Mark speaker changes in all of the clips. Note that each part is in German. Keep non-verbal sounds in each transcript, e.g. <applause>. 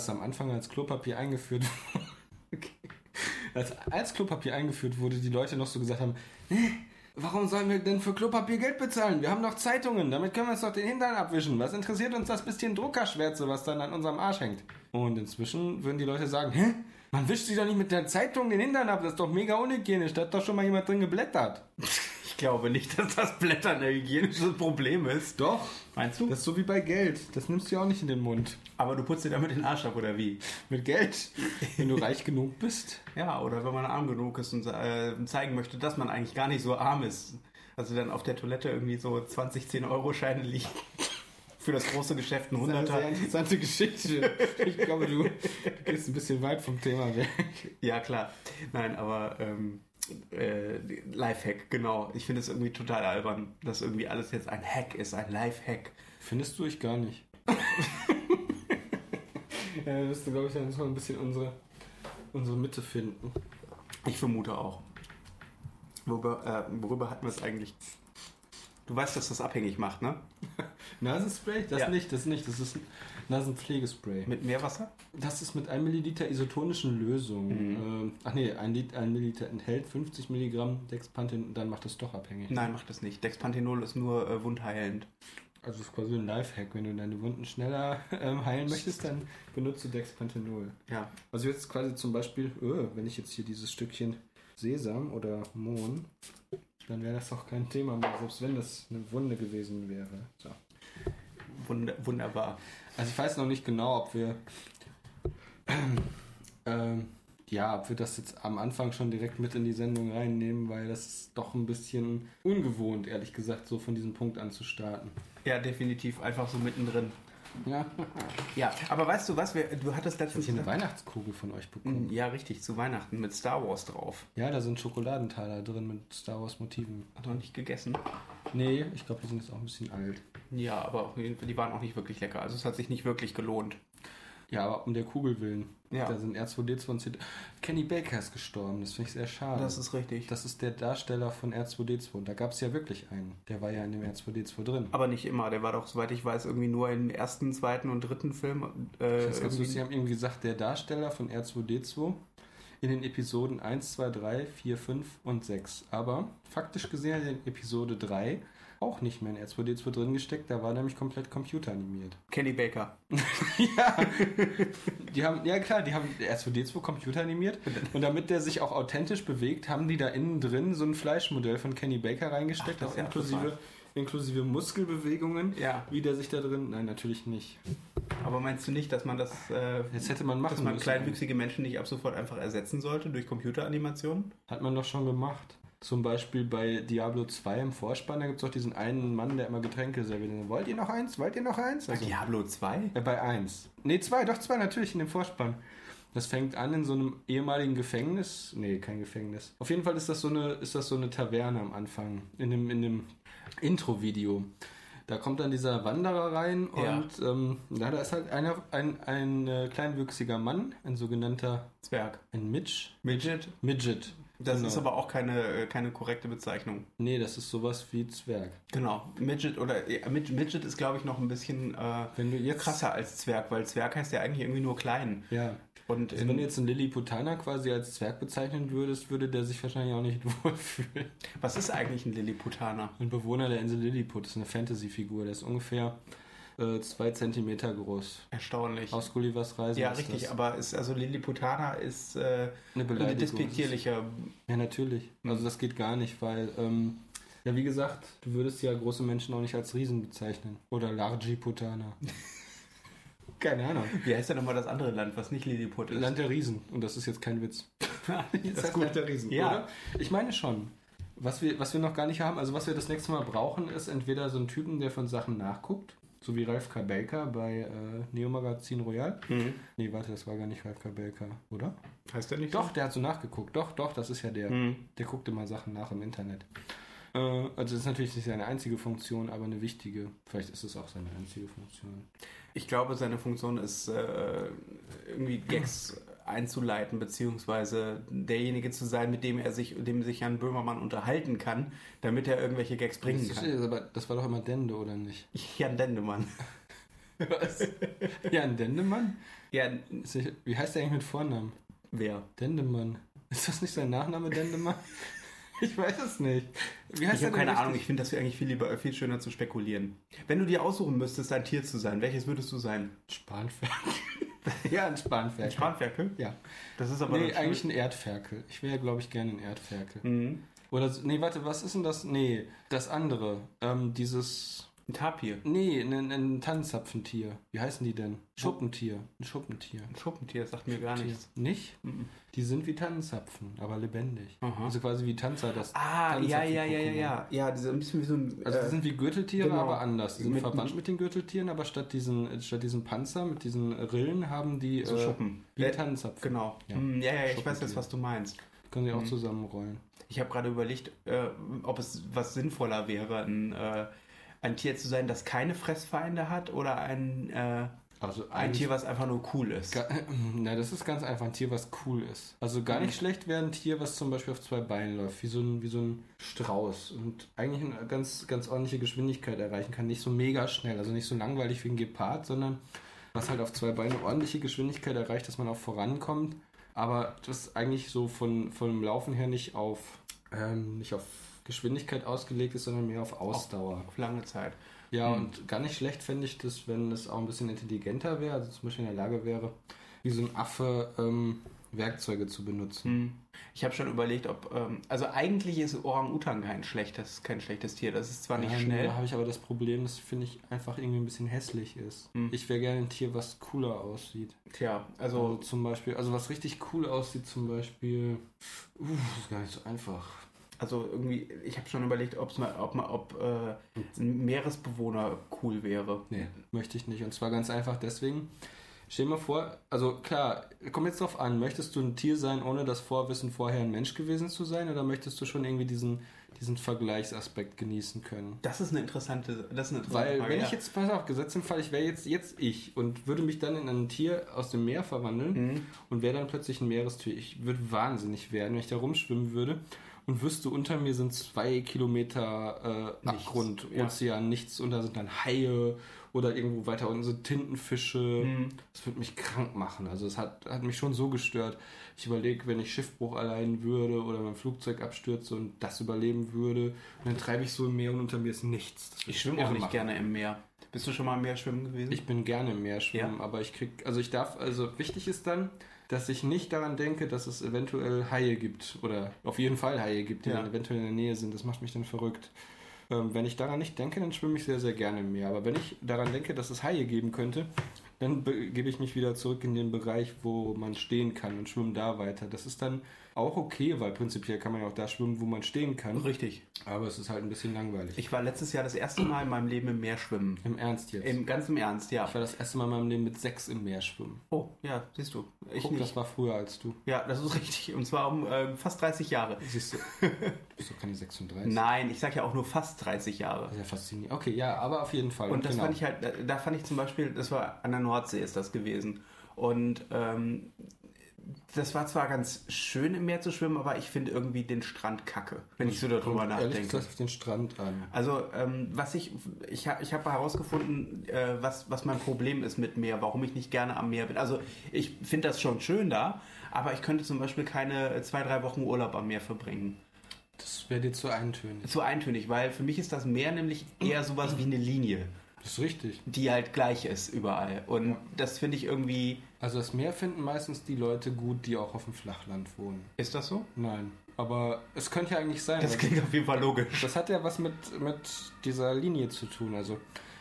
Speaker 1: dass am Anfang als Klopapier eingeführt wurde. <laughs> Okay. Als, als Klopapier eingeführt wurde, die Leute noch so gesagt haben, "Hä? warum sollen wir denn für Klopapier Geld bezahlen? Wir haben noch Zeitungen, damit können wir uns doch den Hintern abwischen. Was interessiert uns das bisschen Druckerschwärze, was dann an unserem Arsch hängt? Und inzwischen würden die Leute sagen, hä? Man wischt sich doch nicht mit der Zeitung den Hintern ab, das ist doch mega unhygienisch, da hat doch schon mal jemand drin geblättert. <laughs>
Speaker 2: Ich glaube nicht, dass das Blättern ein hygienisches Problem ist.
Speaker 1: Doch.
Speaker 2: Meinst du?
Speaker 1: Das ist so wie bei Geld. Das nimmst du ja auch nicht in den Mund.
Speaker 2: Aber du putzt dir damit den Arsch ab, oder wie?
Speaker 1: Mit Geld. Wenn du reich genug bist. <laughs>
Speaker 2: Ja, oder wenn man arm genug ist und äh, zeigen möchte, dass man eigentlich gar nicht so arm ist. Also dann auf der Toilette irgendwie so 20 10-Euro-Scheine liegen. Für das große Geschäft ein
Speaker 1: Das ist eine sehr
Speaker 2: 100er.
Speaker 1: interessante Geschichte. Ich glaube, du, du gehst ein bisschen weit vom Thema weg.
Speaker 2: Ja, klar. Nein, aber ähm, äh, Lifehack, genau. Ich finde es irgendwie total albern, dass irgendwie alles jetzt ein Hack ist, ein Lifehack.
Speaker 1: Findest du ich gar nicht. <laughs> ja, da müsste, glaube ich, dann so ein bisschen unsere, unsere Mitte finden.
Speaker 2: Ich vermute auch. Worüber, äh, worüber hatten wir es eigentlich? Du weißt, dass das abhängig macht, ne? <laughs>
Speaker 1: Nasenspray? Das
Speaker 2: Ja.
Speaker 1: nicht, das nicht. Das ist ein Nasenpflegespray.
Speaker 2: Mit Meerwasser?
Speaker 1: Das ist mit 1 Milliliter isotonischen Lösung. Ähm, ach nee, 1 Lit- ein Milliliter enthält 50 Milligramm Dexpanthen, dann macht das doch abhängig.
Speaker 2: Nein, macht das nicht. Dexpanthenol ist nur äh, wundheilend.
Speaker 1: Also ist quasi ein Lifehack. Wenn du deine Wunden schneller ähm, heilen möchtest, dann benutzt du Dexpanthenol.
Speaker 2: Ja.
Speaker 1: Also jetzt quasi zum Beispiel, öh, wenn ich jetzt hier dieses Stückchen Sesam oder Mohn, dann wäre das auch kein Thema mehr, selbst wenn das eine Wunde gewesen wäre. So.
Speaker 2: Wund wunderbar.
Speaker 1: Also ich weiß noch nicht genau, ob wir <clears throat> ähm, ja, ob wir das jetzt am Anfang schon direkt mit in die Sendung reinnehmen, weil das ist doch ein bisschen ungewohnt, ehrlich gesagt, so von diesem Punkt an zu starten.
Speaker 2: Ja, definitiv. Einfach so mittendrin.
Speaker 1: Ja,
Speaker 2: Ja, aber weißt du was? Wir, du hattest
Speaker 1: ich habe
Speaker 2: letztens...
Speaker 1: eine Weihnachtskugel von euch bekommen.
Speaker 2: ja, richtig, zu Weihnachten mit Star Wars drauf.
Speaker 1: Ja, da sind Schokoladentaler drin mit Star Wars Motiven.
Speaker 2: Hat noch nicht gegessen.
Speaker 1: Nee, ich glaube, die sind jetzt auch ein bisschen alt.
Speaker 2: Ja, aber die waren auch nicht wirklich lecker. Also es hat sich nicht wirklich gelohnt.
Speaker 1: Ja, aber um der Kugel willen.
Speaker 2: Ja.
Speaker 1: Da sind R2D2 und C. Kenny Baker ist gestorben, das finde ich sehr schade.
Speaker 2: Das ist richtig.
Speaker 1: Das ist der Darsteller von R2D2. Und da gab es ja wirklich einen. Der war ja in dem R2D2 drin.
Speaker 2: aber nicht immer. Der war doch, soweit ich weiß, irgendwie nur im ersten, zweiten und dritten Film. Äh,
Speaker 1: Das ganz lustig, Sie haben irgendwie gesagt, der Darsteller von R2D2 in den Episoden 1, 2, 3, 4, 5 und 6. Aber faktisch gesehen in Episode 3 auch nicht mehr in R2D2 drin gesteckt. Da war nämlich komplett computeranimiert.
Speaker 2: Kenny Baker. <laughs>
Speaker 1: ja, die haben, ja klar, die haben R2D2 computeranimiert <laughs> und damit der sich auch authentisch bewegt, haben die da innen drin so ein Fleischmodell von Kenny Baker reingesteckt,
Speaker 2: Ach, das
Speaker 1: auch
Speaker 2: ja
Speaker 1: inklusive, inklusive Muskelbewegungen.
Speaker 2: Ja.
Speaker 1: Wie der sich da drin. Nein, natürlich nicht.
Speaker 2: Aber meinst du nicht, dass man das, äh,
Speaker 1: Jetzt hätte man machen
Speaker 2: dass man
Speaker 1: müssen.
Speaker 2: kleinwüchsige Menschen nicht ab sofort einfach ersetzen sollte durch Computeranimationen?
Speaker 1: Hat man doch schon gemacht. Zum Beispiel bei Diablo 2 im Vorspann, da gibt es doch diesen einen Mann, der immer Getränke serviert. Wollt ihr noch eins? Wollt ihr noch eins? Also,
Speaker 2: Diablo 2?
Speaker 1: äh, bei 1. Nee, 2, doch 2 natürlich in dem Vorspann. Das fängt an in so einem ehemaligen Gefängnis. Nee, kein Gefängnis. Auf jeden Fall ist das so eine, ist das so eine Taverne am Anfang. In dem, in dem Intro-Video. Da kommt dann dieser Wanderer rein
Speaker 2: Ja.
Speaker 1: und ähm, ja, da ist halt einer, ein, ein äh, kleinwüchsiger Mann, ein sogenannter,
Speaker 2: Zwerg.
Speaker 1: ein Mitch.
Speaker 2: Midget?
Speaker 1: Midget.
Speaker 2: Das
Speaker 1: Genau.
Speaker 2: ist aber auch keine, äh, keine korrekte Bezeichnung.
Speaker 1: Nee, das ist sowas wie Zwerg.
Speaker 2: Genau. Midget oder Mid- Midget ist, glaube ich, noch ein bisschen äh,
Speaker 1: Wenn du jetzt
Speaker 2: krasser als Zwerg, weil Zwerg heißt ja eigentlich irgendwie nur klein.
Speaker 1: Ja.
Speaker 2: Und
Speaker 1: Also wenn du jetzt einen Lilliputaner quasi als Zwerg bezeichnen würdest, würde der sich wahrscheinlich auch nicht <laughs> wohlfühlen.
Speaker 2: was ist eigentlich ein Lilliputaner?
Speaker 1: Ein Bewohner der Insel Lilliput ist eine Fantasy-Figur, der ist ungefähr äh, zwei Zentimeter groß.
Speaker 2: Erstaunlich.
Speaker 1: Aus Gullivers Reise
Speaker 2: ja,
Speaker 1: ist
Speaker 2: richtig,
Speaker 1: das.
Speaker 2: aber ist, also Lilliputaner ist äh,
Speaker 1: eine
Speaker 2: ein
Speaker 1: Beleidigung.
Speaker 2: despektierlicher.
Speaker 1: Ja, natürlich. Also das geht gar nicht, weil, ähm, ja, wie gesagt, du würdest ja große Menschen auch nicht als Riesen bezeichnen. Oder Largiputaner. <laughs> Keine Ahnung.
Speaker 2: Wie heißt denn nochmal das andere Land, was nicht Lilliput ist?
Speaker 1: Land der Riesen. Und das ist jetzt kein Witz. <laughs>
Speaker 2: das
Speaker 1: heißt Land der Riesen,
Speaker 2: Ja.
Speaker 1: oder? Ich meine schon. Was wir, was wir noch gar nicht haben, also was wir das nächste Mal brauchen, ist entweder so ein Typen, der von Sachen nachguckt, so wie Ralf K. Baker bei äh, Neo Magazin Royal.
Speaker 2: Mhm.
Speaker 1: Nee, warte, das war gar nicht Ralf K. Baker, oder?
Speaker 2: Heißt der nicht
Speaker 1: Doch, der hat so nachgeguckt. Doch, doch, das ist ja der.
Speaker 2: so? Mhm.
Speaker 1: Der guckt immer Sachen nach im Internet. Äh, also das ist natürlich nicht seine einzige Funktion, aber eine wichtige. Vielleicht ist es auch seine einzige Funktion.
Speaker 2: Ich glaube, seine Funktion ist, äh, irgendwie Gags einzuleiten, beziehungsweise derjenige zu sein, mit dem er sich, dem sich Jan Böhmermann unterhalten kann, damit er irgendwelche Gags bringen
Speaker 1: das,
Speaker 2: kann.
Speaker 1: aber das war doch immer Dende, oder nicht? <laughs>
Speaker 2: Jan Dendemann. <laughs>
Speaker 1: Was? Ja, ein Dendemann?
Speaker 2: Ja,
Speaker 1: Ist nicht- Wie heißt der eigentlich mit Vornamen?
Speaker 2: wer?
Speaker 1: Dendemann. Ist das nicht sein Nachname, Dendemann? <laughs> Ich weiß es nicht. Wie heißt
Speaker 2: Ich habe keine Ahnung, ich finde das eigentlich viel lieber, viel schöner zu spekulieren. Wenn du dir aussuchen müsstest, ein Tier zu sein, welches würdest du sein?
Speaker 1: Spanferkel. <laughs> ja, ein Spanferkel.
Speaker 2: Ein Spanferkel?
Speaker 1: Ja.
Speaker 2: Das ist aber
Speaker 1: Nee, eigentlich ein Erdferkel. Ich wäre, glaube ich, gerne ein Erdferkel.
Speaker 2: Mhm.
Speaker 1: Oder, nee, warte, was ist denn das? Nee, das andere. Ähm, dieses.
Speaker 2: Ein Tapir.
Speaker 1: Nee, ein, ein Tannenzapfentier. Wie heißen die denn? Schuppentier. Ein Schuppentier.
Speaker 2: Ein Schuppentier, das sagt mir gar nichts.
Speaker 1: Nicht?
Speaker 2: Mhm.
Speaker 1: Die sind wie Tannenzapfen, aber lebendig.
Speaker 2: Aha.
Speaker 1: Also quasi wie Tanzer, das.
Speaker 2: Ah, ja, ja, ja, ja, ja. Ja, diese ein bisschen wie so ein.
Speaker 1: Also die
Speaker 2: äh,
Speaker 1: sind wie Gürteltiere,
Speaker 2: genau.
Speaker 1: aber anders. Die sind
Speaker 2: Mit-
Speaker 1: verwandt mit den Gürteltieren, aber statt diesen, statt diesem Panzer mit diesen Rillen haben die
Speaker 2: so
Speaker 1: äh,
Speaker 2: Schuppen.
Speaker 1: wie
Speaker 2: Ja,
Speaker 1: Tannenzapfen.
Speaker 2: Genau.
Speaker 1: Ja.
Speaker 2: Hm, Ja, ja, ich weiß jetzt, was du meinst.
Speaker 1: Können sie auch
Speaker 2: Mhm.
Speaker 1: zusammenrollen.
Speaker 2: Ich habe gerade überlegt, äh, ob es was sinnvoller wäre, ein, äh, ein Tier zu sein, das keine Fressfeinde hat oder ein, äh,
Speaker 1: Also
Speaker 2: ein Tier, was einfach nur cool ist.
Speaker 1: Ga- <clears throat> Na, das ist ganz einfach ein Tier, was cool ist. Also gar
Speaker 2: Mhm.
Speaker 1: nicht schlecht wäre ein Tier, was zum Beispiel auf zwei Beinen läuft, wie so ein, wie so ein Strauß und eigentlich eine ganz, ganz ordentliche Geschwindigkeit erreichen kann. Nicht so mega schnell, also nicht so langweilig wie ein Gepard, sondern was halt auf zwei Beinen ordentliche Geschwindigkeit erreicht, dass man auch vorankommt. Aber das eigentlich so von, vom Laufen her nicht auf, ähm, nicht auf Geschwindigkeit ausgelegt ist, sondern mehr auf Ausdauer.
Speaker 2: Auf lange Zeit.
Speaker 1: Ja,
Speaker 2: Mhm.
Speaker 1: und gar nicht schlecht fände ich das, wenn es auch ein bisschen intelligenter wäre, also zum Beispiel in der Lage wäre, wie so ein Affe ähm, Werkzeuge zu benutzen.
Speaker 2: Hm. Ich habe schon überlegt, ob. Ähm, also eigentlich ist Orang-Utan kein schlechtes, kein schlechtes Tier. Das ist zwar nicht
Speaker 1: Ähm,
Speaker 2: schnell.
Speaker 1: Da habe ich aber das Problem, dass finde ich einfach irgendwie ein bisschen hässlich ist.
Speaker 2: Hm.
Speaker 1: Ich wäre gerne ein Tier, was cooler aussieht.
Speaker 2: Tja,
Speaker 1: Also
Speaker 2: also.
Speaker 1: zum Beispiel, also was richtig cool aussieht, zum Beispiel. Das ist gar nicht so einfach.
Speaker 2: Also irgendwie, ich habe schon überlegt, ob's mal, ob, mal, ob äh, ein Meeresbewohner cool wäre.
Speaker 1: Nee, möchte ich nicht. Und zwar ganz einfach deswegen. Stell dir mal vor, also klar, kommt jetzt drauf an, möchtest du ein Tier sein, ohne das Vorwissen vorher ein Mensch gewesen zu sein, oder möchtest du schon irgendwie diesen, diesen Vergleichsaspekt genießen können?
Speaker 2: Das ist eine interessante, das ist eine interessante
Speaker 1: Weil,
Speaker 2: Frage.
Speaker 1: wenn
Speaker 2: ja.
Speaker 1: ich jetzt, pass auf, gesetzt im Fall, ich wäre jetzt, jetzt ich und würde mich dann in ein Tier aus dem Meer verwandeln
Speaker 2: Mhm.
Speaker 1: und wäre dann plötzlich ein Meerestier. Ich würde wahnsinnig werden, wenn ich da rumschwimmen würde und wüsste, unter mir sind zwei Kilometer äh,
Speaker 2: Nichts,
Speaker 1: Abgrund,
Speaker 2: ja.
Speaker 1: Ozean, nichts und da sind dann Haie oder irgendwo weiter unten sind Tintenfische.
Speaker 2: Mhm.
Speaker 1: Das würde mich krank machen. Also es hat, hat mich schon so gestört. Ich überlege, wenn ich Schiffbruch allein würde oder mein Flugzeug abstürze und das überleben würde, und dann treibe ich so im Meer und unter mir ist nichts.
Speaker 2: Ich schwimme auch nicht
Speaker 1: machen.
Speaker 2: gerne im Meer. Bist du schon mal im Meer schwimmen gewesen?
Speaker 1: Ich bin gerne im Meer schwimmen, aber ich krieg, also ich darf, also wichtig ist dann, dass ich nicht daran denke, dass es eventuell Haie gibt oder auf jeden Fall Haie gibt, die
Speaker 2: Ja.
Speaker 1: dann eventuell in der Nähe sind. Das macht mich dann verrückt. Ähm, wenn ich daran nicht denke, dann schwimme ich sehr, sehr gerne im Meer. Aber wenn ich daran denke, dass es Haie geben könnte, dann begebe ich mich wieder zurück in den Bereich, wo man stehen kann und schwimme da weiter. Das ist dann auch okay, weil prinzipiell kann man ja auch da schwimmen, wo man stehen kann.
Speaker 2: Richtig.
Speaker 1: Aber es ist halt ein bisschen langweilig.
Speaker 2: Ich war letztes Jahr das erste Mal in meinem Leben im Meer schwimmen.
Speaker 1: Im Ernst jetzt.
Speaker 2: Im ganz im Ernst, ja.
Speaker 1: ich war das erste Mal in meinem Leben mit sechs im Meer schwimmen.
Speaker 2: Oh, ja, siehst du. Ich
Speaker 1: Guck,
Speaker 2: nicht.
Speaker 1: das war früher als du.
Speaker 2: Ja, das ist <laughs> richtig. Und zwar um äh, fast 30 Jahre.
Speaker 1: Siehst du, <laughs> du bist doch keine 36.
Speaker 2: Nein, ich sag ja auch nur fast 30 Jahre.
Speaker 1: Das ist ja faszinierend. Okay, ja, aber auf jeden Fall.
Speaker 2: Und das
Speaker 1: genau.
Speaker 2: fand ich halt, da- da fand ich zum Beispiel, das war an der Nordsee ist das gewesen. Und ähm, das war zwar ganz schön im Meer zu schwimmen, aber ich finde irgendwie den Strand kacke, wenn ich so darüber
Speaker 1: Kommt Ehrlich
Speaker 2: nachdenke.
Speaker 1: gesagt auf den Strand an.
Speaker 2: Also, ähm, was ich, ich, ha- ich habe herausgefunden, äh, was, was mein Problem ist mit Meer, warum ich nicht gerne am Meer bin. Also, ich finde das schon schön da, aber ich könnte zum Beispiel keine äh, zwei, drei Wochen Urlaub am Meer verbringen.
Speaker 1: Das wäre dir zu eintönig.
Speaker 2: Zu eintönig, weil für mich ist das Meer nämlich eher sowas wie eine Linie,
Speaker 1: Das ist richtig.
Speaker 2: die halt gleich ist überall. Und das finde ich irgendwie.
Speaker 1: Also das Meer finden meistens die Leute gut, die auch auf dem Flachland wohnen.
Speaker 2: Ist das so?
Speaker 1: Nein. Aber es könnte ja eigentlich sein.
Speaker 2: Das klingt auf jeden Fall logisch.
Speaker 1: Das hat ja was mit, mit dieser Linie zu tun. Also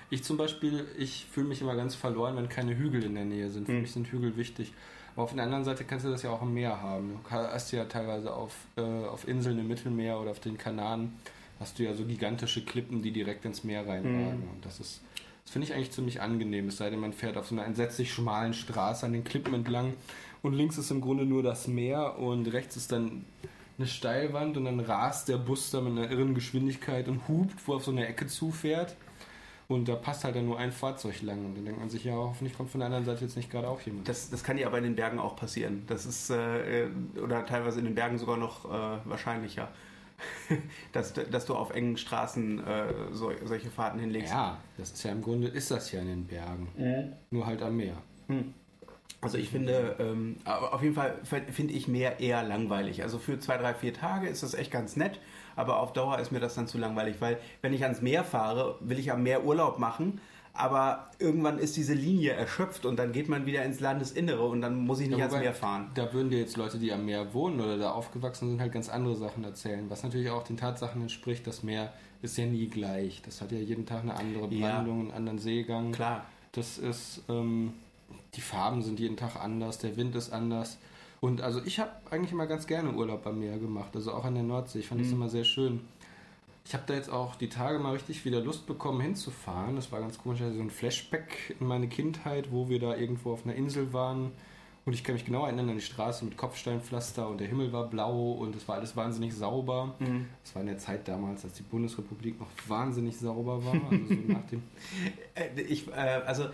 Speaker 1: ich zum Beispiel, ich fühle mich immer ganz verloren, wenn keine Hügel in der Nähe sind. Für
Speaker 2: Hm.
Speaker 1: mich sind Hügel wichtig. Aber auf der anderen Seite kannst du das ja auch im Meer haben. Du hast ja teilweise auf, äh, auf Inseln im Mittelmeer oder auf den Kanaren hast du ja so gigantische Klippen, die direkt ins Meer reinragen. Und das ist, das finde ich eigentlich ziemlich angenehm. Es sei denn, man fährt auf so einer entsetzlich schmalen Straße an den Klippen entlang und links ist im Grunde nur das Meer und rechts ist dann eine Steilwand und dann rast der Bus da mit einer irren Geschwindigkeit und hupt, wo er auf so eine Ecke zufährt. Und da passt halt dann nur ein Fahrzeug lang. Und dann denkt man sich, ja, hoffentlich kommt von der anderen Seite jetzt nicht gerade auch jemand.
Speaker 2: Das, das kann ja aber in den Bergen auch passieren. Das ist, äh, äh, oder teilweise in den Bergen sogar noch äh, wahrscheinlicher. <laughs> dass, dass du auf engen Straßen äh, so, solche Fahrten hinlegst.
Speaker 1: Ja, das ist ja im Grunde, ist das ja in den Bergen. Nur halt am Meer.
Speaker 2: Also ich finde, ähm, auf jeden Fall finde ich Meer eher langweilig. Also für zwei, drei, vier Tage ist das echt ganz nett, aber auf Dauer ist mir das dann zu langweilig, weil wenn ich ans Meer fahre, will ich am Meer Urlaub machen, aber irgendwann ist diese Linie erschöpft und dann geht man wieder ins Landesinnere und dann muss ich nicht
Speaker 1: Ja,
Speaker 2: ans Meer fahren.
Speaker 1: Da würden dir jetzt Leute, die am Meer wohnen oder da aufgewachsen sind, halt ganz andere Sachen erzählen. Was natürlich auch den Tatsachen entspricht, das Meer ist ja nie gleich. Das hat ja jeden Tag eine andere
Speaker 2: Ja.
Speaker 1: Brandung, einen anderen Seegang.
Speaker 2: Klar.
Speaker 1: Das ist, ähm, die Farben sind jeden Tag anders, der Wind ist anders. Und also ich habe eigentlich immer ganz gerne Urlaub am Meer gemacht, also auch an der Nordsee. Ich fand das immer sehr schön. Ich habe da jetzt auch die Tage mal richtig wieder Lust bekommen hinzufahren. Das war ganz komisch, also so ein Flashback in meine Kindheit, wo wir da irgendwo auf einer Insel waren. Und ich kann mich genau erinnern an die Straße mit Kopfsteinpflaster und der Himmel war blau und es war alles wahnsinnig sauber. Das war in der Zeit damals, als die Bundesrepublik noch wahnsinnig sauber war. Also so <laughs> nach dem
Speaker 2: Äh, Ich, äh, also äh,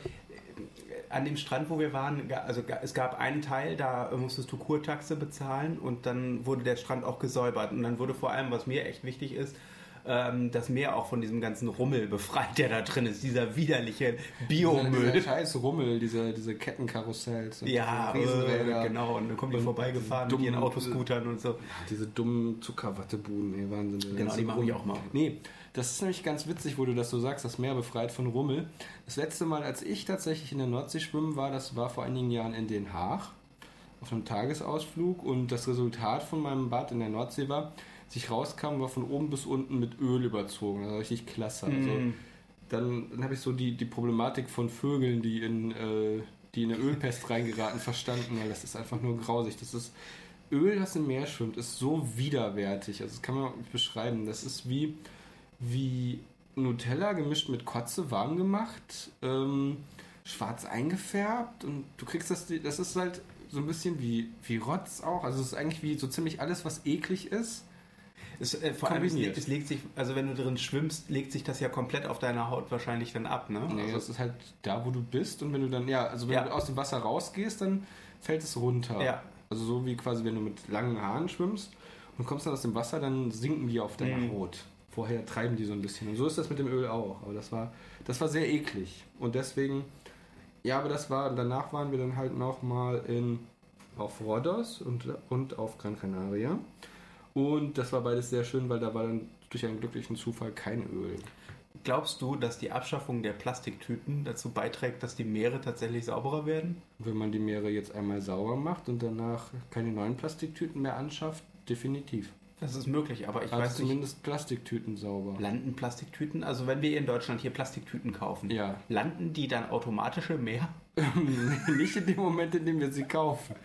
Speaker 2: an dem Strand, wo wir waren, also es gab einen Teil, da musstest du Kurtaxe bezahlen und dann wurde der Strand auch gesäubert. Und dann wurde vor allem, was mir echt wichtig ist, ähm, das Meer auch von diesem ganzen Rummel befreit, der da drin ist, dieser widerliche
Speaker 1: Dieser
Speaker 2: Biomüll.
Speaker 1: scheiß Rummel, diese, diese Kettenkarussells und
Speaker 2: Ja,
Speaker 1: diese Riesenräder.
Speaker 2: äh, genau. Und dann kommen die vorbeigefahren mit ihren Autoscootern und so.
Speaker 1: Diese dummen Zuckerwattebuden, ey, Wahnsinn.
Speaker 2: Genau, die mache ich
Speaker 1: Rum-
Speaker 2: auch mal.
Speaker 1: Nee, das ist nämlich ganz witzig, wo du das so sagst, das Meer befreit von Rummel. Das letzte Mal, als ich tatsächlich in der Nordsee schwimmen war, das war vor einigen Jahren in Den Haag auf einem Tagesausflug und das Resultat von meinem Bad in der Nordsee war, als ich rauskam, war von oben bis unten mit Öl überzogen. Das war richtig klasse. Also,
Speaker 2: Mm.
Speaker 1: dann dann habe ich so die, die Problematik von Vögeln, die in, äh, die in eine Ölpest <laughs> reingeraten, verstanden, weil das ist einfach nur grausig. Das ist Öl, das im Meer schwimmt, ist so widerwärtig. Also das kann man nicht beschreiben. Das ist wie, wie Nutella gemischt mit Kotze warm gemacht, ähm, schwarz eingefärbt und du kriegst das, das ist halt so ein bisschen wie, wie Rotz auch. Also es ist eigentlich wie so ziemlich alles, was eklig ist.
Speaker 2: Es, äh, vor allem,
Speaker 1: Kombiniert.
Speaker 2: legt- es legt sich, also wenn du drin schwimmst, legt sich das ja komplett auf deiner Haut wahrscheinlich dann ab, ne?
Speaker 1: Nee,
Speaker 2: Also-
Speaker 1: das ist halt da, wo du bist und wenn du dann, ja, also wenn
Speaker 2: Ja.
Speaker 1: du aus dem Wasser rausgehst, dann fällt es runter.
Speaker 2: Ja.
Speaker 1: Also so wie quasi, wenn du mit langen Haaren schwimmst und kommst dann aus dem Wasser, dann sinken die auf deiner
Speaker 2: Mhm.
Speaker 1: Haut. Vorher treiben die so ein bisschen. Und so ist das mit dem Öl auch. Aber das war, das war sehr eklig. Und deswegen, ja, aber das war, danach waren wir dann halt nochmal in, auf Rhodos und, und auf Gran Canaria. Und das war beides sehr schön, weil da war dann durch einen glücklichen Zufall kein Öl.
Speaker 2: Glaubst du, dass die Abschaffung der Plastiktüten dazu beiträgt, dass die Meere tatsächlich sauberer werden?
Speaker 1: Wenn man die Meere jetzt einmal sauber macht und danach keine neuen Plastiktüten mehr anschafft, definitiv.
Speaker 2: Das ist möglich, aber ich
Speaker 1: also
Speaker 2: weiß nicht,
Speaker 1: zumindest Plastiktüten sauber.
Speaker 2: landen Plastiktüten? Also wenn wir in Deutschland hier Plastiktüten kaufen,
Speaker 1: Ja.
Speaker 2: landen die dann automatisch im Meer? <laughs>
Speaker 1: Nicht in dem Moment, in dem wir sie kaufen.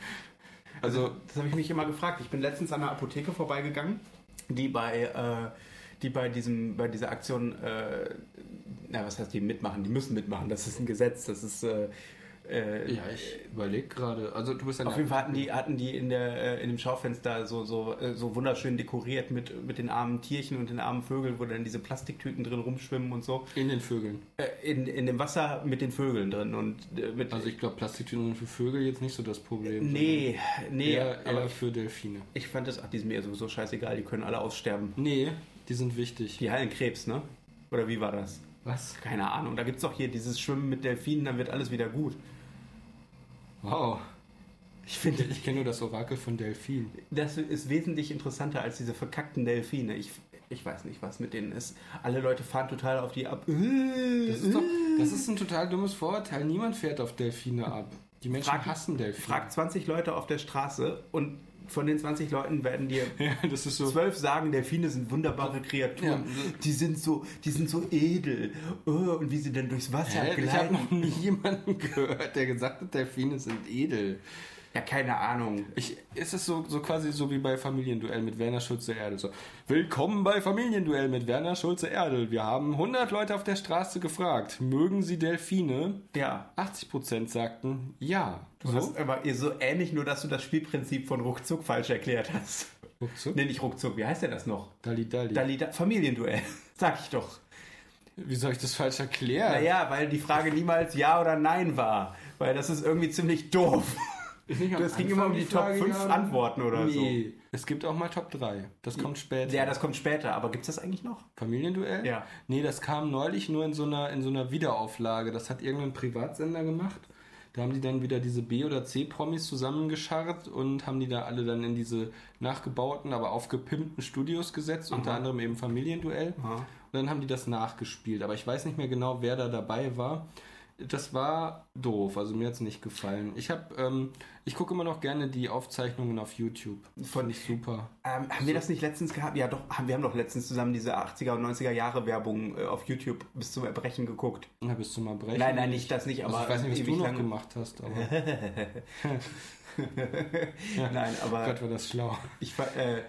Speaker 1: Also,
Speaker 2: das habe ich mich immer gefragt. Ich bin letztens an einer Apotheke vorbeigegangen, die bei, äh, die bei, diesem, bei dieser Aktion, äh, na was heißt die mitmachen? Die müssen mitmachen. Das ist ein Gesetz. Das ist äh, äh,
Speaker 1: ja, ich überlege gerade. Also, du bist
Speaker 2: Auf jeden Fall hatten die, hatten die in, der, äh, in dem Schaufenster so, so, äh, so wunderschön dekoriert mit, mit den armen Tierchen und den armen Vögeln, wo dann diese Plastiktüten drin rumschwimmen und so.
Speaker 1: in den Vögeln.
Speaker 2: Äh, in, in dem Wasser mit den Vögeln drin. Und mit,
Speaker 1: Also, ich glaube, Plastiktüten sind für Vögel jetzt nicht so das Problem.
Speaker 2: nee, nee,
Speaker 1: Eher,
Speaker 2: aber
Speaker 1: eher für Delfine.
Speaker 2: ich fand das, ach, die sind mir sowieso scheißegal, die können alle aussterben.
Speaker 1: Nee, die sind wichtig.
Speaker 2: Die heilen Krebs, ne? Oder wie war das?
Speaker 1: Was?
Speaker 2: Keine Ahnung. Da gibt es doch hier dieses Schwimmen mit Delfinen, dann wird alles wieder gut.
Speaker 1: Wow. Ich finde, ich kenne nur das Orakel von Delfin.
Speaker 2: Das ist wesentlich interessanter als diese verkackten Delfine. Ich, ich weiß nicht, was mit denen ist. Alle Leute fahren total auf die ab.
Speaker 1: Das ist doch, das ist ein total dummes Vorurteil. Niemand fährt auf Delfine ab. Die Menschen
Speaker 2: Frag-
Speaker 1: hassen Delfine.
Speaker 2: Frag 20 Leute auf der Straße und von den 20 Leuten werden dir <laughs>
Speaker 1: Ja, das ist so.
Speaker 2: zwölf sagen, Delfine sind wunderbare Kreaturen.
Speaker 1: Ja.
Speaker 2: Die sind so, die sind so edel. Oh, und wie sie denn durchs Wasser
Speaker 1: Hä? Ich habe
Speaker 2: gleiten.
Speaker 1: noch nie jemanden gehört, der gesagt hat, Delfine sind edel.
Speaker 2: Ja, keine Ahnung.
Speaker 1: Ich, ist es so, so quasi so wie bei Familienduell mit Werner Schulze-Erdel. So, Willkommen bei Familienduell mit Werner Schulze-Erdel. Wir haben 100 Leute auf der Straße gefragt, mögen sie Delfine?
Speaker 2: Ja.
Speaker 1: 80% sagten ja.
Speaker 2: Du hast aber eh so ähnlich, nur dass du das Spielprinzip von Ruckzuck falsch erklärt hast.
Speaker 1: Ruckzuck?
Speaker 2: Nee, nicht Ruckzuck, wie heißt der das noch?
Speaker 1: Dali Dali.
Speaker 2: Dali, da, Familienduell. <laughs> Sag ich doch.
Speaker 1: Wie soll ich das falsch erklären?
Speaker 2: Naja, weil die Frage niemals Ja oder Nein war. Weil das ist irgendwie ziemlich doof.
Speaker 1: Ist nicht am
Speaker 2: Das ging immer um die
Speaker 1: Frage,
Speaker 2: Top 5
Speaker 1: ja?
Speaker 2: Antworten oder
Speaker 1: nee. Es gibt auch mal Top 3. Das kommt später.
Speaker 2: Ja, das kommt später, aber gibt es das eigentlich noch?
Speaker 1: Familienduell?
Speaker 2: Ja.
Speaker 1: Nee, das kam neulich nur in so einer, in so einer Wiederauflage. Das hat irgendein Privatsender gemacht. Da haben die dann wieder diese B- oder C-Promis zusammengescharrt und haben die da alle dann in diese nachgebauten, aber aufgepimpten Studios gesetzt, unter anderem eben Familienduell.
Speaker 2: Aha.
Speaker 1: Und dann haben die das nachgespielt. Aber ich weiß nicht mehr genau, wer da dabei war. Das war doof, also mir hat es nicht gefallen. Ich habe, ähm, ich gucke immer noch gerne die Aufzeichnungen auf YouTube. Fand ich super.
Speaker 2: Ähm, haben wir das nicht letztens gehabt? Ja, doch, haben, wir haben doch letztens zusammen diese 80er und 90er Jahre Werbung äh, auf YouTube bis zum Erbrechen geguckt.
Speaker 1: Ja, bist du mal brechen?
Speaker 2: Nein, nein, nicht das nicht,
Speaker 1: Also
Speaker 2: aber
Speaker 1: ich weiß nicht, was du noch gemacht hast, aber <laughs>
Speaker 2: Nein, aber
Speaker 1: Gott war das schlau.
Speaker 2: ich war, äh, äh,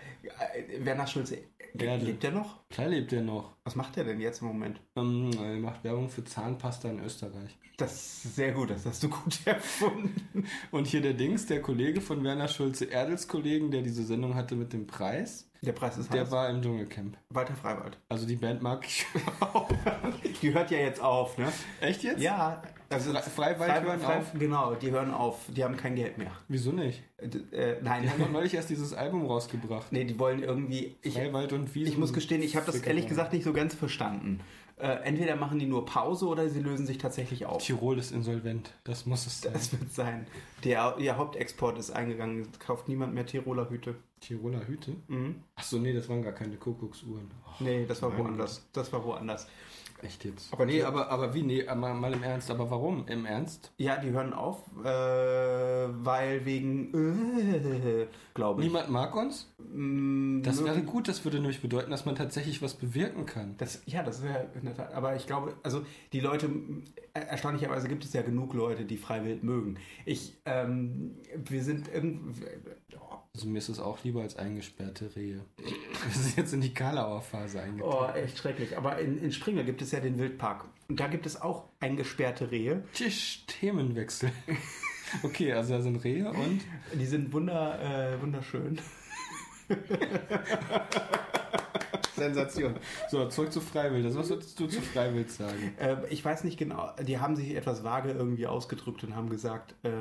Speaker 2: Werner Schulze,
Speaker 1: Ja,
Speaker 2: lebt der noch?
Speaker 1: Klar lebt er noch.
Speaker 2: Was macht der denn jetzt im Moment?
Speaker 1: Ähm, er macht Werbung für Zahnpasta in Österreich.
Speaker 2: Das ist sehr gut, das hast du gut <laughs> erfunden.
Speaker 1: Und hier der Dings, der Kollege von Werner Schulze, Erdels Kollegen, der diese Sendung hatte mit dem Preis,
Speaker 2: Der Preis ist
Speaker 1: der
Speaker 2: heiß.
Speaker 1: war im Dschungelcamp.
Speaker 2: Walter Freiwald.
Speaker 1: Also die Band mag ich. <laughs>
Speaker 2: Die hört ja jetzt auf, ne?
Speaker 1: Echt jetzt?
Speaker 2: Ja, also
Speaker 1: Fre- Freiwald hören auf?
Speaker 2: Genau, die hören auf, die haben kein Geld mehr.
Speaker 1: Wieso nicht?
Speaker 2: Äh, äh, nein,
Speaker 1: Die haben doch neulich erst dieses Album rausgebracht.
Speaker 2: nee, die wollen irgendwie. Ich,
Speaker 1: Freiwald und Wiesen.
Speaker 2: ich muss gestehen, ich habe das ehrlich gesagt nicht so ganz verstanden. Äh, entweder machen die nur Pause oder sie lösen sich tatsächlich auf.
Speaker 1: Tirol ist insolvent. Das muss es sein.
Speaker 2: Das wird sein. Der, ihr Hauptexport ist eingegangen. Es kauft niemand mehr Tiroler Hüte.
Speaker 1: Tiroler Hüte?
Speaker 2: Mhm.
Speaker 1: Achso, nee, das waren gar keine Kuckucksuhren. Oh,
Speaker 2: Nee, das war woanders. Das war woanders.
Speaker 1: Echt jetzt.
Speaker 2: Aber
Speaker 1: nee, aber, aber wie? Nee, mal, mal im Ernst. Aber warum? Im Ernst?
Speaker 2: Ja, die hören auf, äh, weil wegen, äh, glaube ich.
Speaker 1: Niemand mag uns?
Speaker 2: Mm,
Speaker 1: Das wäre gut, das würde nämlich bedeuten, dass man tatsächlich was bewirken kann.
Speaker 2: Das, ja, das wäre in der Tat. Aber ich glaube, also die Leute, er- erstaunlicherweise gibt es ja genug Leute, die Freiwild mögen. Ich, ähm, wir sind irgendwie.
Speaker 1: Also mir ist es auch lieber als eingesperrte Rehe. <laughs> Wir sind jetzt in die Kalauer Phase eingetreten.
Speaker 2: oh, echt schrecklich. Aber in, in Springer gibt es ja den Wildpark. Und da gibt es auch eingesperrte Rehe.
Speaker 1: Tisch, Themenwechsel. <laughs> Okay, also da sind Rehe und
Speaker 2: Die sind wunder, äh, wunderschön. <laughs> Sensation.
Speaker 1: so, zurück zu Freiwild. Also, was würdest du zu Freiwild sagen?
Speaker 2: Äh, ich weiß nicht genau, die haben sich etwas vage irgendwie ausgedrückt und haben gesagt, äh,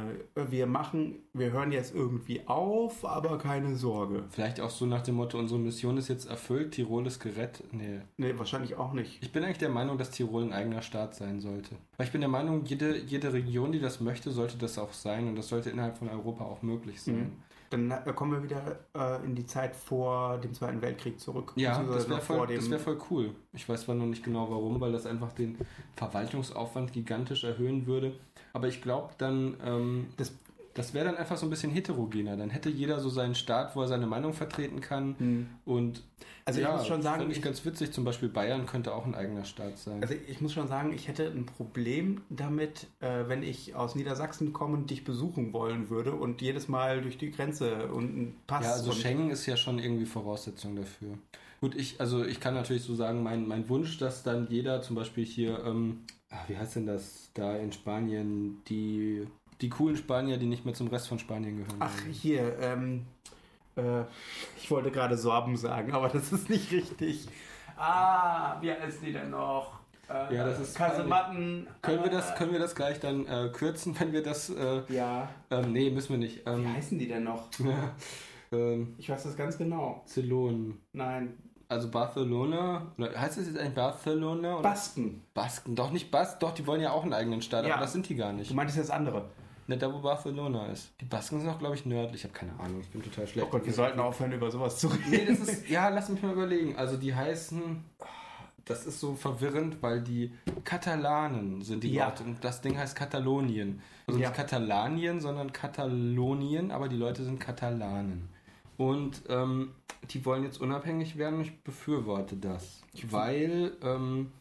Speaker 2: wir machen, wir hören jetzt irgendwie auf, aber keine Sorge.
Speaker 1: Vielleicht auch so nach dem Motto, unsere Mission ist jetzt erfüllt, Tirol ist gerettet. Nee.
Speaker 2: Nee, wahrscheinlich auch nicht.
Speaker 1: Ich bin eigentlich der Meinung, dass Tirol ein eigener Staat sein sollte. Weil ich bin der Meinung, jede, jede Region, die das möchte, sollte das auch sein und das sollte innerhalb von Europa auch möglich sein.
Speaker 2: Mhm. Dann äh, kommen wir wieder äh, in die Zeit vor dem Zweiten Weltkrieg zurück.
Speaker 1: Ja, das wäre voll, das wär voll cool. Ich weiß zwar noch nicht genau warum, weil das einfach den Verwaltungsaufwand gigantisch erhöhen würde. Aber ich glaube dann, ähm,
Speaker 2: Das-
Speaker 1: das wäre dann einfach so ein bisschen heterogener. Dann hätte jeder so seinen Staat, wo er seine Meinung vertreten kann.
Speaker 2: Hm.
Speaker 1: Und
Speaker 2: Also ich muss schon sagen,
Speaker 1: fand ich
Speaker 2: ich-
Speaker 1: ganz witzig. Zum Beispiel Bayern könnte auch ein eigener Staat sein.
Speaker 2: Also ich muss schon sagen, ich hätte ein Problem damit, äh, wenn ich aus Niedersachsen komme und dich besuchen wollen würde und jedes Mal durch die Grenze und einen Pass.
Speaker 1: Ja, also Schengen ist ja schon irgendwie Voraussetzung dafür. Gut, ich, also ich kann natürlich so sagen, mein, mein Wunsch, dass dann jeder zum Beispiel hier, ähm, ach, wie heißt denn das, da in Spanien, die, die coolen Spanier, die nicht mehr zum Rest von Spanien gehören.
Speaker 2: Ach,
Speaker 1: wollen.
Speaker 2: hier, ähm, äh, ich wollte gerade Sorben sagen, aber das ist nicht richtig. Ah, wie heißen die denn noch? Äh,
Speaker 1: Ja, das ist
Speaker 2: Kasematten.
Speaker 1: können, wir das,
Speaker 2: äh,
Speaker 1: können wir das gleich dann äh, kürzen, wenn wir das, äh,
Speaker 2: Ja,
Speaker 1: ähm, nee, müssen wir nicht.
Speaker 2: wie
Speaker 1: Ähm,
Speaker 2: heißen die denn noch? <laughs>
Speaker 1: ähm,
Speaker 2: Ich weiß das ganz genau.
Speaker 1: Ceylon.
Speaker 2: Nein,
Speaker 1: Also Barcelona, oder heißt das jetzt eigentlich Barcelona? Oder?
Speaker 2: Basken.
Speaker 1: Basken, doch nicht Bas, doch, die wollen ja auch einen eigenen Staat,
Speaker 2: Ja.
Speaker 1: aber das sind die gar nicht.
Speaker 2: Du meintest das andere.
Speaker 1: Ne, da wo Barcelona ist. Die Basken sind auch, glaube ich, nördlich. Ich habe keine Ahnung, ich bin total schlecht.
Speaker 2: Oh Gott, wir sollten aufhören, über sowas zu reden.
Speaker 1: Nee, das ist, ja, lass mich mal überlegen. Also die heißen, das ist so verwirrend, weil die Katalanen sind die
Speaker 2: Ja.
Speaker 1: Leute und das Ding heißt Katalonien. Also
Speaker 2: Ja.
Speaker 1: nicht Katalanien, sondern Katalonien, aber die Leute sind Katalanen. Und ähm, die wollen jetzt unabhängig werden und ich befürworte das. Weil ähm,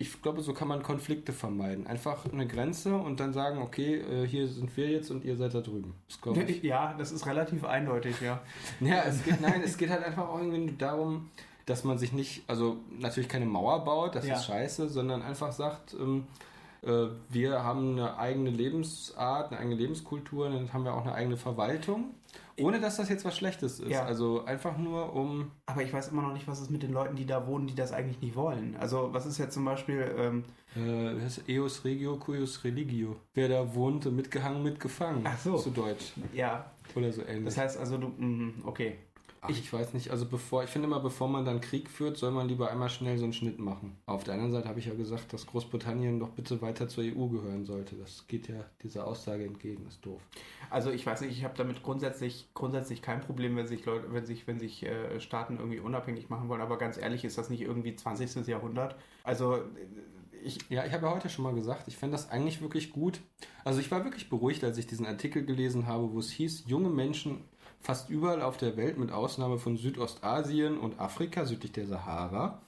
Speaker 1: ich glaube, so kann man Konflikte vermeiden. Einfach eine Grenze und dann sagen, okay, äh, hier sind wir jetzt und ihr seid da drüben. Das.
Speaker 2: Ja, das ist relativ eindeutig, ja. <laughs>
Speaker 1: Ja, es geht, nein, es geht halt einfach auch irgendwie darum, dass man sich nicht, also natürlich keine Mauer baut, das
Speaker 2: Ja.
Speaker 1: ist scheiße, sondern einfach sagt, ähm, äh, wir haben eine eigene Lebensart, eine eigene Lebenskultur, dann haben wir auch eine eigene Verwaltung, ohne dass das jetzt was Schlechtes ist.
Speaker 2: Ja.
Speaker 1: Also einfach nur um,
Speaker 2: Aber ich weiß immer noch nicht, was ist mit den Leuten, die da wohnen, die das eigentlich nicht wollen. Also, was ist jetzt zum Beispiel, ähm,
Speaker 1: äh, es? Eus regio, cuius religio. Wer da wohnt, mitgehangen, mitgefangen.
Speaker 2: Ach so.
Speaker 1: Zu Deutsch.
Speaker 2: ja,
Speaker 1: Oder so ähnlich.
Speaker 2: das heißt also, du, mhm, okay.
Speaker 1: Ach, ich, ich, weiß nicht, also bevor, ich finde immer, bevor man dann Krieg führt, soll man lieber einmal schnell so einen Schnitt machen. Auf der anderen Seite habe ich ja gesagt, dass Großbritannien doch bitte weiter zur EU gehören sollte. Das geht ja dieser Aussage entgegen, ist doof.
Speaker 2: Also ich weiß nicht, ich habe damit grundsätzlich, grundsätzlich kein Problem, wenn sich Leute, wenn sich, wenn sich äh, Staaten irgendwie unabhängig machen wollen, aber ganz ehrlich, ist das nicht irgendwie 20. Jahrhundert? Also
Speaker 1: ich, ja, ich habe ja heute schon mal gesagt, ich fände das eigentlich wirklich gut. Also ich war wirklich beruhigt, als ich diesen Artikel gelesen habe, wo es hieß, junge Menschen fast überall auf der Welt, mit Ausnahme von Südostasien und Afrika südlich der Sahara,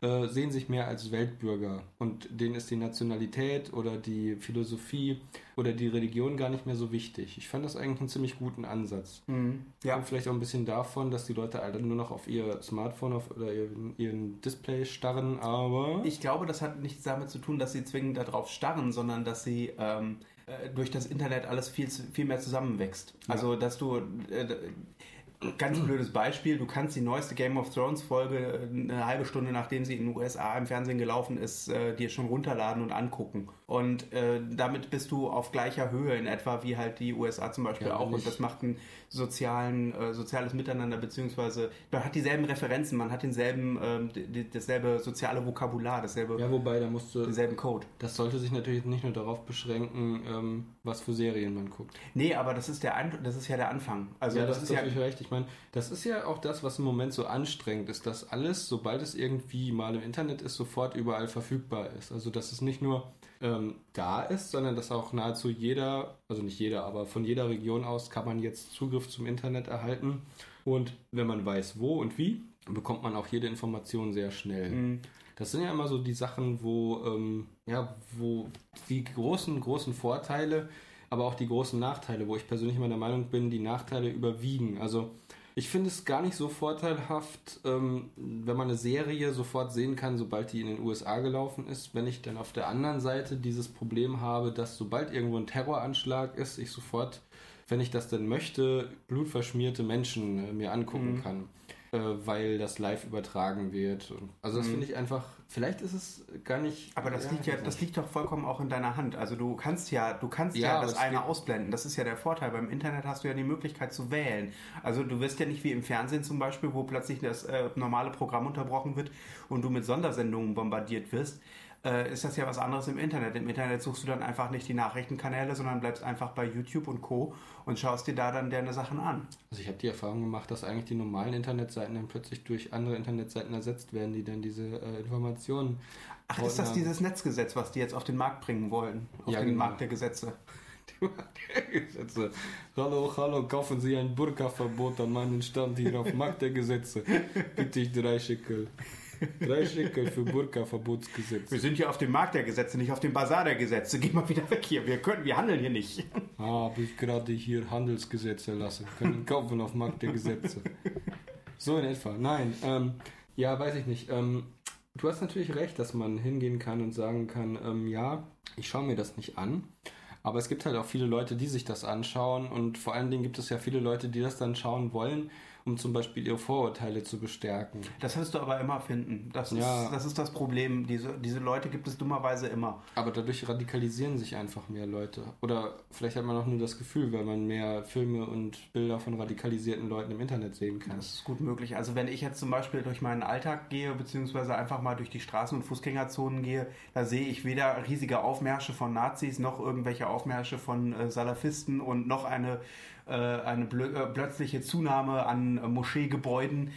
Speaker 1: äh, sehen sich mehr als Weltbürger und denen ist die Nationalität oder die Philosophie oder die Religion gar nicht mehr so wichtig. Ich fand das eigentlich einen ziemlich guten Ansatz. Mhm. Ja. Und vielleicht auch ein bisschen davon, dass die Leute alle nur noch auf ihr Smartphone auf, oder ihren, ihren Display starren, aber...
Speaker 2: Ich glaube, das hat nichts damit zu tun, dass sie zwingend darauf starren, sondern dass sie... Ähm äh, durch das Internet alles viel, viel mehr zusammenwächst. Ja. Also, dass du, äh, Ganz <clears throat> blödes Beispiel, du kannst die neueste Game of Thrones Folge äh, eine halbe Stunde nachdem sie in den USA im Fernsehen gelaufen ist, äh, dir schon runterladen und angucken. Und äh, damit bist du auf gleicher Höhe in etwa wie halt die USA zum Beispiel ja, auch. Und das macht ein sozialen, äh, soziales Miteinander, beziehungsweise man hat dieselben Referenzen, man hat denselben, ähm, dasselbe soziale Vokabular, dasselbe.
Speaker 1: Ja, wobei da musst du.
Speaker 2: Denselben Code.
Speaker 1: Das sollte sich natürlich nicht nur darauf beschränken, ähm, was für Serien man guckt.
Speaker 2: Nee, aber das ist der das ist ja der Anfang.
Speaker 1: Also ja, das, das ist ja recht. Ich meine, das ist ja auch das, was im Moment so anstrengend ist, dass alles, sobald es irgendwie mal im Internet ist, sofort überall verfügbar ist. Also dass es nicht nur ähm, da ist, sondern dass auch nahezu jeder, also nicht jeder, aber von jeder Region aus kann man jetzt Zugriff zum Internet erhalten. Und wenn man weiß, wo und wie, bekommt man auch jede Information sehr schnell. Mhm. Das sind ja immer so die Sachen, wo, ähm, ja, wo die großen, großen Vorteile, aber auch die großen Nachteile, wo ich persönlich immer der Meinung bin, die Nachteile überwiegen. Also ich finde es gar nicht so vorteilhaft, ähm, wenn man eine Serie sofort sehen kann, sobald die in den USA gelaufen ist. Wenn ich dann auf der anderen Seite dieses Problem habe, dass sobald irgendwo ein Terroranschlag ist, ich sofort, wenn ich das denn möchte, blutverschmierte Menschen äh, mir angucken mhm. kann äh, weil das live übertragen wird. Also das mhm. finde ich einfach, vielleicht ist es gar nicht.
Speaker 2: Aber das ja, liegt ja, das liegt doch vollkommen auch in deiner Hand. Also du kannst ja, du kannst ja, ja das eine ausblenden. Das ist ja der Vorteil. Beim Internet hast du ja die Möglichkeit zu wählen. Also du wirst ja nicht wie im Fernsehen zum Beispiel, wo plötzlich das äh, normale Programm unterbrochen wird und du mit Sondersendungen bombardiert wirst äh, ist das ja was anderes im Internet. Im Internet suchst du dann einfach nicht die Nachrichtenkanäle, sondern bleibst einfach bei YouTube und Co. und schaust dir da dann deine Sachen an.
Speaker 1: Also ich habe die Erfahrung gemacht, dass eigentlich die normalen Internetseiten dann plötzlich durch andere Internetseiten ersetzt werden, die dann diese äh, Informationen.
Speaker 2: Ach, ist das haben. dieses Netzgesetz, was die jetzt auf den Markt bringen wollen? Auf ja, den genau. Markt der Gesetze. <laughs>
Speaker 1: Gesetze. Hallo, hallo, kaufen Sie ein Burka-Verbot an meinen Stand hier auf Markt der Gesetze. Bitte ich drei Schickel. Drei Schickel für Burka-Verbotsgesetz.
Speaker 2: Wir sind hier auf dem Markt der Gesetze, nicht auf dem Bazar der Gesetze. Geh mal wieder weg hier. Wir können, wir handeln hier nicht.
Speaker 1: Ah, habe ich gerade hier Handelsgesetze erlassen. Können kaufen auf Markt der Gesetze. So in etwa. Nein, ähm, ja, weiß ich nicht. Ähm, du hast natürlich recht, dass man hingehen kann und sagen kann, ähm, ja, ich schaue mir das nicht an. Aber es gibt halt auch viele Leute, die sich das anschauen und vor allen Dingen gibt es ja viele Leute, die das dann schauen wollen, um zum Beispiel ihre Vorurteile zu bestärken.
Speaker 2: Das wirst du aber immer finden. Das, ja. ist, das ist das Problem. Diese, diese Leute gibt es dummerweise immer.
Speaker 1: Aber dadurch radikalisieren sich einfach mehr Leute. Oder vielleicht hat man auch nur das Gefühl, weil man mehr Filme und Bilder von radikalisierten Leuten im Internet sehen kann.
Speaker 2: Das ist gut möglich. Also wenn ich jetzt zum Beispiel durch meinen Alltag gehe, beziehungsweise einfach mal durch die Straßen- und Fußgängerzonen gehe, da sehe ich weder riesige Aufmärsche von Nazis noch irgendwelche Aufmärsche von äh, Salafisten und noch eine eine äh, plötzliche Zunahme an äh, Moscheegebäuden.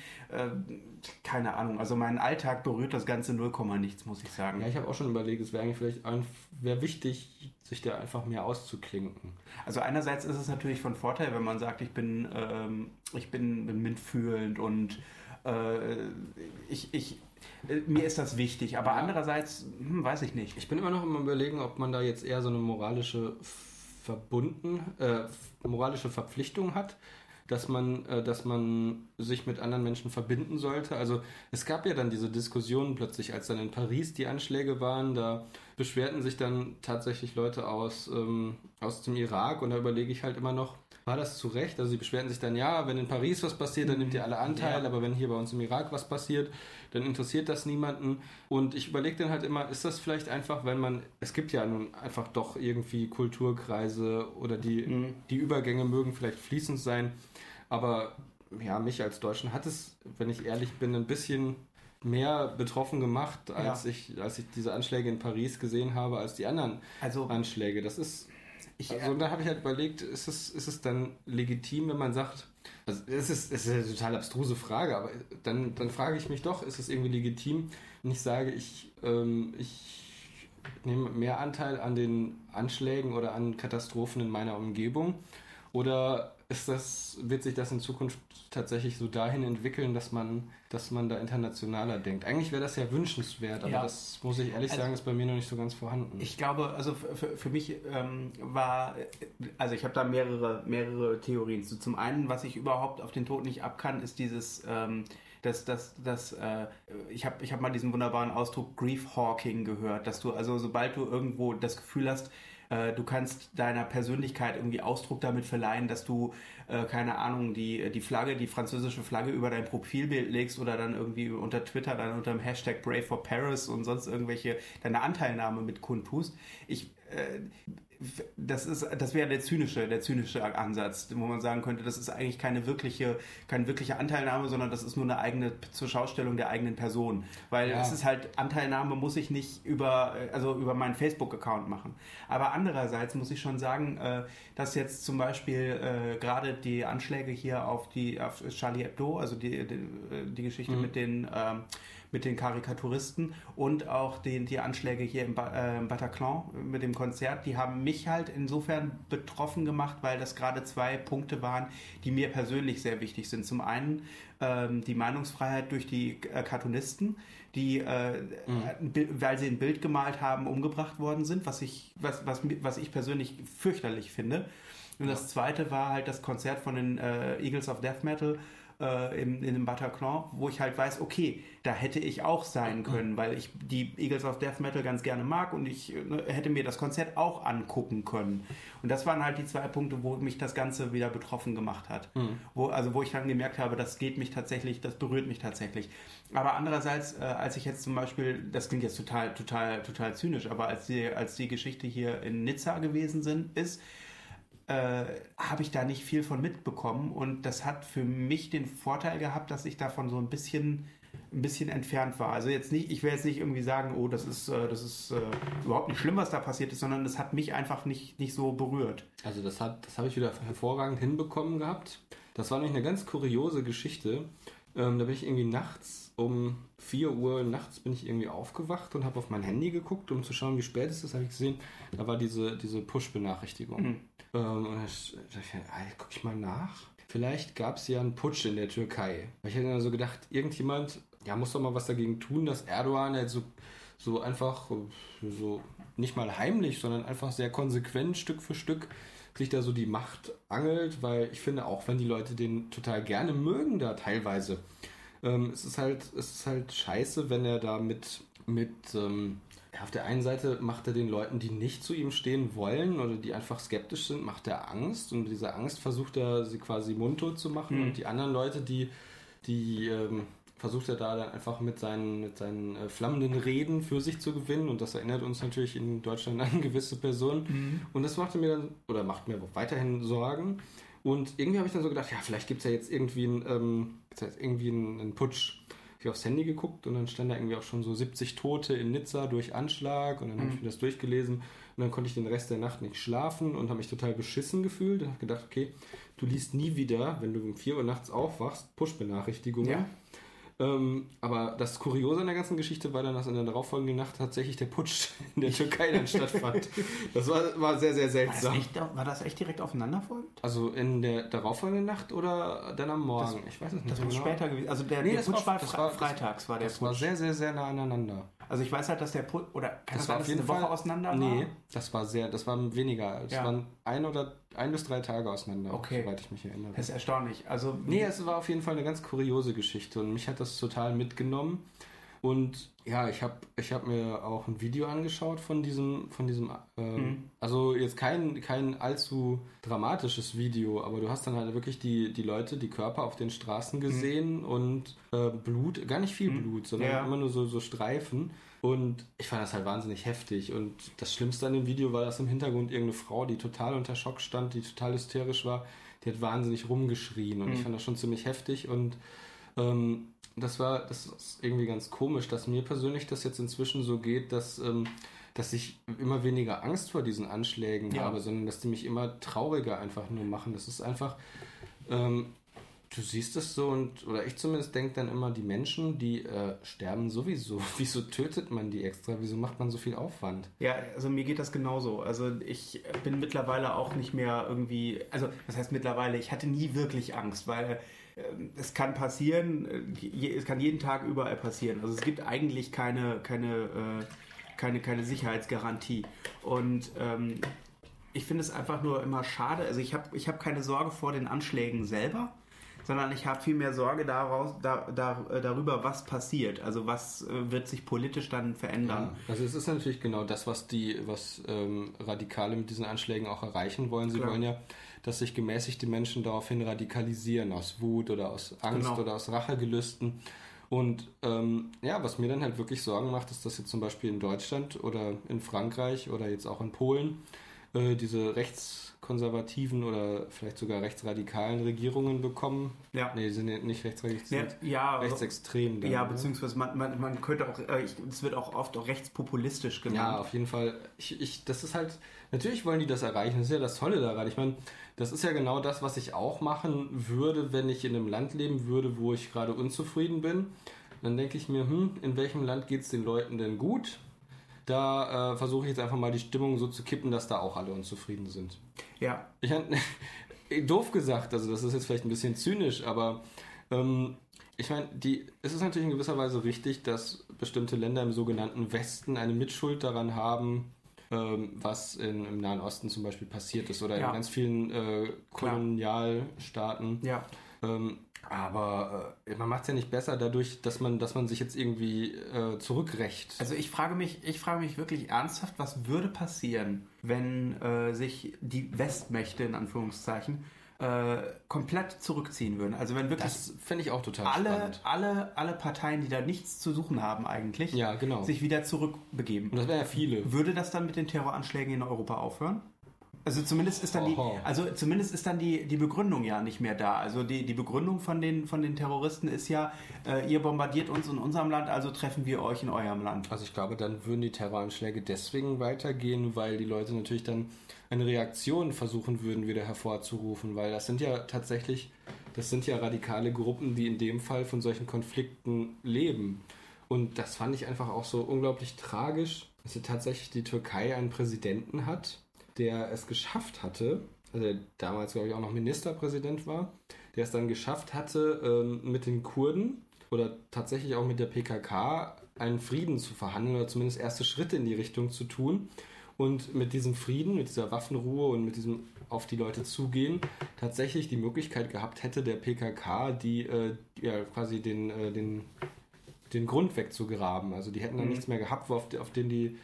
Speaker 2: keine Ahnung, also mein Alltag berührt das Ganze 0, nichts, muss ich sagen.
Speaker 1: Ja, ich habe auch schon überlegt, es wäre eigentlich vielleicht wär wichtig, sich da einfach mehr auszuklinken.
Speaker 2: Also einerseits ist es natürlich von Vorteil, wenn man sagt, ich bin, ähm, ich bin, mitfühlend und äh, ich, ich, mir ist das wichtig, aber ja. andererseits hm, weiß ich nicht.
Speaker 1: Ich bin immer noch im Überlegen, ob man da jetzt eher so eine moralische verbunden, äh, moralische Verpflichtung hat, dass man, äh, dass man sich mit anderen Menschen verbinden sollte. Also es gab ja dann diese Diskussion plötzlich, als dann in Paris die Anschläge waren, da beschwerten sich dann tatsächlich Leute aus, ähm, aus dem Irak und da überlege ich halt immer noch, war das zu Recht? Also sie beschwerten sich dann, ja, wenn in Paris was passiert, dann nimmt ihr alle Anteil, ja. aber wenn hier bei uns im Irak was passiert, dann interessiert das niemanden. Und ich überlege dann halt immer, ist das vielleicht einfach, wenn man, es gibt ja nun einfach doch irgendwie Kulturkreise oder die, mhm. die Übergänge mögen vielleicht fließend sein, aber ja, mich als Deutschen hat es, wenn ich ehrlich bin, ein bisschen mehr betroffen gemacht, als, ja. ich, als ich diese Anschläge in Paris gesehen habe, als die anderen also, Anschläge. Das ist. Ich, also, da habe ich halt überlegt, ist es, ist es dann legitim, wenn man sagt, also es ist, es ist eine total abstruse Frage, aber dann, dann frage ich mich doch, ist es irgendwie legitim, wenn ich sage, ich, ähm, ich nehme mehr Anteil an den Anschlägen oder an Katastrophen in meiner Umgebung? Oder ist das, wird sich das in Zukunft tatsächlich so dahin entwickeln, dass man, dass man da internationaler denkt? Eigentlich wäre das ja wünschenswert, aber ja. das muss ich ehrlich also, sagen, ist bei mir noch nicht so ganz vorhanden.
Speaker 2: Ich glaube, also für, für mich ähm, war, also ich habe da mehrere, mehrere Theorien. So, zum einen, was ich überhaupt auf den Tod nicht abkann, ist dieses ähm, dass, dass, dass äh, ich habe ich hab mal diesen wunderbaren Ausdruck Grief Hawking gehört, dass du also sobald du irgendwo das Gefühl hast, äh, du kannst deiner Persönlichkeit irgendwie Ausdruck damit verleihen, dass du, äh, keine Ahnung, die, die Flagge, die französische Flagge über dein Profilbild legst oder dann irgendwie unter Twitter dann unter dem Hashtag Brave for Paris und sonst irgendwelche deine Anteilnahme mit kundtust. Ich, das ist, das wäre der zynische, der zynische Ansatz, wo man sagen könnte, das ist eigentlich keine wirkliche, keine wirkliche Anteilnahme, sondern das ist nur eine eigene zur Schaustellung der eigenen Person. Weil ja. es ist halt, Anteilnahme muss ich nicht über, also über meinen Facebook-Account machen. Aber andererseits muss ich schon sagen, äh, dass jetzt zum Beispiel äh, gerade die Anschläge hier auf die, auf Charlie Hebdo, also die, die, die Geschichte mhm. mit den, ähm, mit den Karikaturisten und auch die, die Anschläge hier im, ba äh, Bataclan mit dem Konzert, die haben mich halt insofern betroffen gemacht, weil das gerade zwei Punkte waren, die mir persönlich sehr wichtig sind. Zum einen ähm, die Meinungsfreiheit durch die äh, Cartoonisten, die, äh, mhm. weil sie ein Bild gemalt haben, umgebracht worden sind, was ich, was, was, was ich persönlich fürchterlich finde. Und das zweite war halt das Konzert von den äh, Eagles of Death Metal, äh, in, in dem Bataclan, wo ich halt weiß, okay, da hätte ich auch sein können, weil ich die Eagles of Death Metal ganz gerne mag und ich ne, hätte mir das Konzert auch angucken können. Und das waren halt die zwei Punkte, wo mich das Ganze wieder betroffen gemacht hat. Mhm. Wo, also wo ich dann gemerkt habe, das geht mich tatsächlich, das berührt mich tatsächlich. Aber andererseits, äh, als ich jetzt zum Beispiel, das klingt jetzt total, total, total zynisch, aber als die, als die Geschichte hier in Nizza gewesen sind, ist, äh, habe ich da nicht viel von mitbekommen und das hat für mich den Vorteil gehabt, dass ich davon so ein bisschen ein bisschen entfernt war. Also jetzt nicht, ich will jetzt nicht irgendwie sagen, oh, das ist, äh, das ist äh, überhaupt nicht schlimm, was da passiert ist, sondern es hat mich einfach nicht, nicht so berührt.
Speaker 1: Also das hat, das habe ich wieder hervorragend hinbekommen gehabt. Das war nämlich eine ganz kuriose Geschichte. Ähm, da bin ich irgendwie nachts um 4 Uhr nachts bin ich irgendwie aufgewacht und habe auf mein Handy geguckt, um zu schauen, wie spät es ist. Habe ich gesehen, da war diese, diese Push-Benachrichtigung. Mhm. Ähm, und dann dachte ich, ah, guck ich mal nach. Vielleicht gab es ja einen Putsch in der Türkei. Ich hätte dann so gedacht, irgendjemand, ja, muss doch mal was dagegen tun, dass Erdogan jetzt so, so einfach, so nicht mal heimlich, sondern einfach sehr konsequent Stück für Stück sich da so die Macht angelt, weil ich finde, auch wenn die Leute den total gerne mögen, da teilweise, ähm, es ist halt, es ist halt scheiße, wenn er da mit, mit ähm, ja, auf der einen Seite macht er den Leuten, die nicht zu ihm stehen wollen oder die einfach skeptisch sind, macht er Angst und mit dieser Angst versucht er sie quasi mundtot zu machen mhm. und die anderen Leute, die, die ähm, versucht er da dann einfach mit seinen, mit seinen äh, flammenden Reden für sich zu gewinnen und das erinnert uns natürlich in Deutschland an gewisse Personen mhm. und das machte mir dann, oder macht mir weiterhin Sorgen und irgendwie habe ich dann so gedacht, ja, vielleicht gibt es ja jetzt irgendwie einen, ähm, irgendwie einen, einen Putsch ich aufs Handy geguckt und dann stand da irgendwie auch schon so 70 Tote in Nizza durch Anschlag und dann mhm. habe ich mir das durchgelesen und dann konnte ich den Rest der Nacht nicht schlafen und habe mich total beschissen gefühlt und habe gedacht, okay, du liest nie wieder, wenn du um 4 Uhr nachts aufwachst, Push-Benachrichtigungen. Ja. Ähm, aber das Kuriose an der ganzen Geschichte war dann, dass in der darauffolgenden Nacht tatsächlich der Putsch <laughs> in der Türkei dann stattfand. Das war, war sehr, sehr seltsam.
Speaker 2: War das, echt, war das echt direkt aufeinanderfolgend?
Speaker 1: Also in der darauffolgenden Nacht oder dann am Morgen?
Speaker 2: Das, ich weiß es nicht. Das war genau. später gewesen. Also der, nee, der Putsch war, das war freitags war der
Speaker 1: Das Putsch. war sehr, sehr, sehr nah aneinander.
Speaker 2: Also ich weiß halt, dass der Putsch, oder
Speaker 1: kann das, das war auf jeden Fall, Woche auseinander war? Nee, das war sehr, das war weniger. Es ja. waren ein oder ein bis drei Tage auseinander,
Speaker 2: okay.
Speaker 1: soweit ich mich erinnere.
Speaker 2: Das ist erstaunlich. Also,
Speaker 1: nee, es war auf jeden Fall eine ganz kuriose Geschichte und mich hat das total mitgenommen. Und ja, ich habe ich hab mir auch ein Video angeschaut von diesem, von diesem, äh, mhm. also jetzt kein, kein allzu dramatisches Video, aber du hast dann halt wirklich die, die Leute, die Körper auf den Straßen mhm. gesehen mhm. und äh, Blut, gar nicht viel mhm. Blut, sondern ja. immer nur so, so Streifen. Und ich fand das halt wahnsinnig heftig. Und das Schlimmste an dem Video war, dass im Hintergrund irgendeine Frau, die total unter Schock stand, die total hysterisch war, die hat wahnsinnig rumgeschrien. Und mhm. ich fand das schon ziemlich heftig. Und ähm, das war, das ist irgendwie ganz komisch, dass mir persönlich das jetzt inzwischen so geht, dass, ähm, dass ich immer weniger Angst vor diesen Anschlägen ja. habe, sondern dass die mich immer trauriger einfach nur machen. Das ist einfach, ähm, du siehst es so und, oder ich zumindest denke dann immer, die Menschen, die äh, sterben sowieso. <laughs> Wieso tötet man die extra? Wieso macht man so viel Aufwand?
Speaker 2: Ja, also mir geht das genauso. Also ich bin mittlerweile auch nicht mehr irgendwie, also was heißt mittlerweile, ich hatte nie wirklich Angst, weil äh, es kann passieren, äh, es kann jeden Tag überall passieren. Also es gibt eigentlich keine, keine, äh, keine, keine Sicherheitsgarantie. Und ähm, ich finde es einfach nur immer schade. Also ich habe ich hab keine Sorge vor den Anschlägen selber sondern ich habe viel mehr Sorge daraus, da, da, äh, darüber, was passiert. Also was äh, wird sich politisch dann verändern.
Speaker 1: Ja, also es ist natürlich genau das, was die, was ähm, Radikale mit diesen Anschlägen auch erreichen wollen. Sie Klar. wollen ja, dass sich gemäßigte Menschen daraufhin radikalisieren, aus Wut oder aus Angst genau. oder aus Rachegelüsten. Und ähm, ja, was mir dann halt wirklich Sorgen macht, ist, dass jetzt zum Beispiel in Deutschland oder in Frankreich oder jetzt auch in Polen äh, diese rechtskonservativen oder vielleicht sogar rechtsradikalen Regierungen bekommen. Ja. Nee, die sind nicht rechtsradikal,
Speaker 2: ja, ja,
Speaker 1: rechtsextrem.
Speaker 2: Dann, ja, ne? beziehungsweise man, man, man könnte auch, äh, es wird auch oft auch rechtspopulistisch genannt. Ja,
Speaker 1: auf jeden Fall. Ich, ich, das ist halt, natürlich wollen die das erreichen, das ist ja das Tolle daran. Ich meine, das ist ja genau das, was ich auch machen würde, wenn ich in einem Land leben würde, wo ich gerade unzufrieden bin. Dann denke ich mir, hm, in welchem Land geht es den Leuten denn gut? Da äh, versuche ich jetzt einfach mal die Stimmung so zu kippen, dass da auch alle unzufrieden sind.
Speaker 2: Ja.
Speaker 1: Ich <laughs> doof gesagt, also das ist jetzt vielleicht ein bisschen zynisch, aber ähm, ich meine, es ist natürlich in gewisser Weise richtig, dass bestimmte Länder im sogenannten Westen eine Mitschuld daran haben, ähm, was in, im Nahen Osten zum Beispiel passiert ist oder ja. in ganz vielen äh, Kolonialstaaten.
Speaker 2: Ja.
Speaker 1: Ähm, aber äh, man macht es ja nicht besser dadurch, dass man, dass man sich jetzt irgendwie äh, zurückrächt.
Speaker 2: Also ich frage mich, ich frage mich wirklich ernsthaft, was würde passieren, wenn äh, sich die Westmächte in Anführungszeichen äh, komplett zurückziehen würden. Also wenn wirklich
Speaker 1: das finde ich auch total
Speaker 2: alle,
Speaker 1: spannend.
Speaker 2: alle, alle Parteien, die da nichts zu suchen haben eigentlich,
Speaker 1: ja, genau.
Speaker 2: sich wieder zurückbegeben.
Speaker 1: Und das wären ja viele.
Speaker 2: Würde das dann mit den Terroranschlägen in Europa aufhören? Also zumindest ist dann die, also zumindest ist dann die, die Begründung ja nicht mehr da. Also die, die Begründung von den, von den Terroristen ist ja, äh, ihr bombardiert uns in unserem Land, also treffen wir euch in eurem Land.
Speaker 1: Also ich glaube, dann würden die Terroranschläge deswegen weitergehen, weil die Leute natürlich dann eine Reaktion versuchen würden, wieder hervorzurufen, weil das sind ja tatsächlich, das sind ja radikale Gruppen, die in dem Fall von solchen Konflikten leben. Und das fand ich einfach auch so unglaublich tragisch, dass ja tatsächlich die Türkei einen Präsidenten hat, der es geschafft hatte, also der damals, glaube ich, auch noch Ministerpräsident war, der es dann geschafft hatte, ähm, mit den Kurden oder tatsächlich auch mit der PKK einen Frieden zu verhandeln oder zumindest erste Schritte in die Richtung zu tun. Und mit diesem Frieden, mit dieser Waffenruhe und mit diesem auf die Leute zugehen, tatsächlich die Möglichkeit gehabt hätte, der PKK die äh, ja, quasi den, äh, den, den Grund wegzugraben. Also die hätten dann mhm. nichts mehr gehabt, auf, auf den die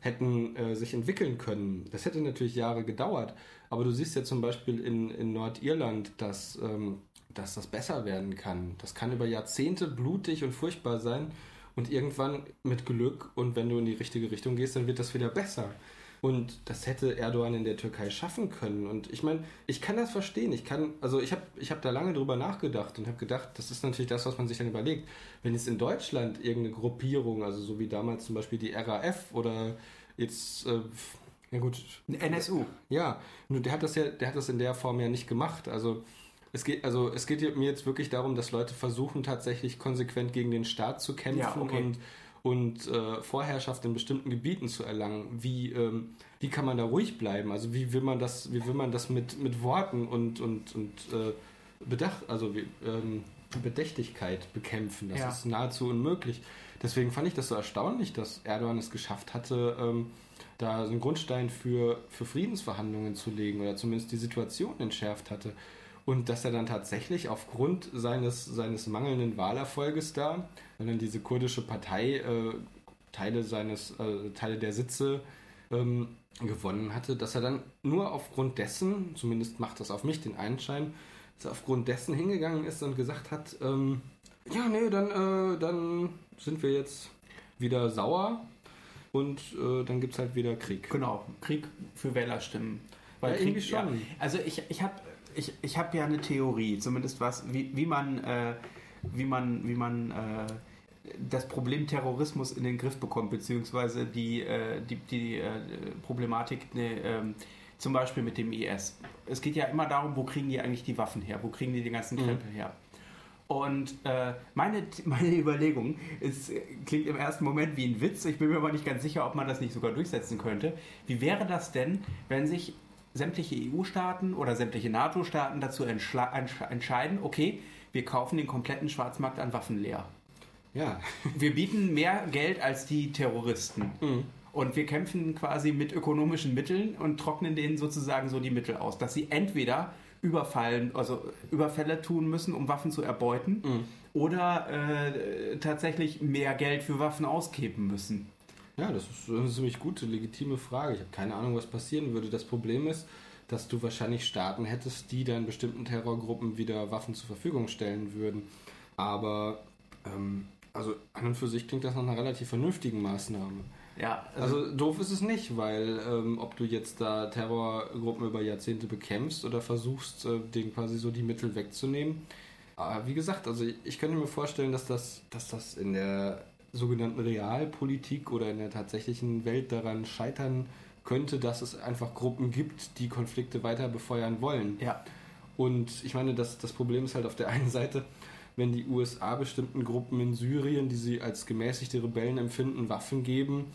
Speaker 1: hätten äh, sich entwickeln können. Das hätte natürlich Jahre gedauert, aber du siehst ja zum Beispiel in, in Nordirland, dass, ähm, dass das besser werden kann. Das kann über Jahrzehnte blutig und furchtbar sein und irgendwann mit Glück und wenn du in die richtige Richtung gehst, dann wird das wieder besser. Und das hätte Erdogan in der Türkei schaffen können. Und ich meine, ich kann das verstehen. Ich kann, also ich habe ich hab da lange drüber nachgedacht und habe gedacht, das ist natürlich das, was man sich dann überlegt. Wenn jetzt in Deutschland irgendeine Gruppierung, also so wie damals zum Beispiel die RAF oder jetzt, äh, ja gut.
Speaker 2: NSU.
Speaker 1: Ja, nur der hat das ja, der hat das in der Form ja nicht gemacht. Also es geht, also es geht mir jetzt wirklich darum, dass Leute versuchen, tatsächlich konsequent gegen den Staat zu kämpfen ja, okay. und und äh, Vorherrschaft in bestimmten Gebieten zu erlangen. Wie, ähm, wie kann man da ruhig bleiben? Also wie will man das, wie will man das mit, mit Worten und, und, und äh, Bedacht, also wie, ähm, Bedächtigkeit bekämpfen? Das ja. ist nahezu unmöglich. Deswegen fand ich das so erstaunlich, dass Erdogan es geschafft hatte, ähm, da so einen Grundstein für, für Friedensverhandlungen zu legen oder zumindest die Situation entschärft hatte. Und dass er dann tatsächlich aufgrund seines, seines mangelnden Wahlerfolges da, wenn dann diese kurdische Partei äh, Teile seines, äh, Teile der Sitze ähm, gewonnen hatte, dass er dann nur aufgrund dessen, zumindest macht das auf mich den Einschein, dass er aufgrund dessen hingegangen ist und gesagt hat, ähm, ja, nee, dann, äh, dann sind wir jetzt wieder sauer und äh, dann gibt es halt wieder Krieg.
Speaker 2: Genau, Krieg für Wählerstimmen. Weil
Speaker 1: Ja,
Speaker 2: Krieg,
Speaker 1: irgendwie schon.
Speaker 2: Ja, also ich, ich habe ich, ich hab ja eine Theorie, zumindest was, wie, wie man, äh, wie man, wie man äh, das Problem Terrorismus in den Griff bekommt, beziehungsweise die, äh, die, die äh, Problematik ne, zum Beispiel mit dem IS. Es geht ja immer darum, wo kriegen die eigentlich die Waffen her, wo kriegen die den ganzen
Speaker 1: Mhm.
Speaker 2: Krempel her. Und äh, meine, <laughs> meine Überlegung ist, klingt im ersten Moment wie ein Witz. Ich bin mir aber nicht ganz sicher, ob man das nicht sogar durchsetzen könnte. Wie wäre das denn, wenn sich sämtliche EU-Staaten oder sämtliche NATO-Staaten dazu entscheiden, okay, wir kaufen den kompletten Schwarzmarkt an Waffen leer.
Speaker 1: Ja,
Speaker 2: Wir bieten mehr Geld als die Terroristen. Und wir kämpfen quasi mit ökonomischen Mitteln und trocknen denen sozusagen so die Mittel aus, dass sie entweder überfallen, also Überfälle tun müssen, um Waffen zu erbeuten, oder äh, tatsächlich mehr Geld für Waffen ausgeben müssen.
Speaker 1: Ja, das ist eine ziemlich gute, legitime Frage. Ich habe keine Ahnung, was passieren würde. Das Problem ist, dass du wahrscheinlich Staaten hättest, die dann bestimmten Terrorgruppen wieder Waffen zur Verfügung stellen würden. Aber, ähm, also an und für sich klingt das nach einer relativ vernünftigen Maßnahme.
Speaker 2: Ja,
Speaker 1: Also doof ist es nicht, weil ähm, ob du jetzt da Terrorgruppen über Jahrzehnte bekämpfst oder versuchst, äh, denen quasi so die Mittel wegzunehmen. Aber wie gesagt, also ich, ich könnte mir vorstellen, dass das, dass das in der sogenannten Realpolitik oder in der tatsächlichen Welt daran scheitern könnte, dass es einfach Gruppen gibt, die Konflikte weiter befeuern wollen.
Speaker 2: ja,
Speaker 1: Und ich meine, das, das Problem ist halt auf der einen Seite, wenn die USA bestimmten Gruppen in Syrien, die sie als gemäßigte Rebellen empfinden, Waffen geben,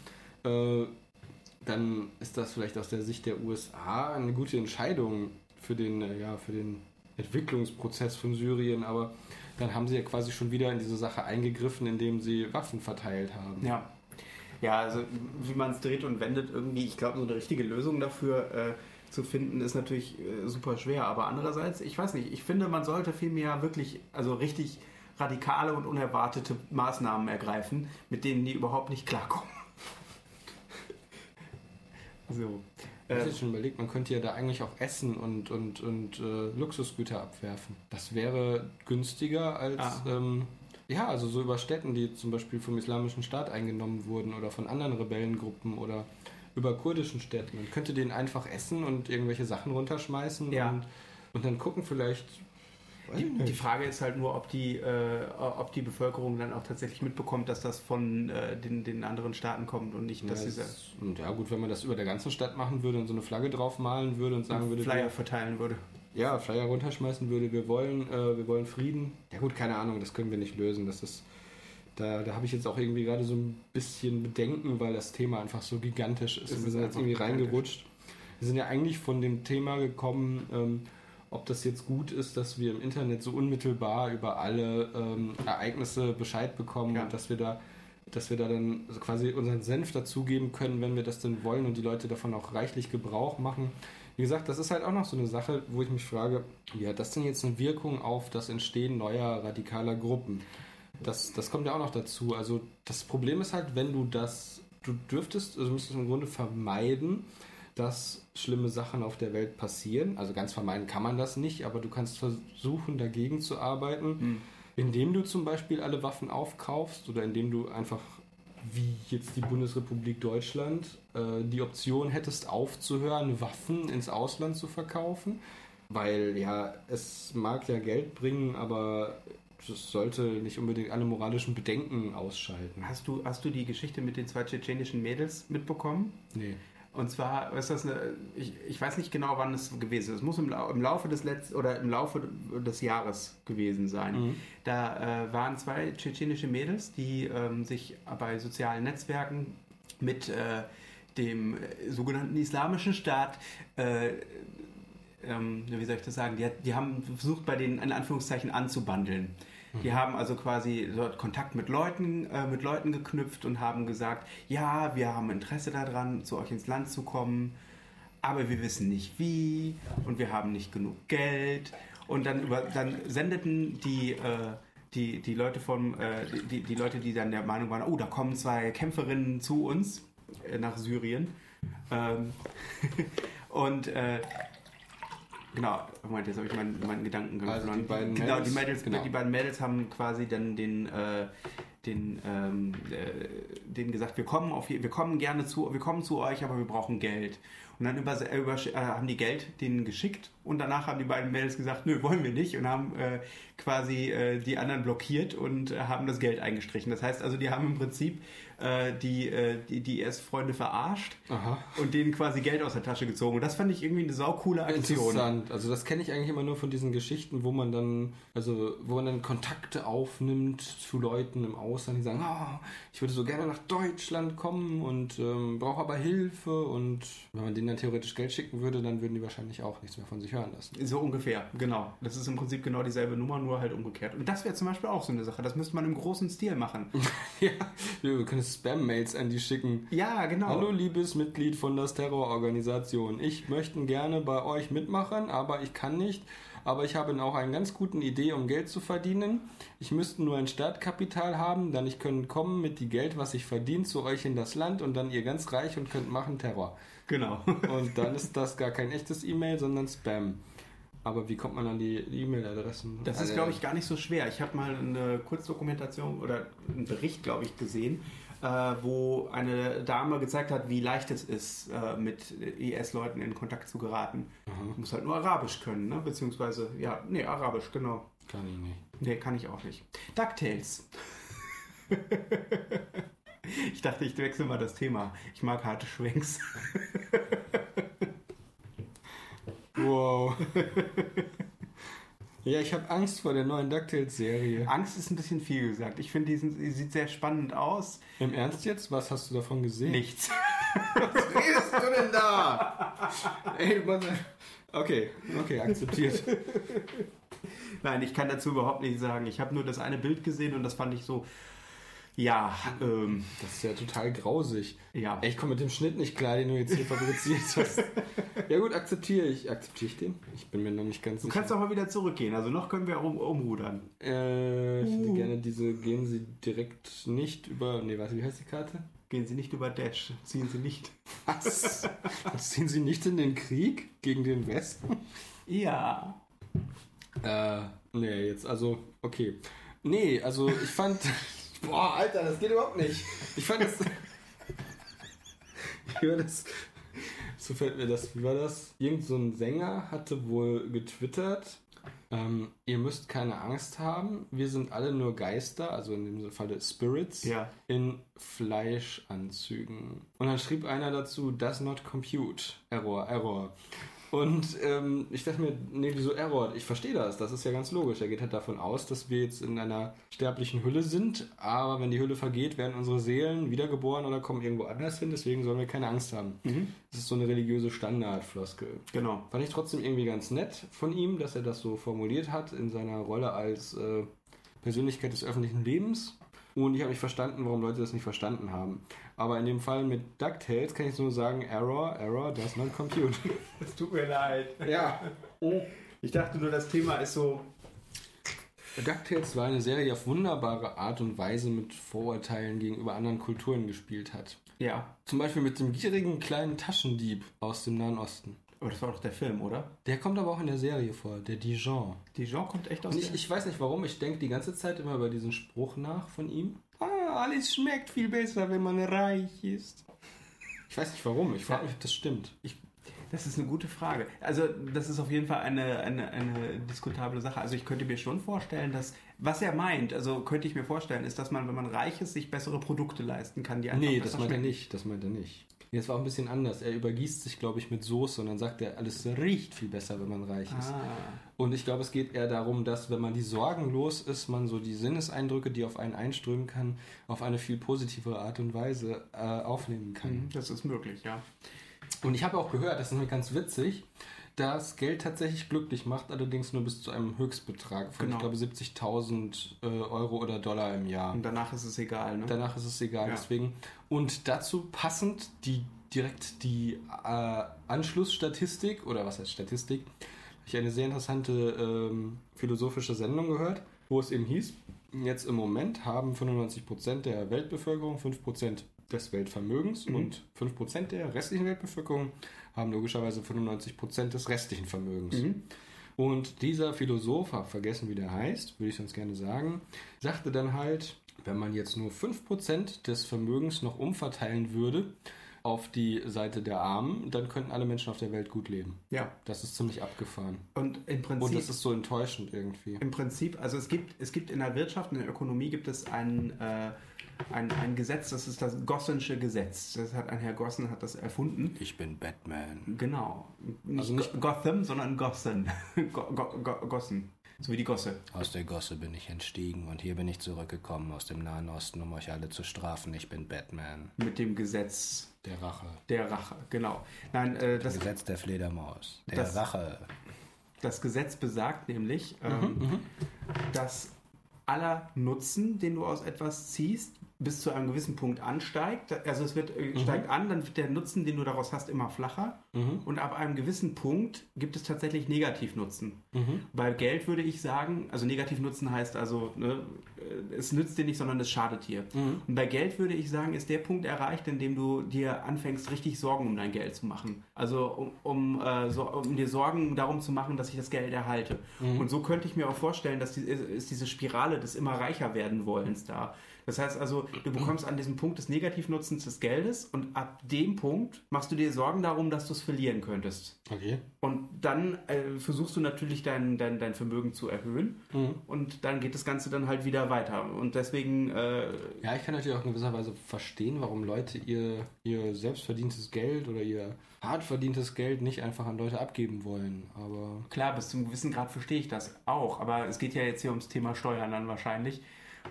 Speaker 1: äh, dann ist das vielleicht aus der Sicht der USA eine gute Entscheidung für den, äh, ja, für den Entwicklungsprozess von Syrien, aber dann haben sie ja quasi schon wieder in diese Sache eingegriffen, indem sie Waffen verteilt haben.
Speaker 2: Ja. Ja, also wie man es dreht und wendet, irgendwie, ich glaube, so eine richtige Lösung dafür äh, zu finden, ist natürlich äh, super schwer. Aber andererseits, ich weiß nicht, ich finde, man sollte vielmehr wirklich, also richtig radikale und unerwartete Maßnahmen ergreifen, mit denen die überhaupt nicht klarkommen. so.
Speaker 1: Ich habe schon überlegt, man könnte ja da eigentlich auch Essen und, und, und äh, Luxusgüter abwerfen. Das wäre günstiger als,
Speaker 2: Ah.
Speaker 1: ähm, ja, also so über Städten, die zum Beispiel vom Islamischen Staat eingenommen wurden oder von anderen Rebellengruppen oder über kurdischen Städten. Man könnte denen einfach essen und irgendwelche Sachen runterschmeißen
Speaker 2: Ja.
Speaker 1: und, und dann gucken vielleicht.
Speaker 2: Die, Frage ist halt nur, ob die, äh, ob die Bevölkerung dann auch tatsächlich mitbekommt, dass das von äh, den, den anderen Staaten kommt und nicht, dass
Speaker 1: ja,
Speaker 2: diese
Speaker 1: es- und ja gut, wenn man das über der ganzen Stadt machen würde und so eine Flagge draufmalen würde und sagen würde,
Speaker 2: Flyer
Speaker 1: wir-
Speaker 2: verteilen würde.
Speaker 1: ja, Flyer runterschmeißen würde, wir wollen, äh, wir wollen Frieden. Ja gut, keine Ahnung, das können wir nicht lösen. Das ist, da, da habe ich jetzt auch irgendwie gerade so ein bisschen Bedenken, weil das Thema einfach so gigantisch ist.
Speaker 2: Es
Speaker 1: und wir
Speaker 2: ist
Speaker 1: sind jetzt irgendwie
Speaker 2: gigantisch.
Speaker 1: reingerutscht. Wir sind ja eigentlich von dem Thema gekommen, ähm, ob das jetzt gut ist, dass wir im Internet so unmittelbar über alle ähm, Ereignisse Bescheid bekommen
Speaker 2: Ja.
Speaker 1: und dass wir da dass wir da dann quasi unseren Senf dazugeben können, wenn wir das denn wollen und die Leute davon auch reichlich Gebrauch machen. Wie gesagt, das ist halt auch noch so eine Sache, wo ich mich frage, wie hat das denn jetzt eine Wirkung auf das Entstehen neuer radikaler Gruppen? Das, das kommt ja auch noch dazu. Also das Problem ist halt, wenn du das, du dürftest, also müsstest im Grunde vermeiden, dass schlimme Sachen auf der Welt passieren. Also ganz vermeiden kann man das nicht, aber du kannst versuchen, dagegen zu arbeiten, indem du zum Beispiel alle Waffen aufkaufst oder indem du einfach, wie jetzt die Bundesrepublik Deutschland, äh, die Option hättest, aufzuhören, Waffen ins Ausland zu verkaufen. Weil ja, es mag ja Geld bringen, aber es sollte nicht unbedingt alle moralischen Bedenken ausschalten.
Speaker 2: Hast du, hast du die Geschichte mit den zwei tschetschenischen Mädels mitbekommen?
Speaker 1: Nee.
Speaker 2: Und zwar ist das eine, ich, ich weiß nicht genau, wann es gewesen ist. Es muss im, im Laufe des letzten oder im Laufe des Jahres gewesen sein.
Speaker 1: Mhm.
Speaker 2: Da äh, waren zwei tschetschenische Mädels, die ähm, sich bei sozialen Netzwerken mit äh, dem äh, sogenannten Islamischen Staat äh, ähm, wie soll ich das sagen, die, die haben versucht, bei denen in Anführungszeichen anzubandeln. Die haben also quasi dort Kontakt mit Leuten, äh, mit Leuten geknüpft und haben gesagt, ja, wir haben Interesse daran, zu euch ins Land zu kommen, aber wir wissen nicht wie und wir haben nicht genug Geld. Und dann, über, dann sendeten die, äh, die, die Leute vom, äh, die, die Leute, die dann der Meinung waren, oh, da kommen zwei Kämpferinnen zu uns äh, nach Syrien. Ähm, <laughs> und äh, Genau, Moment, jetzt habe ich meinen, meinen Gedankengang
Speaker 1: Also die beiden
Speaker 2: genau, die Mädels,
Speaker 1: genau.
Speaker 2: die beiden Mädels haben quasi dann den, äh, den, ähm, äh, denen gesagt, wir kommen, auf, wir kommen gerne zu, wir kommen zu euch, aber wir brauchen Geld. Und dann über, über, äh, haben die Geld denen geschickt und danach haben die beiden Mädels gesagt, nö, wollen wir nicht und haben äh, quasi äh, die anderen blockiert und äh, haben das Geld eingestrichen. Das heißt also, die haben im Prinzip äh, die, äh, die, die Erstfreunde verarscht
Speaker 1: Aha.
Speaker 2: und denen quasi Geld aus der Tasche gezogen. Und das fand ich irgendwie eine saukoole Aktion.
Speaker 1: Interessant. Also das kenne ich eigentlich immer nur von diesen Geschichten, wo man dann, also wo man dann Kontakte aufnimmt zu Leuten im Ausland, die sagen, oh, ich würde so gerne nach Deutschland kommen und ähm, brauche aber Hilfe und wenn man denen dann theoretisch Geld schicken würde, dann würden die wahrscheinlich auch nichts mehr von sich hören lassen.
Speaker 2: So ungefähr, genau. Das ist im Prinzip genau dieselbe Nummer, nur halt umgekehrt. Und das wäre zum Beispiel auch so eine Sache. Das müsste man im großen Stil machen. <laughs>
Speaker 1: ja, wir können Spam-Mails an die schicken.
Speaker 2: Ja, genau.
Speaker 1: Hallo liebes Mitglied von das Terrororganisation. Ich möchte gerne bei euch mitmachen, aber ich kann nicht. Aber ich habe auch eine ganz gute Idee, um Geld zu verdienen. Ich müsste nur ein Startkapital haben, dann ich könnte kommen mit dem Geld, was ich verdiene, zu euch in das Land und dann ihr ganz reich und könnt machen Terror.
Speaker 2: Genau. <laughs>
Speaker 1: Und dann ist das gar kein echtes E-Mail, sondern Spam. Aber wie kommt man an die E-Mail-Adressen?
Speaker 2: Das ist,
Speaker 1: Also,
Speaker 2: glaube ich, gar nicht so schwer. Ich habe mal eine Kurzdokumentation oder einen Bericht, glaube ich, gesehen, äh, wo eine Dame gezeigt hat, wie leicht es ist, äh, mit IS-Leuten in Kontakt zu geraten.
Speaker 1: Aha,
Speaker 2: Du musst halt nur Arabisch können, ne? beziehungsweise, ja, nee, Arabisch, genau.
Speaker 1: kann ich nicht.
Speaker 2: Nee, kann ich auch nicht. DuckTales. <laughs> <laughs> ich dachte, ich wechsle mal das Thema. Ich mag harte Schwenks. <laughs>
Speaker 1: Wow. <laughs> ja, ich habe Angst vor der neuen DuckTales-Serie.
Speaker 2: Angst ist ein bisschen viel gesagt. Ich finde, die, die sieht sehr spannend aus.
Speaker 1: Im Ernst jetzt? Was hast du davon gesehen?
Speaker 2: Nichts.
Speaker 1: Was redest du denn da? Ey, Mann. Okay, okay, akzeptiert.
Speaker 2: Nein, ich kann dazu überhaupt nichts sagen. Ich habe nur das eine Bild gesehen und das fand ich so, ja, ähm,
Speaker 1: Das ist ja total grausig.
Speaker 2: ja.
Speaker 1: Ich komme mit dem Schnitt nicht klar, den du jetzt hier fabriziert hast. <laughs> Ja gut, akzeptiere ich. Akzeptiere ich den? Ich bin mir noch nicht ganz
Speaker 2: Du
Speaker 1: sicher.
Speaker 2: kannst auch mal wieder zurückgehen. Also noch können wir um, umrudern.
Speaker 1: Äh, ich hätte
Speaker 2: Uh.
Speaker 1: gerne diese, gehen Sie direkt nicht über, nee, warte, wie heißt die Karte?
Speaker 2: Gehen Sie nicht über Dash. Ziehen Sie nicht.
Speaker 1: Was? Ziehen Sie nicht in den Krieg gegen den Westen?
Speaker 2: Ja.
Speaker 1: Äh, nee, jetzt, also, okay. Nee, also ich fand. <laughs> Boah, Alter, das geht überhaupt nicht. Ich fand das. <laughs> Wie war das? So fällt mir das. Wie war das? Irgend so ein Sänger hatte wohl getwittert. Ähm, ihr müsst keine Angst haben. Wir sind alle nur Geister, also in dem Falle Spirits,
Speaker 2: Ja.
Speaker 1: in Fleischanzügen. Und dann schrieb einer dazu, does not compute. Error, Error. Und ähm, ich dachte mir, nee, wieso Error? Ich verstehe das, das ist ja ganz logisch. Er geht halt davon aus, dass wir jetzt in einer sterblichen Hülle sind, aber wenn die Hülle vergeht, werden unsere Seelen wiedergeboren oder kommen irgendwo anders hin, deswegen sollen wir keine Angst haben.
Speaker 2: Mhm.
Speaker 1: Das ist so eine religiöse Standardfloskel.
Speaker 2: Genau.
Speaker 1: Fand ich trotzdem irgendwie ganz nett von ihm, dass er das so formuliert hat in seiner Rolle als äh, Persönlichkeit des öffentlichen Lebens. Und ich habe nicht verstanden, warum Leute das nicht verstanden haben. Aber in dem Fall mit DuckTales kann ich nur sagen, Error, Error, does not compute. <laughs>
Speaker 2: Es tut mir leid.
Speaker 1: ja.
Speaker 2: Ich dachte nur, das Thema ist so.
Speaker 1: DuckTales war eine Serie, die auf wunderbare Art und Weise mit Vorurteilen gegenüber anderen Kulturen gespielt hat.
Speaker 2: Ja.
Speaker 1: Zum Beispiel mit dem gierigen kleinen Taschendieb aus dem Nahen Osten.
Speaker 2: Aber das war doch der Film, oder?
Speaker 1: Der kommt aber auch in der Serie vor, der Dijon.
Speaker 2: Dijon kommt echt aus
Speaker 1: Und ich, ich weiß nicht warum, ich denke die ganze Zeit immer über diesen Spruch nach von ihm. Ah, alles schmeckt viel besser, wenn man reich ist. Ich weiß nicht warum, ich frage mich, ob das stimmt.
Speaker 2: Das ist eine gute Frage. Also, das ist auf jeden Fall eine, eine, eine diskutable Sache. Also, ich könnte mir schon vorstellen, dass, was er meint, also könnte ich mir vorstellen, ist, dass man, wenn man reich ist, sich bessere Produkte leisten kann, die einfach
Speaker 1: Nee, das meint er nicht, das meint er nicht. Jetzt war auch ein bisschen anders. Er übergießt sich, glaube ich, mit Soße und dann sagt er, alles riecht viel besser, wenn man reich ist.
Speaker 2: Ah,
Speaker 1: Und ich glaube, es geht eher darum, dass wenn man die Sorgen los ist, man so die Sinneseindrücke, die auf einen einströmen kann, auf eine viel positivere Art und Weise äh, aufnehmen kann.
Speaker 2: mhm, das ist möglich, ja.
Speaker 1: Und ich habe auch gehört, das ist nämlich ganz witzig, dass Geld tatsächlich glücklich macht, allerdings nur bis zu einem Höchstbetrag von,
Speaker 2: Genau.
Speaker 1: ich glaube, 70.000 äh, Euro oder Dollar im Jahr.
Speaker 2: Und danach ist es egal, ne?
Speaker 1: Danach ist es egal,
Speaker 2: Ja.
Speaker 1: deswegen. Und dazu passend die direkt die äh, Anschlussstatistik, oder was heißt Statistik, habe ich eine sehr interessante ähm, philosophische Sendung gehört, wo es eben hieß, jetzt im Moment haben 95% der Weltbevölkerung 5% des Weltvermögens
Speaker 2: Mhm.
Speaker 1: und 5% der restlichen Weltbevölkerung haben logischerweise 95% des restlichen Vermögens.
Speaker 2: Mhm.
Speaker 1: Und dieser Philosoph, hab vergessen wie der heißt, würde ich sonst gerne sagen, sagte dann halt, wenn man jetzt nur 5% des Vermögens noch umverteilen würde auf die Seite der Armen, dann könnten alle Menschen auf der Welt gut leben.
Speaker 2: Ja.
Speaker 1: Das ist ziemlich abgefahren.
Speaker 2: Und im Prinzip.
Speaker 1: Und das ist so enttäuschend irgendwie.
Speaker 2: Im Prinzip, also es gibt, es gibt in der Wirtschaft, in der Ökonomie gibt es ein, äh, ein, ein Gesetz, das ist das Gossensche Gesetz. Das hat ein Herr Gossen hat das erfunden.
Speaker 1: Ich bin Batman.
Speaker 2: Genau. Nicht,
Speaker 1: Also nicht-
Speaker 2: Go- Gotham, sondern Gossen. <laughs> Go, Go, Go, Gossen. So wie die Gosse.
Speaker 1: Aus der Gosse bin ich entstiegen und hier bin ich zurückgekommen aus dem Nahen Osten, um euch alle zu strafen. Ich bin Batman.
Speaker 2: Mit dem Gesetz
Speaker 1: Der Rache.
Speaker 2: der Rache. Genau. Nein, äh, das,
Speaker 1: Gesetz der Fledermaus. Der
Speaker 2: Das-
Speaker 1: Rache.
Speaker 2: das Gesetz besagt nämlich, ähm, dass aller Nutzen, den du aus etwas ziehst, bis zu einem gewissen Punkt ansteigt. Also es wird, äh, steigt an, dann wird der Nutzen, den du daraus hast, immer flacher. Und ab einem gewissen Punkt gibt es tatsächlich Negativnutzen. Bei Geld würde ich sagen, also Negativnutzen heißt also, ne, äh, es nützt dir nicht, sondern es schadet dir. Und bei Geld würde ich sagen, ist der Punkt erreicht, in dem du dir anfängst, richtig Sorgen um dein Geld zu machen. Also um, um, äh, so, um dir Sorgen darum zu machen, dass ich das Geld erhalte. Und so könnte ich mir auch vorstellen, dass die, ist diese Spirale des immer reicher werden Wollens da. Das heißt also, du bekommst an diesem Punkt des Negativnutzens des Geldes und ab dem Punkt machst du dir Sorgen darum, dass du es verlieren könntest.
Speaker 1: Okay.
Speaker 2: Und dann äh, versuchst du natürlich dein, dein, dein Vermögen zu erhöhen und dann geht das Ganze dann halt wieder weiter. Und deswegen, äh,
Speaker 1: Ja, ich kann natürlich auch in gewisser Weise verstehen, warum Leute ihr, ihr selbstverdientes Geld oder ihr hart verdientes Geld nicht einfach an Leute abgeben wollen. Aber
Speaker 2: klar, bis zum gewissen Grad verstehe ich das auch, aber es geht ja jetzt hier ums Thema Steuern dann wahrscheinlich.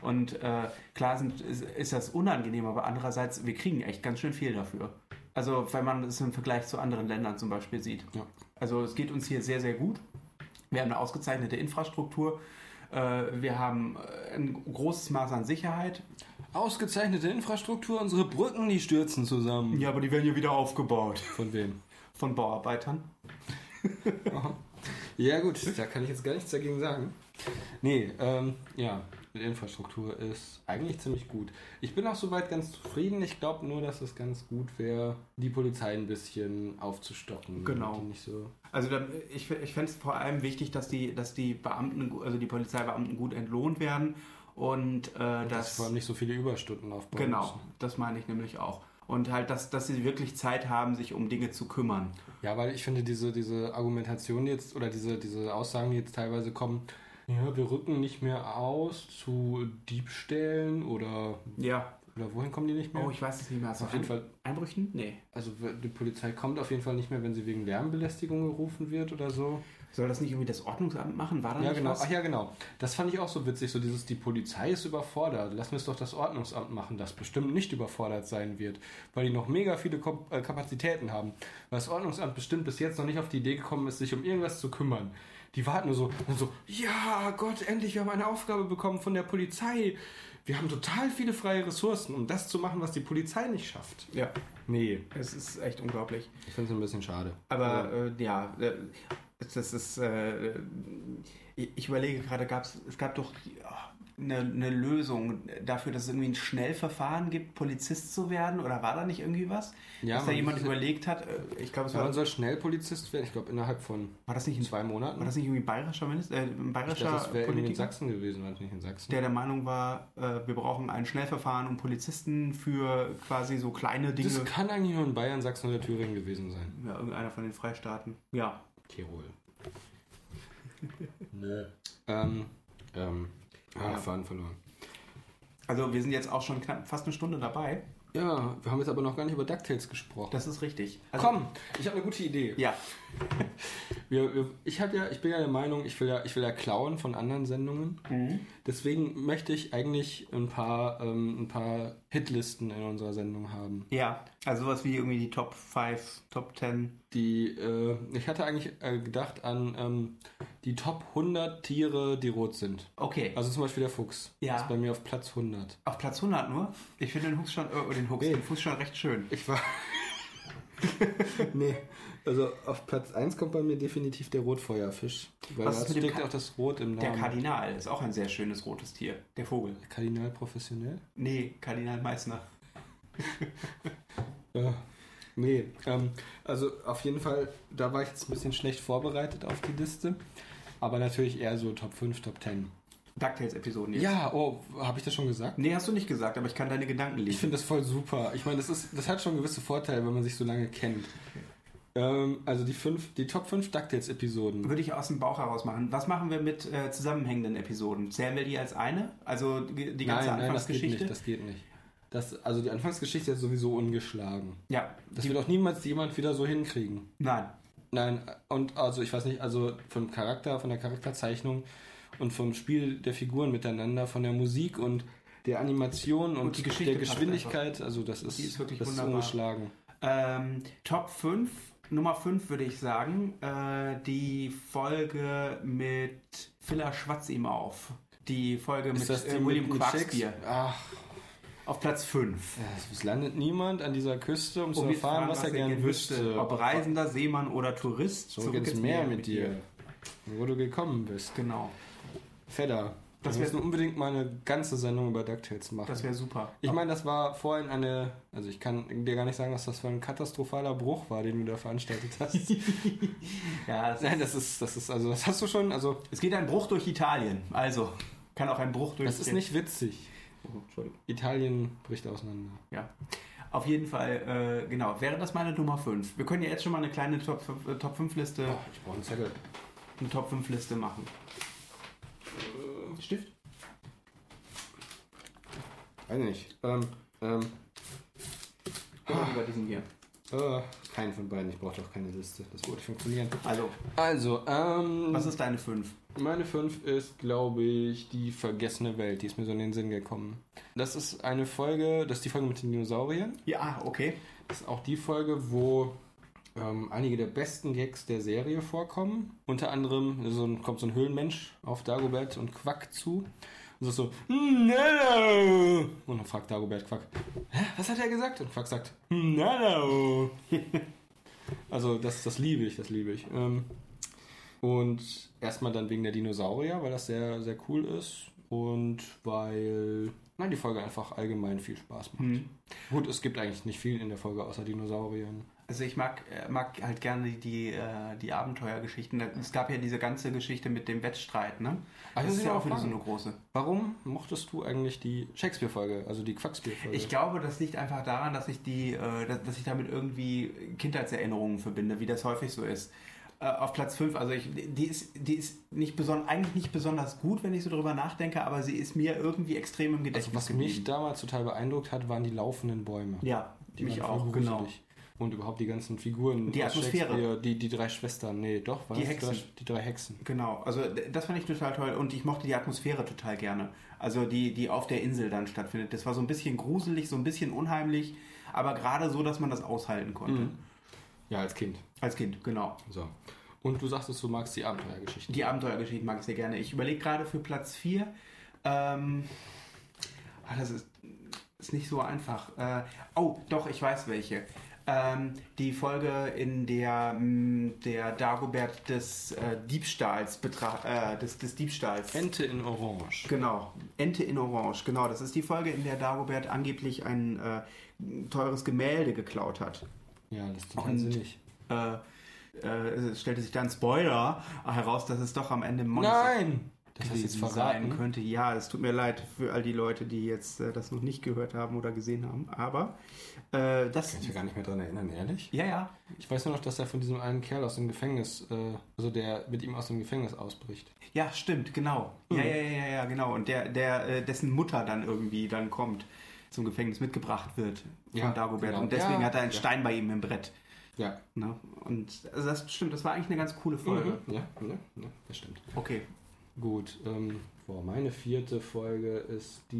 Speaker 2: Und äh, klar sind, ist, ist das unangenehm, aber andererseits, wir kriegen echt ganz schön viel dafür. Also wenn man es im Vergleich zu anderen Ländern zum Beispiel sieht.
Speaker 1: Ja.
Speaker 2: Also es geht uns hier sehr, sehr gut. Wir haben eine ausgezeichnete Infrastruktur. Äh, wir haben äh, ein großes Maß an Sicherheit.
Speaker 1: ausgezeichnete Infrastruktur, unsere Brücken, die stürzen zusammen.
Speaker 2: Ja, aber die werden ja wieder aufgebaut.
Speaker 1: Von wem?
Speaker 2: Von Bauarbeitern. <laughs>
Speaker 1: Ja gut, da kann ich jetzt gar nichts dagegen sagen. Nee, ähm, ja, die Infrastruktur ist eigentlich ziemlich gut. Ich bin auch soweit ganz zufrieden. Ich glaube nur, dass es ganz gut wäre, die Polizei ein bisschen aufzustocken.
Speaker 2: Genau.
Speaker 1: So
Speaker 2: Also ich, ich fände es vor allem wichtig, dass die, dass die Beamten, also die Polizeibeamten gut entlohnt werden und äh,
Speaker 1: dass
Speaker 2: dass
Speaker 1: vor allem nicht so viele Überstunden aufbauen
Speaker 2: genau,
Speaker 1: müssen.
Speaker 2: das meine ich nämlich auch. Und halt, dass, dass sie wirklich Zeit haben, sich um Dinge zu kümmern.
Speaker 1: Ja, weil ich finde, diese, diese Argumentation jetzt oder diese, diese Aussagen, die jetzt teilweise kommen, ja, wir rücken nicht mehr aus zu Diebstählen oder,
Speaker 2: Ja.
Speaker 1: oder wohin kommen die nicht mehr?
Speaker 2: Oh, ich weiß es nicht mehr. Du
Speaker 1: Auf jeden Fall,
Speaker 2: Einbrüchen? Nee.
Speaker 1: also die Polizei kommt auf jeden Fall nicht mehr, wenn sie wegen Lärmbelästigung gerufen wird oder so.
Speaker 2: Soll das nicht irgendwie das Ordnungsamt machen? War da
Speaker 1: Ja,
Speaker 2: nicht
Speaker 1: genau.
Speaker 2: was?
Speaker 1: Ach ja, genau. Das fand ich auch so witzig, so dieses, die Polizei ist überfordert. Lassen wir es doch das Ordnungsamt machen, das bestimmt nicht überfordert sein wird, weil die noch mega viele äh, Kapazitäten haben. Weil das Ordnungsamt bestimmt bis jetzt noch nicht auf die Idee gekommen ist, sich um irgendwas zu kümmern. Die warten nur so und so, ja Gott, endlich, wir haben eine Aufgabe bekommen von der Polizei. Wir haben total viele freie Ressourcen, um das zu machen, was die Polizei nicht schafft.
Speaker 2: Ja,
Speaker 1: Nee,
Speaker 2: es ist echt unglaublich.
Speaker 1: ich finde es ein bisschen schade.
Speaker 2: Aber äh, ja, äh, das ist. Äh, ich überlege gerade, gab's, es gab doch eine, eine Lösung dafür, dass es irgendwie ein Schnellverfahren gibt, Polizist zu werden? Oder war da nicht irgendwie was?
Speaker 1: Ja,
Speaker 2: dass da
Speaker 1: man-
Speaker 2: jemand überlegt hat, äh, ich glaube, es
Speaker 1: Ja,
Speaker 2: war,
Speaker 1: man soll schnell Polizist werden, ich glaube innerhalb von
Speaker 2: war das nicht ein,
Speaker 1: zwei Monaten.
Speaker 2: war das nicht irgendwie ein bayerischer Minister, äh, ein
Speaker 1: ich
Speaker 2: bayerischer
Speaker 1: dachte, das wäre in? Sachsen gewesen, war das nicht in Sachsen?
Speaker 2: Der der Meinung war, äh, wir brauchen ein Schnellverfahren um Polizisten für quasi so kleine Dinge.
Speaker 1: Das kann eigentlich nur in Bayern, Sachsen oder Thüringen gewesen sein.
Speaker 2: ja, irgendeiner von den Freistaaten. Ja.
Speaker 1: Tirol. Nö. <laughs> Ähm, ähm, ah,
Speaker 2: Ja.
Speaker 1: Faden verloren.
Speaker 2: Also wir sind jetzt auch schon knapp fast eine Stunde dabei.
Speaker 1: Ja, wir haben jetzt aber noch gar nicht über DuckTales gesprochen.
Speaker 2: Das ist richtig. Also,
Speaker 1: Komm, ich habe eine gute Idee.
Speaker 2: Ja. <laughs>
Speaker 1: Wir, wir, ich, hab ja, ich bin ja der Meinung, ich will ja, ich will ja klauen von anderen Sendungen. Deswegen möchte ich eigentlich ein paar, ähm, ein paar Hitlisten in unserer Sendung haben.
Speaker 2: Ja, also sowas wie irgendwie die Top 5, Top 10.
Speaker 1: Die, äh, ich hatte eigentlich äh, gedacht an ähm, die Top 100 Tiere, die rot sind.
Speaker 2: Okay.
Speaker 1: Also zum Beispiel der Fuchs.
Speaker 2: Ja.
Speaker 1: Ist bei mir auf Platz 100.
Speaker 2: Auf Platz 100 nur? Ich finde den Fuchs schon, äh, den, Fuchs,
Speaker 1: Nee.
Speaker 2: den Fuß schon recht schön.
Speaker 1: Ich war. <laughs> nee, also auf Platz 1 kommt bei mir definitiv der Rotfeuerfisch. Weil
Speaker 2: Was
Speaker 1: da steckt auch das Rot im
Speaker 2: Der
Speaker 1: Namen.
Speaker 2: Kardinal ist auch ein sehr schönes rotes Tier. Der Vogel.
Speaker 1: Kardinal professionell?
Speaker 2: Nee, Kardinal Meißner. <laughs>
Speaker 1: Ja. Nee, ähm, also auf jeden Fall, da war ich jetzt ein bisschen schlecht vorbereitet auf die Liste. Aber natürlich eher so Top 5, Top 10.
Speaker 2: DuckTales-Episoden jetzt.
Speaker 1: Ja, oh, habe ich das schon gesagt?
Speaker 2: Nee, hast du nicht gesagt, aber ich kann deine Gedanken lesen.
Speaker 1: Ich finde das voll super. Ich meine, das, ist, das hat schon gewisse Vorteile, wenn man sich so lange kennt. Ähm, also die, fünf, die Top 5 DuckTales-Episoden.
Speaker 2: Würde ich aus dem Bauch heraus machen. Was machen wir mit äh, zusammenhängenden Episoden? Zählen wir die als eine? Also die, die ganze
Speaker 1: nein, nein, das geht
Speaker 2: Anfangsgeschichte?
Speaker 1: nicht. Das geht nicht. Das, also die Anfangsgeschichte ist sowieso ungeschlagen.
Speaker 2: ja,
Speaker 1: Das wird auch niemals jemand wieder so hinkriegen.
Speaker 2: nein.
Speaker 1: Nein, und also ich weiß nicht, also vom Charakter, von der Charakterzeichnung und vom Spiel der Figuren miteinander, von der Musik und der Animation und,
Speaker 2: Und
Speaker 1: der Geschwindigkeit, also das ist,
Speaker 2: ist wirklich
Speaker 1: das
Speaker 2: wunderbar.
Speaker 1: ist ungeschlagen.
Speaker 2: Ähm, Top 5, Nummer 5 würde ich sagen, äh, die Folge mit Filler Schwatz ihm auf. Die Folge mit äh, William
Speaker 1: mit
Speaker 2: Quarksbier.
Speaker 1: Ach,
Speaker 2: Auf Platz 5.
Speaker 1: es landet niemand an dieser Küste, um zu
Speaker 2: Um
Speaker 1: erfahren, was er gern wüsste.
Speaker 2: Ob Reisender, Seemann oder Tourist.
Speaker 1: Zurück ins Meer mit dir. Wo du gekommen bist.
Speaker 2: Genau.
Speaker 1: Fedder.
Speaker 2: Das
Speaker 1: Wir müssen unbedingt mal eine ganze Sendung über DuckTales machen.
Speaker 2: Das wäre super.
Speaker 1: Ich meine, das war vorhin eine, also ich kann dir gar nicht sagen, was das für ein katastrophaler Bruch war, den du da veranstaltet hast. <laughs>
Speaker 2: ja, das
Speaker 1: Nein, das ist, das ist, also das hast du schon, also
Speaker 2: es geht ein Bruch durch Italien. Also, kann auch ein Bruch durch
Speaker 1: das ist nicht witzig.
Speaker 2: Oh, Entschuldigung.
Speaker 1: Italien bricht auseinander.
Speaker 2: Ja. Auf jeden Fall, äh, genau, wäre das meine Nummer 5. Wir können ja jetzt schon mal eine kleine Top 5, äh, Top 5 Liste,
Speaker 1: Oh, ich brauche einen Zettel.
Speaker 2: eine Top 5 Liste machen. Stift?
Speaker 1: Weiß nicht. Ähm, ähm,
Speaker 2: lieber diesen hier.
Speaker 1: Äh, keinen von beiden. Ich brauche doch keine Liste. Das würde funktionieren.
Speaker 2: Also,
Speaker 1: Also, ähm,
Speaker 2: was ist deine 5?
Speaker 1: Meine 5 ist, glaube ich, die vergessene Welt. Die ist mir so in den Sinn gekommen. Das ist eine Folge, das ist die Folge mit den Dinosauriern.
Speaker 2: Ja, okay.
Speaker 1: Das ist auch die Folge, wo ähm, einige der besten Gags der Serie vorkommen. Unter anderem so ein, kommt so ein Höhlenmensch auf Dagobert und Quack zu. Und sagt so, "Hm, hello. Und dann fragt Dagobert Quack, Hä, was hat er gesagt? Und Quack sagt, "Hm, hello. also das, das liebe ich, das liebe ich. Ähm, und erstmal dann wegen der Dinosaurier, weil das sehr, sehr cool ist. Und weil nein, die Folge einfach allgemein viel Spaß macht.
Speaker 2: Hm.
Speaker 1: Gut, es gibt eigentlich nicht viel in der Folge außer Dinosauriern.
Speaker 2: Also ich mag, äh, mag halt gerne die, äh, die Abenteuergeschichten. Es gab ja diese ganze Geschichte mit dem Wettstreit, ne?
Speaker 1: Ah,
Speaker 2: Das ist
Speaker 1: ich
Speaker 2: ja auch wieder so eine große.
Speaker 1: Warum mochtest du eigentlich die Shakespeare-Folge, also die Quackspiel-Folge?
Speaker 2: Ich glaube, das liegt einfach daran, dass ich die, äh, dass, dass ich damit irgendwie Kindheitserinnerungen verbinde, wie das häufig so ist. Äh, auf Platz 5, also ich, die ist, die ist nicht beson eigentlich nicht besonders gut, wenn ich so drüber nachdenke, aber sie ist mir irgendwie extrem im Gedächtnis
Speaker 1: also was
Speaker 2: geblieben.
Speaker 1: mich damals total beeindruckt hat, waren die laufenden Bäume.
Speaker 2: ja,
Speaker 1: Die
Speaker 2: mich auch, genau.
Speaker 1: gruselig. Und überhaupt die ganzen Figuren.
Speaker 2: Die Atmosphäre.
Speaker 1: Die, die drei Schwestern. Nee, doch,
Speaker 2: Die Hexen.
Speaker 1: Drei, die drei Hexen.
Speaker 2: Genau, also das fand ich total toll und ich mochte die Atmosphäre total gerne. Also die, die auf der Insel dann stattfindet. Das war so ein bisschen gruselig, so ein bisschen unheimlich, aber gerade so, dass man das aushalten konnte.
Speaker 1: Mhm. Ja, als Kind.
Speaker 2: Als Kind, genau.
Speaker 1: So. Und du sagtest, du magst die Abenteuergeschichten.
Speaker 2: Die Abenteuergeschichten mag ich sehr gerne. Ich überlege gerade für Platz 4. Ähm, ah, das ist, ist nicht so einfach. Äh, oh, doch, ich weiß welche. Ähm, die Folge, in der mh, der Dagobert des äh, Diebstahls äh, des, des Diebstahls.
Speaker 1: Ente in Orange.
Speaker 2: Genau, Ente in Orange, genau. Das ist die Folge, in der Dagobert angeblich ein äh, teures Gemälde geklaut hat.
Speaker 1: Ja, das ist total
Speaker 2: Und-
Speaker 1: sinnig.
Speaker 2: Äh, äh, es stellte sich dann Spoiler heraus, dass es doch am Ende Monster
Speaker 1: Nein! Das hast jetzt verraten.
Speaker 2: sein könnte. Ja, es tut mir leid für all die Leute, die jetzt äh, das noch nicht gehört haben oder gesehen haben. Aber äh, das.
Speaker 1: Kann ich mich gar nicht mehr dran erinnern, ehrlich?
Speaker 2: Ja, ja.
Speaker 1: Ich weiß nur noch, dass er von diesem einen Kerl aus dem Gefängnis, äh, also der mit ihm aus dem Gefängnis ausbricht.
Speaker 2: Ja, stimmt, genau. Ja, ja, ja, ja, ja, genau. Und der, der, äh, dessen Mutter dann irgendwie dann kommt, zum Gefängnis mitgebracht wird von
Speaker 1: Ja,
Speaker 2: Dagobert.
Speaker 1: genau.
Speaker 2: Und deswegen
Speaker 1: Ja,
Speaker 2: hat er einen
Speaker 1: ja.
Speaker 2: Stein bei ihm im Brett.
Speaker 1: Ja.
Speaker 2: Ne? Und also das stimmt, das war eigentlich eine ganz coole Folge.
Speaker 1: Mhm. Ja, ja, ja, das stimmt.
Speaker 2: Okay.
Speaker 1: Gut, ähm, boah, meine vierte Folge ist die.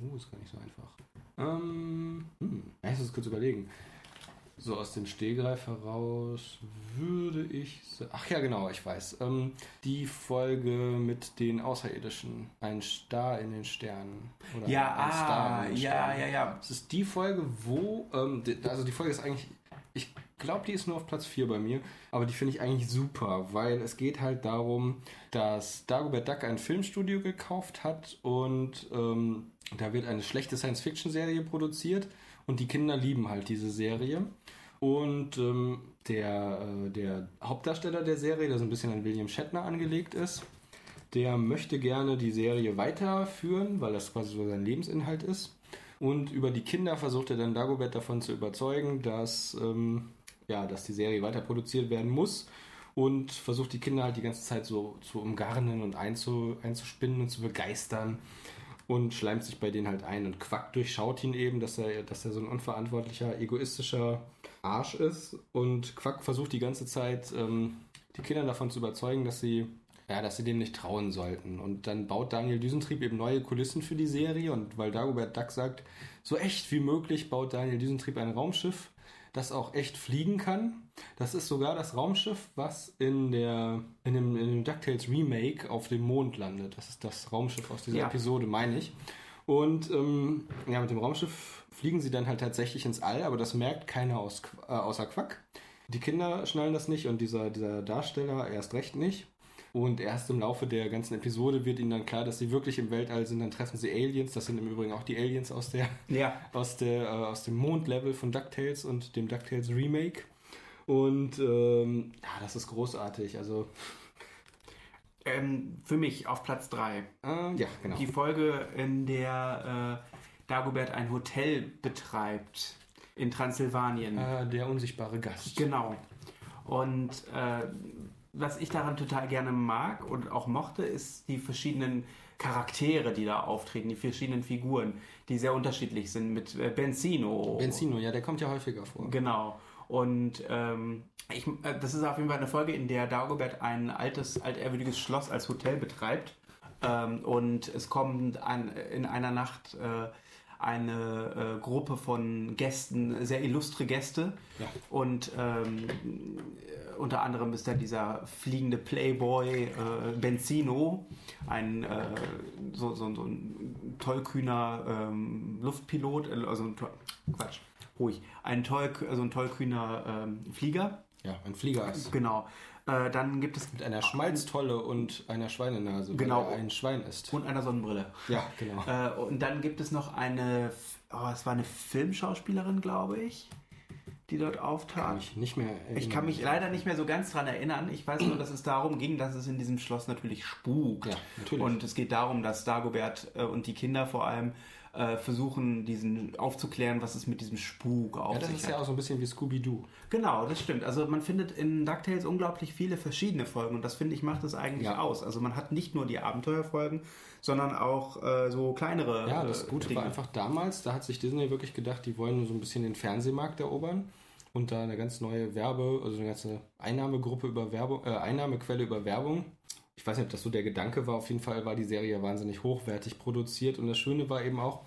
Speaker 1: Uh, ist gar nicht so einfach. Ähm, hm, ja, ich muss kurz überlegen. So aus dem Stehgreif heraus würde ich. Ach ja, genau, ich weiß. Ähm, die Folge mit den Außerirdischen. Ein Star in den Sternen. Oder
Speaker 2: Ja,
Speaker 1: ein
Speaker 2: ah,
Speaker 1: in den
Speaker 2: ja,
Speaker 1: Sternen.
Speaker 2: ja, ja.
Speaker 1: Es ist die Folge, wo, ähm, also die Folge ist eigentlich, ich glaube, die ist nur auf Platz 4 bei mir, aber die finde ich eigentlich super, weil es geht halt darum, dass Dagobert Duck ein Filmstudio gekauft hat und ähm, da wird eine schlechte Science-Fiction-Serie produziert und die Kinder lieben halt diese Serie. Und ähm, der, äh, der Hauptdarsteller der Serie, der so ein bisschen an William Shatner angelegt ist, der möchte gerne die Serie weiterführen, weil das quasi so sein Lebensinhalt ist. Und über die Kinder versucht er dann Dagobert davon zu überzeugen, dass, ähm, ja, dass die Serie weiter produziert werden muss und versucht die Kinder halt die ganze Zeit so zu umgarnen und einzu, einzuspinnen und zu begeistern und schleimt sich bei denen halt ein und Quack durchschaut ihn eben, dass er, dass er so ein unverantwortlicher, egoistischer Arsch ist und Quack versucht die ganze Zeit ähm, die Kinder davon zu überzeugen, dass sie ja, dass sie dem nicht trauen sollten. Und dann baut Daniel Düsentrieb eben neue Kulissen für die Serie und weil Dagobert Duck sagt, so echt wie möglich baut Daniel Düsentrieb ein Raumschiff, das auch echt fliegen kann. Das ist sogar das Raumschiff, was in, der, in, dem, in dem DuckTales Remake auf dem Mond landet. Das ist das Raumschiff aus dieser
Speaker 2: Ja.
Speaker 1: Episode, meine ich. Und ähm, ja, mit dem Raumschiff fliegen sie dann halt tatsächlich ins All, aber das merkt keiner aus, äh, außer Quack. Die Kinder schnallen das nicht und dieser, dieser Darsteller erst recht nicht. Und erst im Laufe der ganzen Episode wird ihnen dann klar, dass sie wirklich im Weltall sind. Dann treffen sie Aliens. Das sind im Übrigen auch die Aliens aus, der,
Speaker 2: Ja. <laughs>
Speaker 1: aus, der, äh, aus dem Mondlevel von DuckTales und dem DuckTales Remake. Und ähm, ja, das ist großartig. Also,
Speaker 2: Ähm, für mich auf Platz 3.
Speaker 1: äh, ja, genau.
Speaker 2: Die Folge, in der äh, Dagobert ein Hotel betreibt in Transsilvanien.
Speaker 1: Äh, der unsichtbare Gast.
Speaker 2: Genau. Und äh, was ich daran total gerne mag und auch mochte, ist die verschiedenen Charaktere, die da auftreten, die verschiedenen Figuren, die sehr unterschiedlich sind mit äh, Benzino.
Speaker 1: Benzino, ja, der kommt ja häufiger vor.
Speaker 2: Genau. Und ähm, ich, äh, das ist auf jeden Fall eine Folge, in der Dagobert ein altes, altehrwürdiges Schloss als Hotel betreibt. Ähm, und es kommt ein, in einer Nacht äh, eine äh, Gruppe von Gästen, sehr illustre Gäste.
Speaker 1: Ja.
Speaker 2: Und ähm, äh, unter anderem ist da dieser fliegende Playboy äh, Benzino, ein äh, so, so, so ein tollkühner ähm, Luftpilot, äh, also ein, toll- Quatsch, ruhig, ein, toll, also ein tollkühner ähm, Flieger.
Speaker 1: Ja, ein Fliegerass.
Speaker 2: Genau. Äh, dann gibt es
Speaker 1: Mit einer Schmalztolle und einer Schweinenase,
Speaker 2: Genau.
Speaker 1: ein Schwein ist.
Speaker 2: und einer Sonnenbrille.
Speaker 1: Ja, genau.
Speaker 2: Äh, und dann gibt es noch eine, oh, es war eine Filmschauspielerin, glaube ich, die dort
Speaker 1: Kann
Speaker 2: auftrat.
Speaker 1: mich nicht mehr erinnern.
Speaker 2: Ich kann mich leider nicht mehr so ganz dran erinnern. Ich weiß nur, dass es darum ging, dass es in diesem Schloss natürlich spukt.
Speaker 1: Ja, natürlich.
Speaker 2: Und es geht darum, dass Dagobert äh, und die Kinder vor allem äh, versuchen, diesen aufzuklären, was es mit diesem Spuk auf
Speaker 1: Ja, das
Speaker 2: sich
Speaker 1: ist
Speaker 2: hat.
Speaker 1: ja auch so ein bisschen wie Scooby-Doo.
Speaker 2: Genau, das stimmt. Also man findet in DuckTales unglaublich viele verschiedene Folgen und das finde ich macht es eigentlich
Speaker 1: Ja.
Speaker 2: aus. Also man hat nicht nur die Abenteuerfolgen, sondern auch äh, so kleinere
Speaker 1: Ja, das
Speaker 2: äh,
Speaker 1: Gute
Speaker 2: Dinge.
Speaker 1: war einfach damals, da hat sich Disney wirklich gedacht, die wollen so ein bisschen den Fernsehmarkt erobern und da eine ganz neue Werbe, also eine ganze Einnahmegruppe über Werbung, äh, Einnahmequelle über Werbung. Ich weiß nicht, ob das so der Gedanke war. Auf jeden Fall war die Serie wahnsinnig hochwertig produziert und das Schöne war eben auch,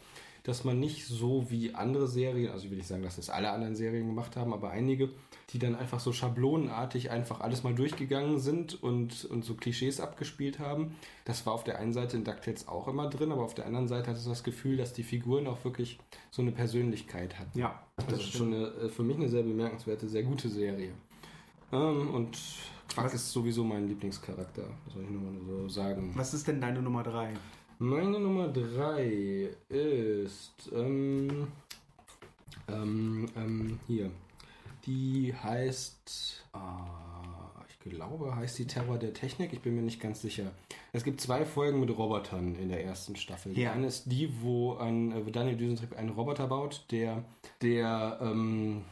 Speaker 1: dass man nicht so wie andere Serien, also ich will nicht sagen, dass das alle anderen Serien gemacht haben, aber einige, die dann einfach so schablonenartig einfach alles mal durchgegangen sind und, und so Klischees abgespielt haben. Das war auf der einen Seite in DuckTales auch immer drin, aber auf der anderen Seite hatte ich das Gefühl, dass die Figuren auch wirklich so eine Persönlichkeit hatten.
Speaker 2: Ja,
Speaker 1: Also das ist schon eine, äh, für mich eine sehr bemerkenswerte, sehr gute Serie. Ähm, und Quack
Speaker 2: Was-
Speaker 1: ist sowieso mein Lieblingscharakter, soll ich nur mal so sagen.
Speaker 2: Was ist denn deine Nummer 3?
Speaker 1: Meine Nummer 3 ist ähm, ähm, ähm, hier. Die heißt, ah, ich glaube, heißt die Terror der Technik. Ich bin mir nicht ganz sicher. Es gibt zwei Folgen mit Robotern in der ersten Staffel. Die
Speaker 2: Ja.
Speaker 1: eine ist die, wo, ein, äh, Daniel Düsentrieb einen Roboter baut, der, der ähm,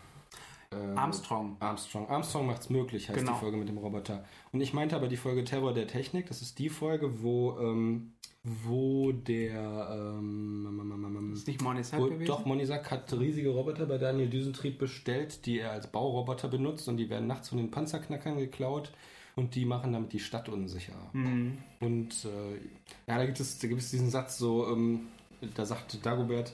Speaker 1: äh,
Speaker 2: Armstrong.
Speaker 1: Armstrong. Armstrong macht's möglich, heißt
Speaker 2: Genau.
Speaker 1: die Folge mit dem Roboter. Und ich meinte aber die Folge Terror der Technik. Das ist die Folge, wo, ähm, wo der ähm,
Speaker 2: Ist nicht
Speaker 1: wo,
Speaker 2: gewesen?
Speaker 1: doch Monisak hat riesige Roboter bei Daniel Düsentrieb bestellt, die er als Bauroboter benutzt und die werden nachts von den Panzerknackern geklaut und die machen damit die Stadt unsicher.
Speaker 2: Mhm.
Speaker 1: Und äh, ja, da gibt es, da gibt es diesen Satz so, ähm, da sagt Dagobert,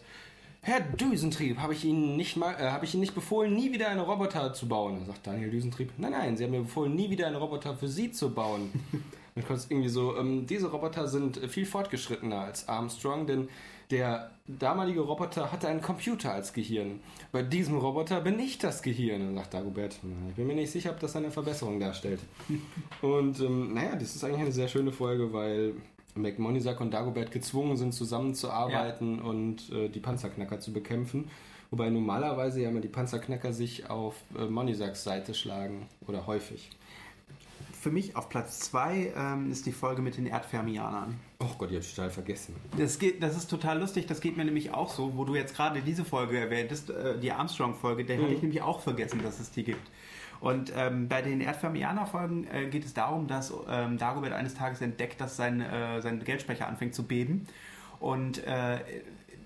Speaker 1: Herr Düsentrieb, habe ich Ihnen nicht mal, äh, habe ich Ihnen nicht befohlen, nie wieder einen Roboter zu bauen? Dann sagt Daniel Düsentrieb, nein, nein, Sie haben mir befohlen, nie wieder einen Roboter für Sie zu bauen. <laughs> Dann kommt es irgendwie so, ähm, diese Roboter sind viel fortgeschrittener als Armstrong, denn der damalige Roboter hatte einen Computer als Gehirn. Bei diesem Roboter bin ich das Gehirn. Sagt Dagobert, "Na, ich bin mir nicht sicher, ob das eine Verbesserung darstellt. <laughs> Und ähm, naja, das ist eigentlich eine sehr schöne Folge, weil McMonisak und Dagobert gezwungen sind, zusammenzuarbeiten und äh, die Panzerknacker zu bekämpfen. Wobei normalerweise ja immer die Panzerknacker sich auf äh, Monisaks Seite schlagen. Oder häufig.
Speaker 2: für mich auf Platz 2 ähm, ist die Folge mit den Erdfermianern.
Speaker 1: Oh Gott, die habe ich total vergessen.
Speaker 2: Das, geht, das ist total lustig, das geht mir nämlich auch so, wo du jetzt gerade diese Folge erwähntest, äh, die Armstrong-Folge, der mhm. hatte ich nämlich auch vergessen, dass es die gibt. Und ähm, bei den Erdfermianer-Folgen äh, geht es darum, dass ähm, Dagobert eines Tages entdeckt, dass sein, äh, sein Geldspeicher anfängt zu beben. Und äh,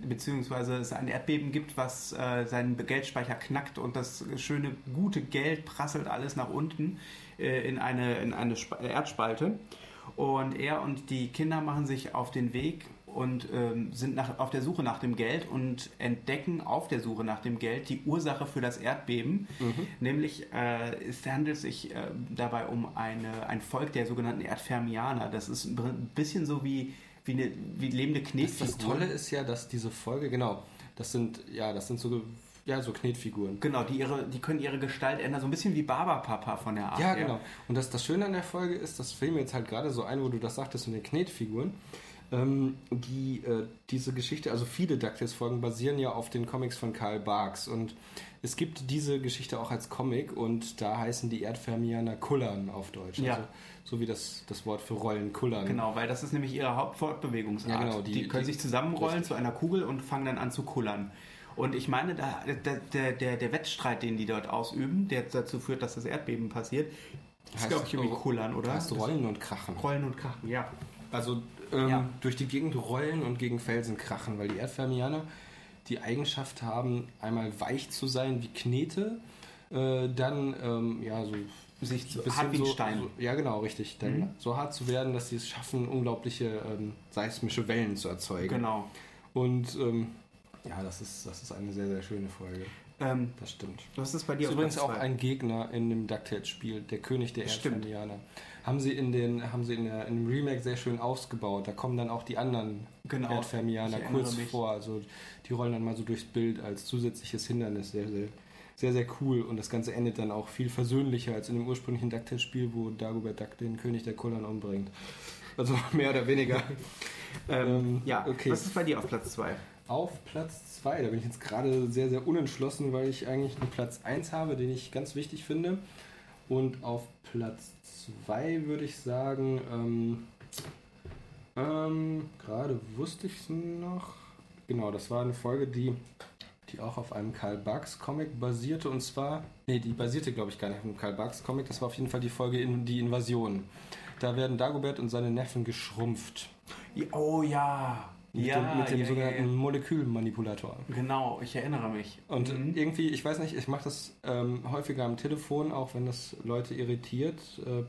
Speaker 2: beziehungsweise es ein Erdbeben gibt, was äh, seinen Geldspeicher knackt und das schöne, gute Geld prasselt alles nach unten äh, in eine, in eine Erdspalte. Und er und die Kinder machen sich auf den Weg und ähm, sind nach, auf der Suche nach dem Geld und entdecken auf der Suche nach dem Geld die Ursache für das Erdbeben. Mhm. Nämlich äh, es handelt sich äh, dabei um eine, ein Volk der sogenannten Erdfermianer. Das ist ein bisschen so wie, wie, eine, wie lebende Knetfiguren.
Speaker 1: Das, das Tolle ist ja, dass diese Folge, genau, das sind, ja, das sind so ja, so Knetfiguren.
Speaker 2: Genau, die, ihre, die können ihre Gestalt ändern, so ein bisschen wie Barbapapa von der Art.
Speaker 1: Ja, genau. Und das, das Schöne an der Folge ist, das fällt mir jetzt halt gerade so ein, wo du das sagtest, mit den Knetfiguren ähm, die, äh, diese Geschichte, also viele DuckTales-Folgen basieren ja auf den Comics von Karl Barks und es gibt diese Geschichte auch als Comic und da heißen die Erdfermianer Kullern auf Deutsch.
Speaker 2: Ja. Also,
Speaker 1: so wie das, das Wort für Rollen Kullern.
Speaker 2: Genau, weil das ist nämlich ihre Hauptfortbewegungsart. Ja, genau, die, die können die, sich zusammenrollen zu einer Kugel und fangen dann an zu kullern. Und ich meine, da, der, der, der Wettstreit, den die dort ausüben, der dazu führt, dass das Erdbeben passiert,
Speaker 1: ist, glaube ich, irgendwie Kullern, oder?
Speaker 2: Heißt Rollen und Krachen.
Speaker 1: Rollen und Krachen, ja.
Speaker 2: Also
Speaker 1: ähm, ja. durch die Gegend rollen und gegen Felsen krachen, weil die Erdfermianer die Eigenschaft haben, einmal weich zu sein wie Knete, äh, dann ähm, ja so
Speaker 2: sich so hart wie ein Stein.
Speaker 1: So, ja, genau, richtig. Dann mhm. so hart zu werden, dass sie es schaffen, unglaubliche ähm, seismische Wellen zu erzeugen.
Speaker 2: Genau.
Speaker 1: Und ähm, ja, das ist, das ist eine sehr, sehr schöne Folge.
Speaker 2: Ähm, das stimmt.
Speaker 1: Was ist bei dir? Das ist übrigens auch ein Gegner in dem DuckTales-Spiel, der König der Erdfermianer haben sie in den haben sie in, der, in dem Remake sehr schön ausgebaut. Da kommen dann auch die anderen
Speaker 2: genau.
Speaker 1: Erdfermianer kurz mich. vor. Also die rollen dann mal so durchs Bild als zusätzliches Hindernis. Sehr, sehr, sehr, sehr cool. Und das Ganze endet dann auch viel versöhnlicher als in dem ursprünglichen DuckTales-Spiel, wo Dagobert Duck den König der Kullern umbringt. Also <laughs> mehr oder weniger. <laughs>
Speaker 2: ähm, ja, okay. Was ist bei dir auf Platz 2?
Speaker 1: Auf Platz 2, da bin ich jetzt gerade sehr, sehr unentschlossen, weil ich eigentlich einen Platz 1 habe, den ich ganz wichtig finde. Und auf Platz 2 würde ich sagen, ähm, ähm, gerade wusste ich es noch. Genau, das war eine Folge, die, die auch auf einem Karl Barks Comic basierte. Und zwar, nee, die basierte, glaube ich, gar nicht auf einem Karl Barks Comic. Das war auf jeden Fall die Folge in Die Invasion. Da werden Dagobert und seine Neffen geschrumpft.
Speaker 2: Oh ja,
Speaker 1: mit
Speaker 2: ja,
Speaker 1: dem, mit dem
Speaker 2: ja,
Speaker 1: sogenannten ja, Molekülmanipulator.
Speaker 2: Genau, ich erinnere mich.
Speaker 1: Und mhm. irgendwie, ich weiß nicht, ich mache das ähm, häufiger am Telefon, auch wenn das Leute irritiert äh,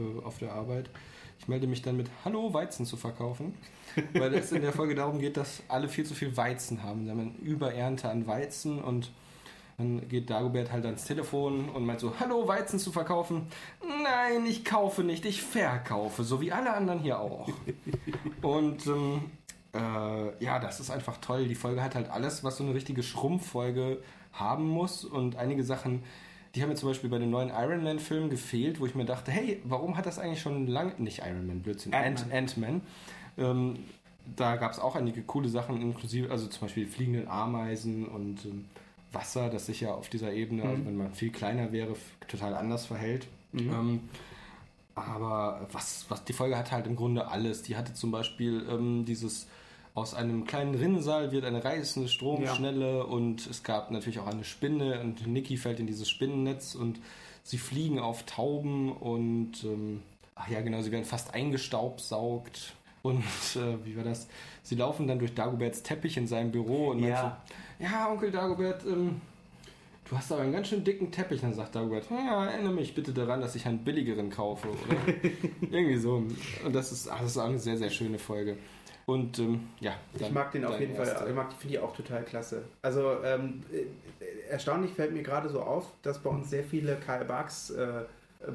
Speaker 1: äh, auf der Arbeit. Ich melde mich dann mit Hallo Weizen zu verkaufen, <laughs> weil es in der Folge darum geht, dass alle viel zu viel Weizen haben. Sie haben eine Überernte an Weizen und dann geht Dagobert halt ans Telefon und meint so, hallo, Weizen zu verkaufen. Nein, ich kaufe nicht, ich verkaufe, so wie alle anderen hier auch. <laughs> und ähm, äh, ja, das ist einfach toll. Die Folge hat halt alles, was so eine richtige Schrumpffolge haben muss und einige Sachen, die haben mir zum Beispiel bei dem neuen Iron Man Film gefehlt, wo ich mir dachte, hey, warum hat das eigentlich schon lange, nicht Iron Man, Blödsinn, Ant-Man. Ant ähm, da gab es auch einige coole Sachen, inklusive, also zum Beispiel fliegenden Ameisen und ähm, Wasser, das sich ja auf dieser Ebene, also mhm. also wenn man viel kleiner wäre, total anders verhält. Mhm. Ähm, aber was, was die Folge hat halt im Grunde alles. Die hatte zum Beispiel ähm, dieses aus einem kleinen Rinnsal wird eine reißende Stromschnelle ja. und es gab natürlich auch eine Spinne und Niki fällt in dieses Spinnennetz und sie fliegen auf Tauben und ähm, ach ja genau, sie werden fast eingestaubsaugt und <laughs> äh, wie war das? Sie laufen dann durch Dagoberts Teppich in seinem Büro und
Speaker 2: ja,
Speaker 1: so, ja Onkel Dagobert, ähm, du hast aber einen ganz schön dicken Teppich. Dann sagt Dagobert, ja, erinnere mich bitte daran, dass ich einen billigeren kaufe. Oder <laughs> irgendwie so. Und das ist, ach, das ist auch eine sehr, sehr schöne Folge. Und ähm, ja.
Speaker 2: Ich mag den auf jeden Fall, ich mag, finde die auch total klasse. Also ähm, äh, erstaunlich fällt mir gerade so auf, dass bei uns sehr viele Karl Barks äh,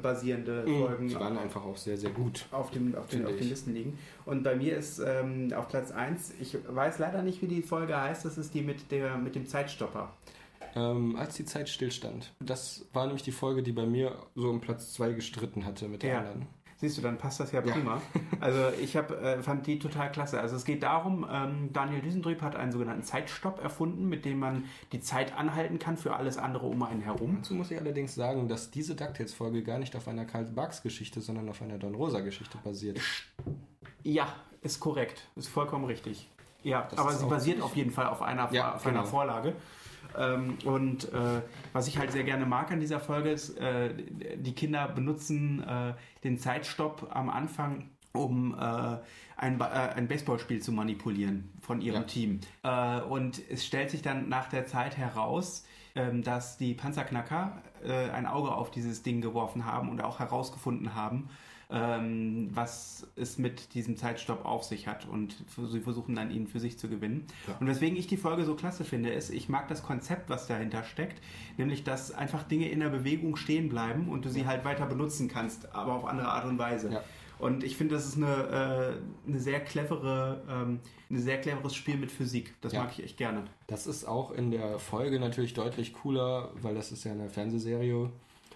Speaker 2: basierende mhm. Folgen.
Speaker 1: Die waren einfach auch sehr, sehr gut.
Speaker 2: Auf, dem, auf, den, auf den Listen liegen. Und bei mir ist ähm, auf Platz 1, ich weiß leider nicht, wie die Folge heißt, das ist die mit, der, mit dem Zeitstopper.
Speaker 1: Ähm, als die Zeit stillstand. Das war nämlich die Folge, die bei mir so um Platz 2 gestritten hatte mit der
Speaker 2: ja.
Speaker 1: anderen.
Speaker 2: Siehst du, dann passt das ja prima. Ja. Also ich hab, äh, fand die total klasse. Also es geht darum, ähm, Daniel Düsendrüb hat einen sogenannten Zeitstopp erfunden, mit dem man die Zeit anhalten kann für alles andere um einen herum.
Speaker 1: Dazu muss ich allerdings sagen, dass diese DuckTales-Folge gar nicht auf einer Karl Barks-Geschichte, sondern auf einer Don Rosa-Geschichte basiert.
Speaker 2: Ja, ist korrekt. Ist vollkommen richtig. Ja, das aber sie basiert auf jeden Fall auf einer, ja, auf genau. einer Vorlage. Ähm, und äh, was ich halt sehr gerne mag an dieser Folge ist, äh, die Kinder benutzen äh, den Zeitstopp am Anfang, um äh, ein, äh, ein Baseballspiel zu manipulieren von ihrem ja. Team. Äh, und es stellt sich dann nach der Zeit heraus, ähm, dass die Panzerknacker ein Auge auf dieses Ding geworfen haben und auch herausgefunden haben, ähm, was es mit diesem Zeitstopp auf sich hat und sie versuchen dann ihn für sich zu gewinnen. Ja. Und weswegen ich die Folge so klasse finde, ist, ich mag das Konzept, was dahinter steckt, nämlich dass einfach Dinge in der Bewegung stehen bleiben und du sie halt weiter benutzen kannst, aber auf andere Art und Weise. Ja. Und ich finde, das ist eine, äh, eine sehr clevere, ähm, ein sehr cleveres Spiel mit Physik. Das ja. mag ich echt gerne.
Speaker 1: Das ist auch in der Folge natürlich deutlich cooler, weil das ist ja eine Fernsehserie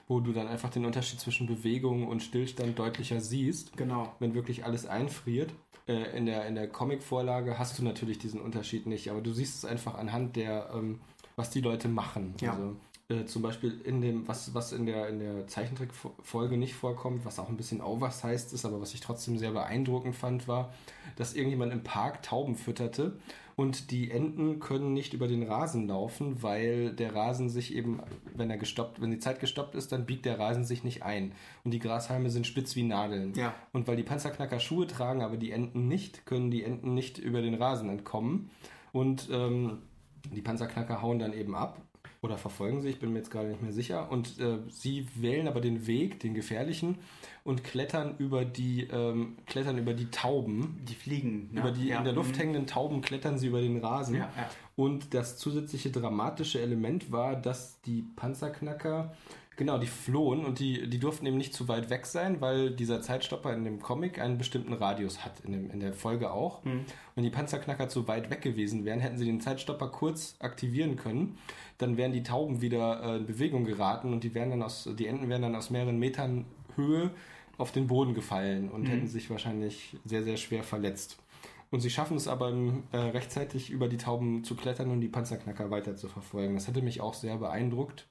Speaker 1: wo du dann einfach den Unterschied zwischen Bewegung und Stillstand deutlicher siehst.
Speaker 2: Genau.
Speaker 1: Wenn wirklich alles einfriert. Äh, in der, in der Comic-Vorlage hast du natürlich diesen Unterschied nicht, aber du siehst es einfach anhand der, ähm, was die Leute machen.
Speaker 2: Ja.
Speaker 1: Also, äh, zum Beispiel in dem, was, was in der, in der Zeichentrickfolge nicht vorkommt, was auch ein bisschen oversized ist, aber was ich trotzdem sehr beeindruckend fand, war, dass irgendjemand im Park Tauben fütterte und die Enten können nicht über den Rasen laufen, weil der Rasen sich eben, wenn er gestoppt, wenn die Zeit gestoppt ist, dann biegt der Rasen sich nicht ein. Und die Grashalme sind spitz wie Nadeln.
Speaker 2: Ja.
Speaker 1: Und weil die Panzerknacker Schuhe tragen, aber die Enten nicht, können die Enten nicht über den Rasen entkommen. Und ähm, die Panzerknacker hauen dann eben ab oder verfolgen sie, ich bin mir jetzt gerade nicht mehr sicher. Und äh, sie wählen aber den Weg, den gefährlichen, und klettern über die, ähm, klettern über die Tauben.
Speaker 2: Die fliegen.
Speaker 1: Ne? Über die ja. in der Luft mhm. hängenden Tauben klettern sie über den Rasen.
Speaker 2: Ja, ja.
Speaker 1: Und das zusätzliche dramatische Element war, dass die Panzerknacker Genau, die flohen und die, die durften eben nicht zu weit weg sein, weil dieser Zeitstopper in dem Comic einen bestimmten Radius hat, in, dem, in der Folge auch. Mhm. Wenn die Panzerknacker zu weit weg gewesen wären, hätten sie den Zeitstopper kurz aktivieren können. Dann wären die Tauben wieder äh, in Bewegung geraten und die, wären dann aus, die Enten wären dann aus mehreren Metern Höhe auf den Boden gefallen und mhm. hätten sich wahrscheinlich sehr, sehr schwer verletzt. Und sie schaffen es aber äh, rechtzeitig über die Tauben zu klettern und die Panzerknacker weiter zu verfolgen. Das hätte mich auch sehr beeindruckt.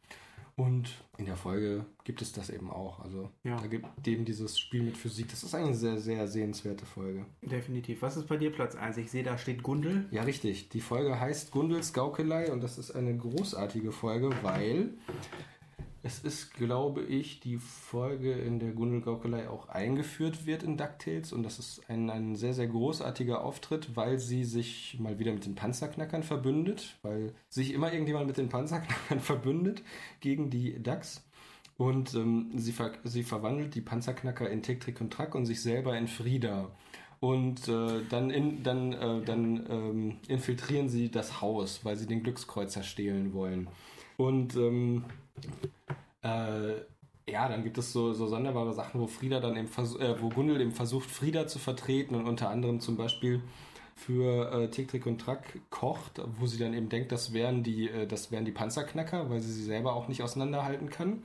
Speaker 1: Und in der Folge gibt es das eben auch. Also ja. da gibt eben dieses Spiel mit Physik. Das ist eine sehr, sehr sehenswerte Folge.
Speaker 2: Definitiv. Was ist bei dir Platz 1? Ich sehe, da steht Gundel.
Speaker 1: Ja, richtig. Die Folge heißt Gundels Gaukelei und das ist eine großartige Folge, weil es ist, glaube ich, die Folge, in der Gundel Gaukelei auch eingeführt wird in DuckTales und das ist ein, ein sehr, sehr großartiger Auftritt, weil sie sich mal wieder mit den Panzerknackern verbündet, weil sich immer irgendjemand mit den Panzerknackern <laughs> verbündet gegen die Ducks. Und ähm, sie, ver sie verwandelt die Panzerknacker in Tick, Trick und Track und sich selber in Frieda. Und äh, dann, in, dann, äh, dann ähm, infiltrieren sie das Haus, weil sie den Glückskreuzer stehlen wollen. Und ähm, äh, ja, dann gibt es so, so sonderbare Sachen, wo Frieda dann eben äh, wo Gundel eben versucht, Frieda zu vertreten und unter anderem zum Beispiel für äh, Tick, Trick und Track kocht, wo sie dann eben denkt, das wären die, äh, das wären die Panzerknacker, weil sie sie selber auch nicht auseinanderhalten kann.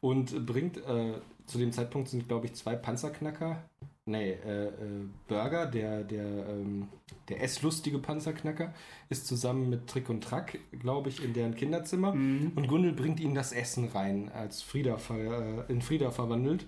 Speaker 1: Und bringt, äh, zu dem Zeitpunkt sind, glaube ich, zwei Panzerknacker nee, äh, äh, Burger, der, der, ähm, der esslustige Panzerknacker, ist zusammen mit Trick und Track, glaube ich, in deren Kinderzimmer. Mhm. Und Gundel bringt ihnen das Essen rein, als Frieda äh, in Frieda verwandelt.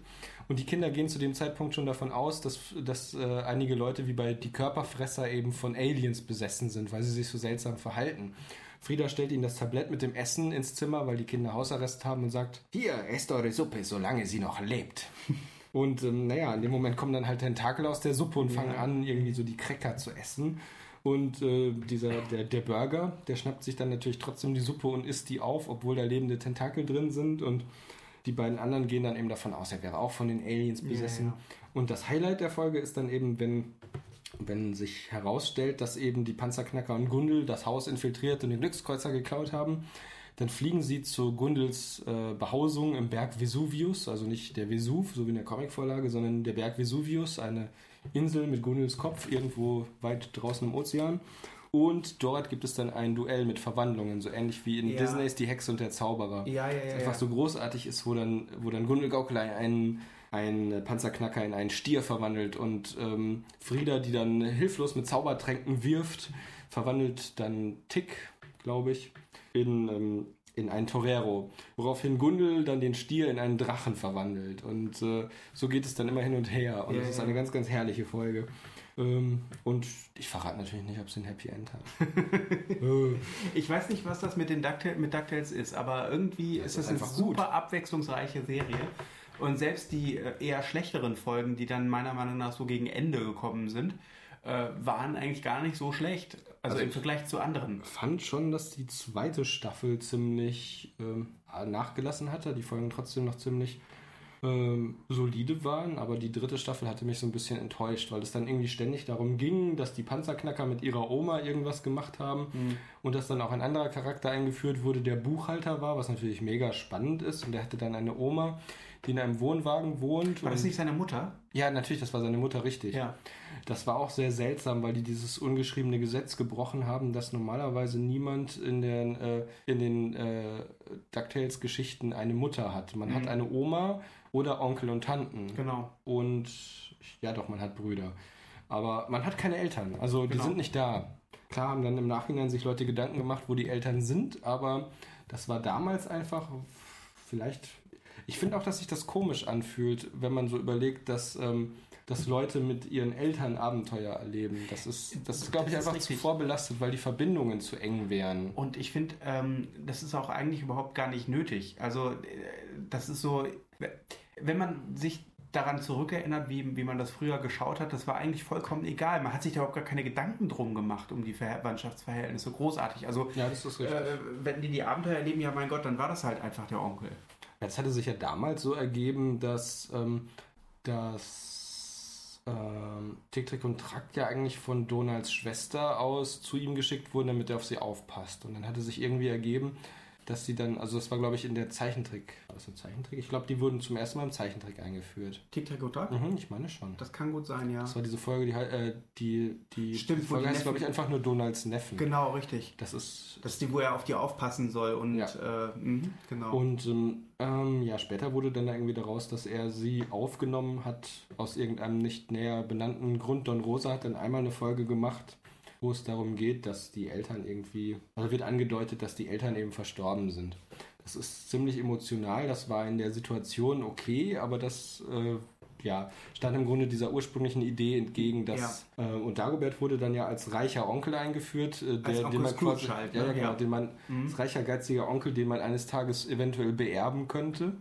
Speaker 1: Und die Kinder gehen zu dem Zeitpunkt schon davon aus, dass, dass äh, einige Leute wie bei Die Körperfresser eben von Aliens besessen sind, weil sie sich so seltsam verhalten. Frieda stellt ihnen das Tablett mit dem Essen ins Zimmer, weil die Kinder Hausarrest haben und sagt, hier, esst eure Suppe, solange sie noch lebt. <laughs> Und ähm, naja, in dem Moment kommen dann halt Tentakel aus der Suppe und fangen ja. an, irgendwie so die Cracker zu essen. Und äh, dieser, der, der Burger, der schnappt sich dann natürlich trotzdem die Suppe und isst die auf, obwohl da lebende Tentakel drin sind. Und die beiden anderen gehen dann eben davon aus, er wäre auch von den Aliens besessen. Ja, ja. Und das Highlight der Folge ist dann eben, wenn, wenn sich herausstellt, dass eben die Panzerknacker und Gundel das Haus infiltriert und den Glückskreuzer geklaut haben dann fliegen sie zu Gundels äh, Behausung im Berg Vesuvius, also nicht der Vesuv, so wie in der Comicvorlage, sondern der Berg Vesuvius, eine Insel mit Gundels Kopf irgendwo weit draußen im Ozean. Und dort gibt es dann ein Duell mit Verwandlungen, so ähnlich wie in ja. Disneys Die Hexe und der Zauberer.
Speaker 2: Ja, ja, ja.
Speaker 1: Das einfach
Speaker 2: ja.
Speaker 1: so großartig ist, wo dann, wo dann Gundel Gaukelei einen ein Panzerknacker in einen Stier verwandelt und ähm, Frieda, die dann hilflos mit Zaubertränken wirft, verwandelt dann Tick, glaube ich, in, ähm, in einen Torero, woraufhin Gundel dann den Stier in einen Drachen verwandelt und äh, so geht es dann immer hin und her und es
Speaker 2: Ja,
Speaker 1: ist
Speaker 2: ja.
Speaker 1: eine ganz, ganz herrliche Folge. Ähm, und ich verrate natürlich nicht, ob sie ein Happy End hat. <laughs> Äh,
Speaker 2: Ich weiß nicht, was das mit den DuckTales, mit DuckTales ist, aber irgendwie ist
Speaker 1: es
Speaker 2: eine super
Speaker 1: gut.
Speaker 2: abwechslungsreiche Serie. Und selbst die äh, eher schlechteren Folgen, die dann meiner Meinung nach so gegen Ende gekommen sind, äh, waren eigentlich gar nicht so schlecht. Also,
Speaker 1: Also
Speaker 2: im Vergleich zu anderen.
Speaker 1: fand schon, dass die zweite Staffel ziemlich ähm, nachgelassen hatte, die Folgen trotzdem noch ziemlich ähm, solide waren, aber die dritte Staffel hatte mich so ein bisschen enttäuscht, weil es dann irgendwie ständig darum ging, dass die Panzerknacker mit ihrer Oma irgendwas gemacht haben und dass dann auch ein anderer Charakter eingeführt wurde, der Buchhalter war, was natürlich mega spannend ist und der hatte dann eine Oma, die in einem Wohnwagen wohnt.
Speaker 2: War das nicht seine Mutter?
Speaker 1: ja, natürlich, das war seine Mutter richtig.
Speaker 2: Ja.
Speaker 1: Das war auch sehr seltsam, weil die dieses ungeschriebene Gesetz gebrochen haben, dass normalerweise niemand in den, äh, in den äh, DuckTales-Geschichten eine Mutter hat. Man hat eine Oma oder Onkel und Tanten.
Speaker 2: Genau.
Speaker 1: Und ja, doch, man hat Brüder. Aber man hat keine Eltern. Also die
Speaker 2: Genau.
Speaker 1: sind nicht da. Klar haben dann im Nachhinein sich Leute Gedanken gemacht, wo die Eltern sind, aber das war damals einfach vielleicht. Ich finde auch, dass sich das komisch anfühlt, wenn man so überlegt, dass, ähm, dass Leute mit ihren Eltern Abenteuer erleben. Das ist, das ist glaube ich, einfach zu
Speaker 2: richtig.
Speaker 1: vorbelastet, weil die Verbindungen zu eng wären.
Speaker 2: Und ich finde, ähm, das ist auch eigentlich überhaupt gar nicht nötig. Also, äh, das ist so, wenn man sich daran zurückerinnert, wie, wie man das früher geschaut hat, das war eigentlich vollkommen egal. Man hat sich da überhaupt gar keine Gedanken drum gemacht um die Verwandtschaftsverhältnisse. Großartig. Also,
Speaker 1: Ja, das ist richtig.
Speaker 2: äh, wenn die die Abenteuer erleben, ja mein Gott, dann war das halt einfach der Onkel.
Speaker 1: Jetzt hatte sich ja damals so ergeben, dass, ähm, dass ähm, Tick, Trick und Track ja eigentlich von Donalds Schwester aus zu ihm geschickt wurden, damit er auf sie aufpasst. Und dann hatte sich irgendwie ergeben, dass sie dann, also das war glaube ich in der Zeichentrick, war das ein Zeichentrick? Ich glaube, die wurden zum ersten Mal im Zeichentrick eingeführt.
Speaker 2: Tic Tac Tac?
Speaker 1: Mhm, ich meine schon.
Speaker 2: Das kann gut sein, ja.
Speaker 1: Das war diese Folge, die, äh, die, die
Speaker 2: Stimmt,
Speaker 1: die Folge
Speaker 2: die
Speaker 1: heißt, glaube ich, einfach nur Donalds Neffen.
Speaker 2: Genau, richtig.
Speaker 1: Das ist
Speaker 2: Das ist die, wo er auf die aufpassen soll und
Speaker 1: Ja.
Speaker 2: äh, mhm, genau.
Speaker 1: Und ähm, ähm, ja, später wurde dann irgendwie daraus, dass er sie aufgenommen hat aus irgendeinem nicht näher benannten Grund. Don Rosa hat dann einmal eine Folge gemacht, wo es darum geht, dass die Eltern irgendwie, also wird angedeutet, dass die Eltern eben verstorben sind. Das ist ziemlich emotional, das war in der Situation okay, aber das äh, ja, stand im Grunde dieser ursprünglichen Idee entgegen, dass äh, und Dagobert wurde dann ja als reicher Onkel eingeführt, äh, der,
Speaker 2: Onkel
Speaker 1: den man quasi,
Speaker 2: halt,
Speaker 1: ja,
Speaker 2: ne?
Speaker 1: ja, genau,
Speaker 2: Ja.
Speaker 1: den man
Speaker 2: Mhm.
Speaker 1: als reicher geiziger Onkel, den man eines Tages eventuell beerben könnte.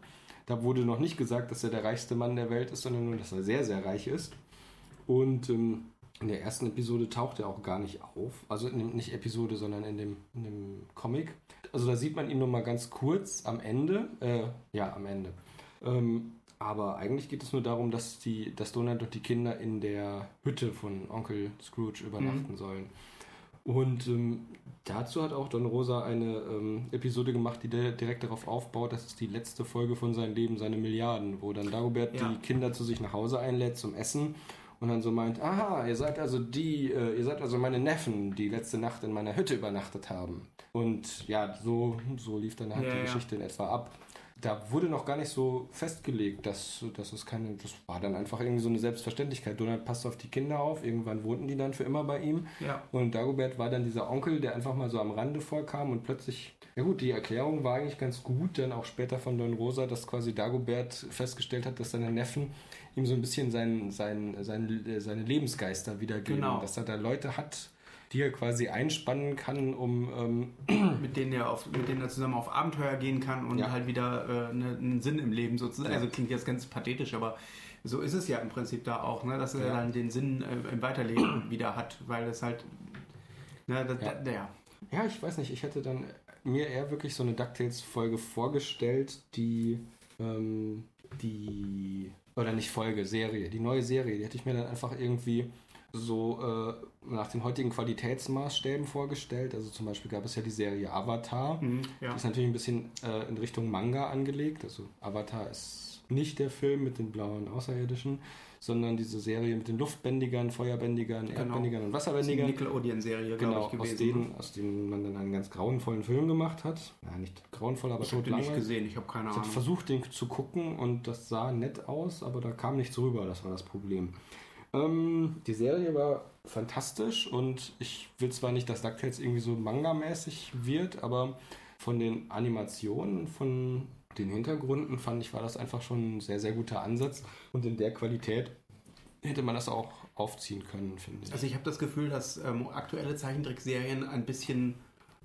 Speaker 1: Da wurde noch nicht gesagt, dass er der reichste Mann der Welt ist, sondern nur, dass er sehr, sehr reich ist. Und ähm, in der ersten Episode taucht er auch gar nicht auf. Also in dem, nicht Episode, sondern in dem, in dem Comic. Also da sieht man ihn nur mal ganz kurz am Ende. Äh, ja, am Ende. Ähm, aber eigentlich geht es nur darum, dass, die, dass Donald und die Kinder in der Hütte von Onkel Scrooge übernachten sollen. Und ähm, dazu hat auch Don Rosa eine ähm, Episode gemacht, die di- direkt darauf aufbaut. Das ist die letzte Folge von seinem Leben, seine Milliarden, wo dann Dagobert
Speaker 2: Ja.
Speaker 1: die Kinder zu sich nach Hause einlädt zum Essen und dann so meint, aha, ihr seid also die, äh, ihr seid also meine Neffen, die letzte Nacht in meiner Hütte übernachtet haben. Und ja, so, so lief dann halt
Speaker 2: Ja,
Speaker 1: die. Geschichte in etwa ab. Da wurde noch gar nicht so festgelegt, dass, dass es keine, das war dann einfach irgendwie so eine Selbstverständlichkeit. Donald passt auf die Kinder auf, irgendwann wohnten die dann für immer bei ihm.
Speaker 2: ja.
Speaker 1: Und Dagobert war dann dieser Onkel, der einfach mal so am Rande vorkam und plötzlich, ja gut, die Erklärung war eigentlich ganz gut, dann auch später von Don Rosa, dass quasi Dagobert festgestellt hat, dass seine Neffen ihm so ein bisschen sein, sein, sein, äh, seine Lebensgeister wiedergeben.
Speaker 2: Genau.
Speaker 1: Dass er da Leute hat, die er quasi einspannen kann, um ähm, <clears throat>
Speaker 2: mit denen er auf, mit denen er zusammen auf Abenteuer gehen kann und
Speaker 1: Ja.
Speaker 2: halt wieder äh, ne, einen Sinn im Leben sozusagen. Also klingt jetzt ganz pathetisch, aber so ist es ja im Prinzip da auch, ne? dass er
Speaker 1: Ja.
Speaker 2: dann den Sinn äh, im Weiterleben <clears throat> wieder hat, weil es halt, ne, das,
Speaker 1: Ja.
Speaker 2: Da, ja.
Speaker 1: Ja, ich weiß nicht, ich hätte dann mir eher wirklich so eine DuckTales-Folge vorgestellt, die, ähm, die, oder nicht Folge, Serie, die neue Serie, die hätte ich mir dann einfach irgendwie so äh, nach den heutigen Qualitätsmaßstäben vorgestellt. Also zum Beispiel gab es ja die Serie Avatar.
Speaker 2: Mhm, ja.
Speaker 1: Die ist natürlich ein bisschen äh, in Richtung Manga angelegt. Also Avatar ist nicht der Film mit den blauen Außerirdischen, sondern diese Serie mit den Luftbändigern, Feuerbändigern,
Speaker 2: Genau.
Speaker 1: Erdbändigern und
Speaker 2: Das ist die
Speaker 1: Wasserbändigern.
Speaker 2: Nickelodeon-Serie,
Speaker 1: Genau,
Speaker 2: ich,
Speaker 1: aus denen, aus denen man dann einen ganz grauenvollen Film gemacht hat. Ja, nicht grauenvoll, aber
Speaker 2: ich habe den nicht gesehen, ich habe keine
Speaker 1: Ich habe
Speaker 2: Ahnung.
Speaker 1: versucht, den zu gucken und das sah nett aus, aber da kam nichts rüber, das war das Problem. Ähm, die Serie war fantastisch und ich will zwar nicht, dass DuckTales irgendwie so manga-mäßig wird, aber von den Animationen, von den Hintergründen fand ich, war das einfach schon ein sehr, sehr guter Ansatz und in der Qualität hätte man das auch aufziehen können, finde ich.
Speaker 2: Also ich habe das Gefühl, dass ähm, aktuelle Zeichentrickserien ein bisschen,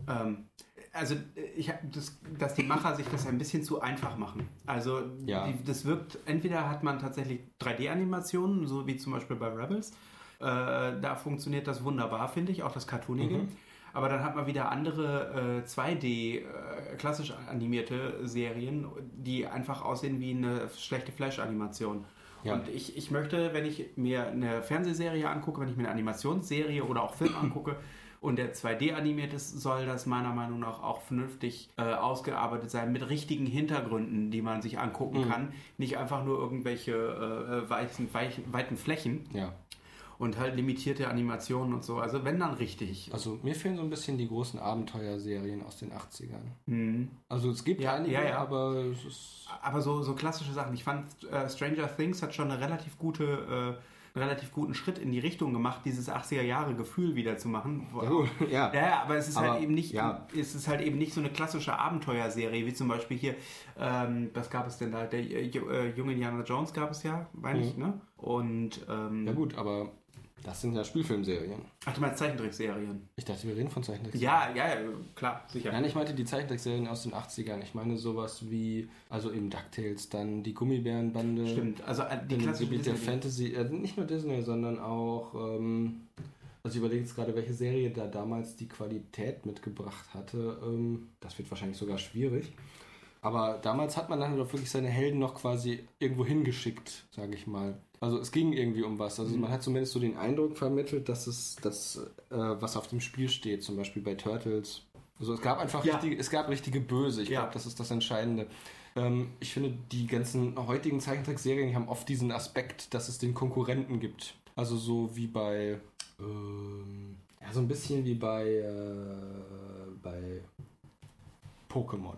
Speaker 2: ähm, also äh, ich hab das, dass die Macher sich das ein bisschen zu einfach machen. Also
Speaker 1: Ja.
Speaker 2: die, das wirkt, entweder hat man tatsächlich 3D-Animationen, so wie zum Beispiel bei Rebels, äh, da funktioniert das wunderbar, finde ich, auch das Cartoonige.
Speaker 1: Mhm.
Speaker 2: Aber dann hat man wieder andere äh, 2D, äh, klassisch animierte Serien, die einfach aussehen wie eine schlechte Flash-Animation.
Speaker 1: Ja.
Speaker 2: Und ich, ich möchte, wenn ich mir eine Fernsehserie angucke, wenn ich mir eine Animationsserie oder auch Film <clears throat> angucke und der 2D animiert ist, soll das meiner Meinung nach auch vernünftig äh, ausgearbeitet sein mit richtigen Hintergründen, die man sich angucken
Speaker 1: Mhm.
Speaker 2: kann. Nicht einfach nur irgendwelche äh, weichen, weichen, weiten Flächen
Speaker 1: ja,
Speaker 2: und halt limitierte Animationen und so. Also wenn dann richtig.
Speaker 1: also mir fehlen so ein bisschen die großen Abenteuerserien aus den 80ern.
Speaker 2: Mhm.
Speaker 1: Also es gibt
Speaker 2: Ja,
Speaker 1: einige,
Speaker 2: ja, ja.
Speaker 1: aber es ist
Speaker 2: Aber so, so klassische Sachen. Ich fand, äh, Stranger Things hat schon eine relativ gute, äh, einen relativ guten Schritt in die Richtung gemacht, dieses 80er-Jahre-Gefühl wieder zu machen. <laughs>
Speaker 1: Ja, ja.
Speaker 2: Ja, aber es ist
Speaker 1: Aber,
Speaker 2: halt eben nicht,
Speaker 1: ja.
Speaker 2: es ist halt eben nicht so eine klassische Abenteuerserie, wie zum Beispiel hier, ähm, was gab es denn da? Der äh, äh, junge Indiana Jones gab es ja, meine ich, ne? Und, ähm,
Speaker 1: Mhm. Ja gut, aber das sind ja Spielfilmserien.
Speaker 2: ach, du meinst Zeichentrickserien?
Speaker 1: Ich dachte, wir reden von Zeichentrickserien.
Speaker 2: Ja, ja, klar, sicher.
Speaker 1: Nein, ich meinte die Zeichentrickserien aus den 80ern. Ich meine sowas wie, also eben DuckTales, dann die Gummibärenbande.
Speaker 2: Stimmt, also äh, die klassische
Speaker 1: Gebiet der Fantasy, äh, nicht nur Disney, sondern auch, ähm, also ich überlege jetzt gerade, welche Serie da damals die Qualität mitgebracht hatte. Ähm, das wird wahrscheinlich sogar schwierig. Aber damals hat man dann doch wirklich seine Helden noch quasi irgendwo hingeschickt, sage ich mal. Also es ging irgendwie um was. Also
Speaker 2: Mhm.
Speaker 1: man hat zumindest so den Eindruck vermittelt, dass es das, äh, was auf dem Spiel steht, zum Beispiel bei Turtles. Also es gab einfach
Speaker 2: Ja.
Speaker 1: richtige, es gab richtige Böse. Ich
Speaker 2: Ja.
Speaker 1: glaube, das ist das Entscheidende. Ähm, ich finde, die ganzen heutigen Zeichentrickserien haben oft diesen Aspekt, dass es den Konkurrenten gibt. Also so wie bei, ähm, ja, so ein bisschen wie bei, äh, bei Pokémon.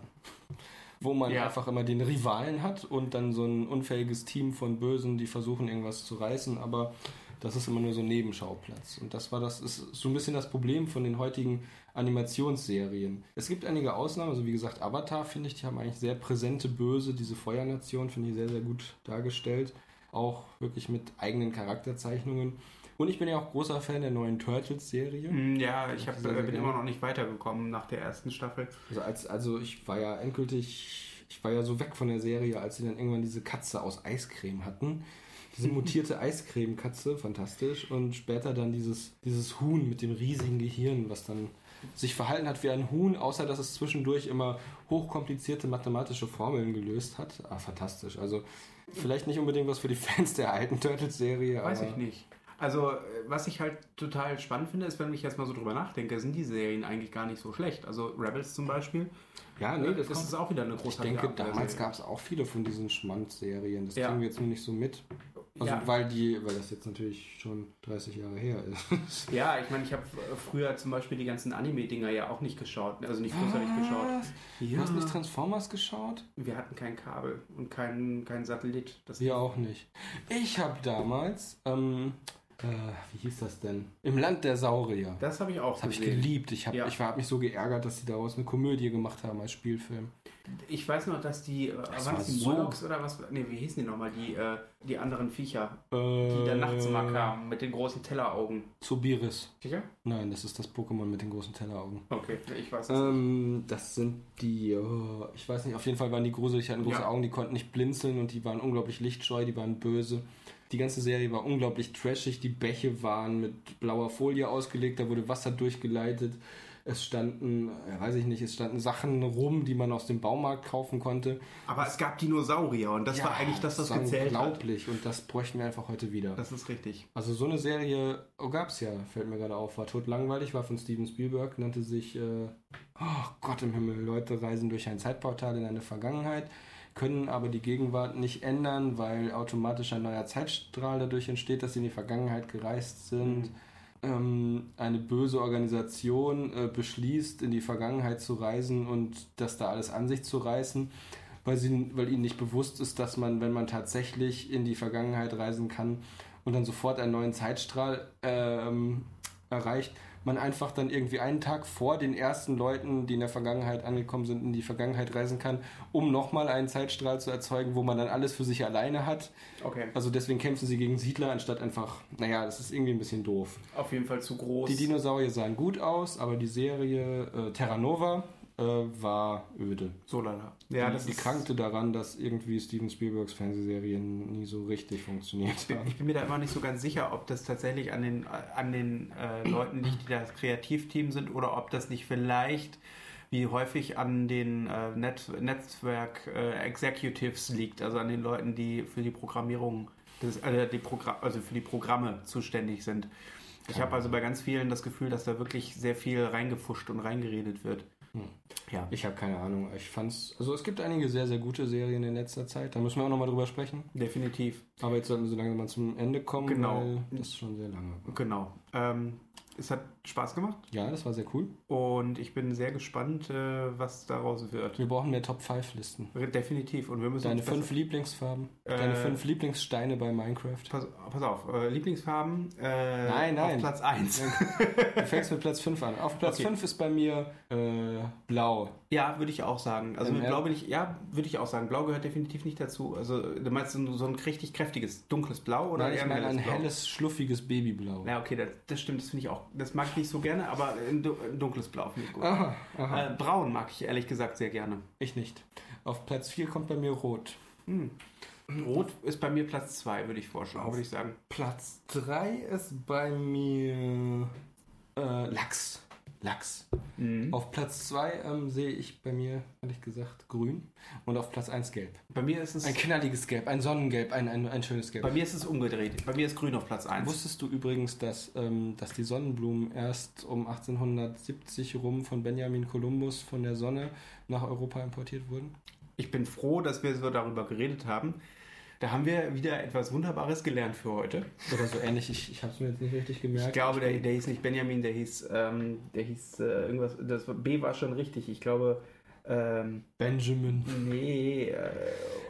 Speaker 1: Wo man
Speaker 2: Ja.
Speaker 1: einfach immer den Rivalen hat und dann so ein unfähiges Team von Bösen, die versuchen irgendwas zu reißen, aber das ist immer nur so ein Nebenschauplatz. Und das war das, ist so ein bisschen das Problem von den heutigen Animationsserien. Es gibt einige Ausnahmen, also wie gesagt, Avatar finde ich, die haben eigentlich sehr präsente Böse, diese Feuernation finde ich sehr, sehr gut dargestellt. Auch wirklich mit eigenen Charakterzeichnungen. Und ich bin ja auch großer Fan der neuen Turtles-Serie.
Speaker 2: Hm, Ja, ich hab, äh, bin immer noch nicht weitergekommen nach der ersten Staffel.
Speaker 1: Also, als, also ich war ja endgültig, ich war ja so weg von der Serie, als sie dann irgendwann diese Katze aus Eiscreme hatten. Diese <laughs> mutierte Eiscreme-Katze, fantastisch. Und später dann dieses, dieses Huhn mit dem riesigen Gehirn, was dann sich verhalten hat wie ein Huhn, außer dass es zwischendurch immer hochkomplizierte mathematische Formeln gelöst hat. Ah, fantastisch. Also vielleicht nicht unbedingt was für die Fans der alten Turtles-Serie.
Speaker 2: Weiß
Speaker 1: aber
Speaker 2: ich nicht. Also, äh, was ich halt total spannend finde, ist, wenn ich jetzt mal so drüber nachdenke, sind die Serien eigentlich gar nicht so schlecht. Also, Rebels zum Beispiel.
Speaker 1: Ja, nee, das,
Speaker 2: das
Speaker 1: ist
Speaker 2: auch wieder eine
Speaker 1: Ich
Speaker 2: großartige
Speaker 1: denke, damals gab es auch viele von diesen Schmand-Serien. Das
Speaker 2: Ja.
Speaker 1: kriegen wir jetzt nur nicht so mit. Also,
Speaker 2: Ja.
Speaker 1: weil die, weil das jetzt natürlich schon 30 Jahre her ist. <laughs>
Speaker 2: Ja, ich meine, ich habe früher zum Beispiel die ganzen Anime-Dinger ja auch nicht geschaut. Also nicht größerlich geschaut.
Speaker 1: Du hast nicht Transformers geschaut?
Speaker 2: Wir hatten kein Kabel und kein, kein Satellit. Das
Speaker 1: Wir auch nicht. Ich habe damals, ähm, äh, wie hieß das denn? Im Land der Saurier.
Speaker 2: Das habe ich auch
Speaker 1: Das habe ich
Speaker 2: gesehen.
Speaker 1: geliebt. Ich habe
Speaker 2: Ja.
Speaker 1: ich hab mich so geärgert, dass sie daraus eine Komödie gemacht haben als Spielfilm.
Speaker 2: Ich weiß noch, dass die, äh,
Speaker 1: Das
Speaker 2: waren die
Speaker 1: so-
Speaker 2: oder was? Ne, wie hießen die nochmal? Die, äh, die anderen Viecher, die
Speaker 1: Die
Speaker 2: da nachts mal kamen mit den großen Telleraugen.
Speaker 1: Zubiris.
Speaker 2: Sicher?
Speaker 1: Nein, das ist das Pokémon mit den großen Telleraugen.
Speaker 2: Okay, ich weiß es nicht.
Speaker 1: Ähm, das sind die, oh, ich weiß nicht, auf jeden Fall waren die gruselig, hatten große
Speaker 2: Ja.
Speaker 1: Augen, die konnten nicht blinzeln und die waren unglaublich lichtscheu, die waren böse. Die ganze Serie war unglaublich trashig, die Bäche waren mit blauer Folie ausgelegt, da wurde Wasser durchgeleitet. Es standen, ja, weiß ich nicht, es standen Sachen rum, die man aus dem Baumarkt kaufen konnte.
Speaker 2: Aber es gab Dinosaurier und das
Speaker 1: Ja,
Speaker 2: war eigentlich das, was
Speaker 1: war
Speaker 2: gezählt hat.
Speaker 1: unglaublich und das bräuchten wir einfach heute wieder.
Speaker 2: Das ist richtig.
Speaker 1: Also so eine Serie oh, gab es ja, fällt mir gerade auf, war totlangweilig, war von Steven Spielberg, nannte sich, äh, oh Gott im Himmel, Leute reisen durch ein Zeitportal in eine Vergangenheit. Können aber die Gegenwart nicht ändern, weil automatisch ein neuer Zeitstrahl dadurch entsteht, dass sie in die Vergangenheit gereist sind. Ähm, eine böse Organisation äh, beschließt, in die Vergangenheit zu reisen und das da alles an sich zu reißen, weil, sie, weil ihnen nicht bewusst ist, dass man, wenn man tatsächlich in die Vergangenheit reisen kann und dann sofort einen neuen Zeitstrahl ähm, erreicht, man einfach dann irgendwie einen Tag vor den ersten Leuten, die in der Vergangenheit angekommen sind, in die Vergangenheit reisen kann, um nochmal einen Zeitstrahl zu erzeugen, wo man dann alles für sich alleine hat.
Speaker 2: Okay.
Speaker 1: Also deswegen kämpfen sie gegen Siedler, anstatt einfach, naja, das ist irgendwie ein bisschen doof.
Speaker 2: Auf jeden Fall zu groß.
Speaker 1: Die Dinosaurier sahen gut aus, aber die Serie äh, Terra Nova äh, war öde.
Speaker 2: so lala. Ja,
Speaker 1: die,
Speaker 2: das
Speaker 1: die krankte daran, dass irgendwie Steven Spielbergs Fernsehserien nie so richtig funktioniert
Speaker 2: Ich bin,
Speaker 1: haben.
Speaker 2: ich bin mir da immer nicht so ganz sicher, ob das tatsächlich an den, an den äh, Leuten liegt, die das Kreativteam sind, oder ob das nicht vielleicht wie häufig an den äh, Net Netzwerk äh, Executives liegt, also an den Leuten, die für die Programmierung, des, äh, die Progra also für die Programme zuständig sind. Ich habe also bei ganz vielen das Gefühl, dass da wirklich sehr viel reingefuscht und reingeredet wird.
Speaker 1: Hm.
Speaker 2: Ja.
Speaker 1: Ich habe keine Ahnung. Ich fand's. Also es gibt einige sehr, sehr gute Serien in letzter Zeit. Da müssen wir auch nochmal drüber sprechen.
Speaker 2: Definitiv.
Speaker 1: Aber jetzt sollten wir so langsam mal zum Ende kommen,
Speaker 2: Genau.
Speaker 1: weil das ist schon sehr lange.
Speaker 2: Genau. Ähm, es hat Spaß gemacht
Speaker 1: Ja, das war sehr cool.
Speaker 2: und ich bin sehr gespannt, äh, was daraus wird.
Speaker 1: Wir brauchen mehr Top-5-Listen.
Speaker 2: Definitiv. Und wir müssen
Speaker 1: Deine fünf Lieblingsfarben.
Speaker 2: Äh,
Speaker 1: Deine fünf Lieblingssteine bei Minecraft.
Speaker 2: Pass, pass auf, äh, Lieblingsfarben. Äh,
Speaker 1: Nein, nein.
Speaker 2: Auf Platz 1.
Speaker 1: Du fängst mit Platz 5 an. Auf Platz
Speaker 2: Okay.
Speaker 1: 5 ist bei mir äh, blau.
Speaker 2: ja, würde ich auch sagen. Also mit. Blau bin ich, ja, würde ich auch sagen. Blau gehört definitiv nicht dazu. Also du meinst so ein richtig kräftiges, dunkles Blau oder
Speaker 1: Nein, ich
Speaker 2: eher
Speaker 1: meine ein
Speaker 2: Blau?
Speaker 1: helles, schluffiges Babyblau.
Speaker 2: Ja, okay, das, das stimmt, das finde ich auch. Das mag ich nicht so gerne, aber ein, du- ein dunkles Blau finde ich gut.
Speaker 1: Aha, aha.
Speaker 2: Äh, Braun mag ich ehrlich gesagt sehr gerne.
Speaker 1: Ich nicht. Auf Platz 4 kommt bei mir rot.
Speaker 2: Hm. Rot ist bei mir Platz 2, würde ich vorschlagen, würde ich sagen.
Speaker 1: Platz 3 ist bei mir äh, Lachs. Lachs.
Speaker 2: Mhm.
Speaker 1: Auf Platz 2 ähm, sehe ich bei mir, ehrlich gesagt, grün. Und auf Platz 1 gelb.
Speaker 2: Bei mir ist es
Speaker 1: Ein knalliges Gelb, ein Sonnengelb, ein, ein, ein schönes Gelb.
Speaker 2: bei mir ist es umgedreht. Bei mir ist grün auf Platz 1.
Speaker 1: Wusstest du übrigens, dass, ähm, dass die Sonnenblumen erst um 1870 rum von Benjamin Kolumbus von der Sonne nach Europa importiert wurden?
Speaker 2: Ich bin froh, dass wir so darüber geredet haben. Da haben wir wieder etwas Wunderbares gelernt für heute.
Speaker 1: Oder so ähnlich, ich, ich habe es mir jetzt nicht richtig gemerkt.
Speaker 2: Ich glaube, der, der hieß nicht Benjamin, der hieß, ähm, der hieß äh, irgendwas, das B war schon richtig. Ich glaube, ähm,
Speaker 1: Benjamin.
Speaker 2: nee, äh,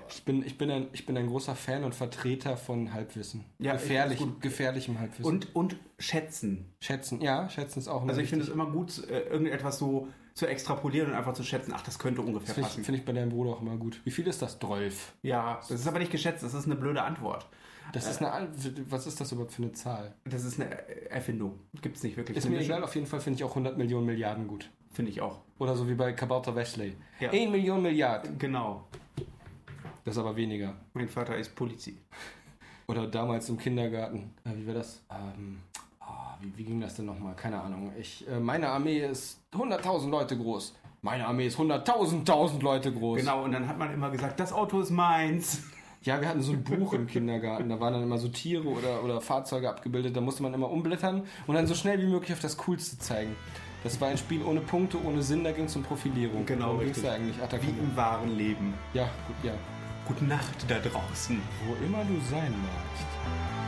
Speaker 1: Ich bin, ich, bin ein, ich bin ein großer Fan und Vertreter von Halbwissen.
Speaker 2: Ja, ich
Speaker 1: Gefährlich, gefährlichem Halbwissen.
Speaker 2: und, und schätzen.
Speaker 1: schätzen, ja, schätzen ist auch
Speaker 2: Also ich finde es immer gut, äh, irgendetwas so zu extrapolieren und einfach zu schätzen, ach, das könnte
Speaker 1: Das
Speaker 2: ungefähr
Speaker 1: finde ich,
Speaker 2: passen.
Speaker 1: find ich bei deinem Bruder auch immer gut. Wie viel ist das? 12.
Speaker 2: Ja, das ist aber nicht geschätzt, das ist eine blöde Antwort.
Speaker 1: Das ist eine, was ist das überhaupt für eine Zahl?
Speaker 2: Das ist eine Erfindung. Gibt es nicht wirklich.
Speaker 1: Ist mir egal, auf jeden Fall finde ich auch 100 Millionen Milliarden gut.
Speaker 2: Finde ich auch.
Speaker 1: Oder so wie bei Kabauter Wesley.
Speaker 2: Ja.
Speaker 1: 1 Million Milliarden.
Speaker 2: Genau.
Speaker 1: Das ist aber weniger.
Speaker 2: Mein Vater ist Polizei.
Speaker 1: Oder damals im Kindergarten. Äh, wie war das? Ähm, ah, wie, wie ging das denn nochmal? Keine Ahnung. Ich, äh, meine Armee ist 100.000 Leute groß. Meine Armee ist 100.000 1000 Leute groß.
Speaker 2: Genau, und dann hat man immer gesagt, das Auto ist meins. <laughs>
Speaker 1: Ja, wir hatten so ein Buch im Kindergarten. Da waren dann immer so Tiere oder, oder Fahrzeuge abgebildet. Da musste man immer umblättern und dann so schnell wie möglich auf das Coolste zeigen. Das war ein Spiel ohne Punkte, ohne Sinn. Da ging es um Profilierung.
Speaker 2: Genau, richtig.
Speaker 1: da eigentlich? Ach,
Speaker 2: Wie im wahren Leben.
Speaker 1: Ja, gut, ja.
Speaker 2: Gute Nacht da draußen.
Speaker 1: Wo immer du sein magst.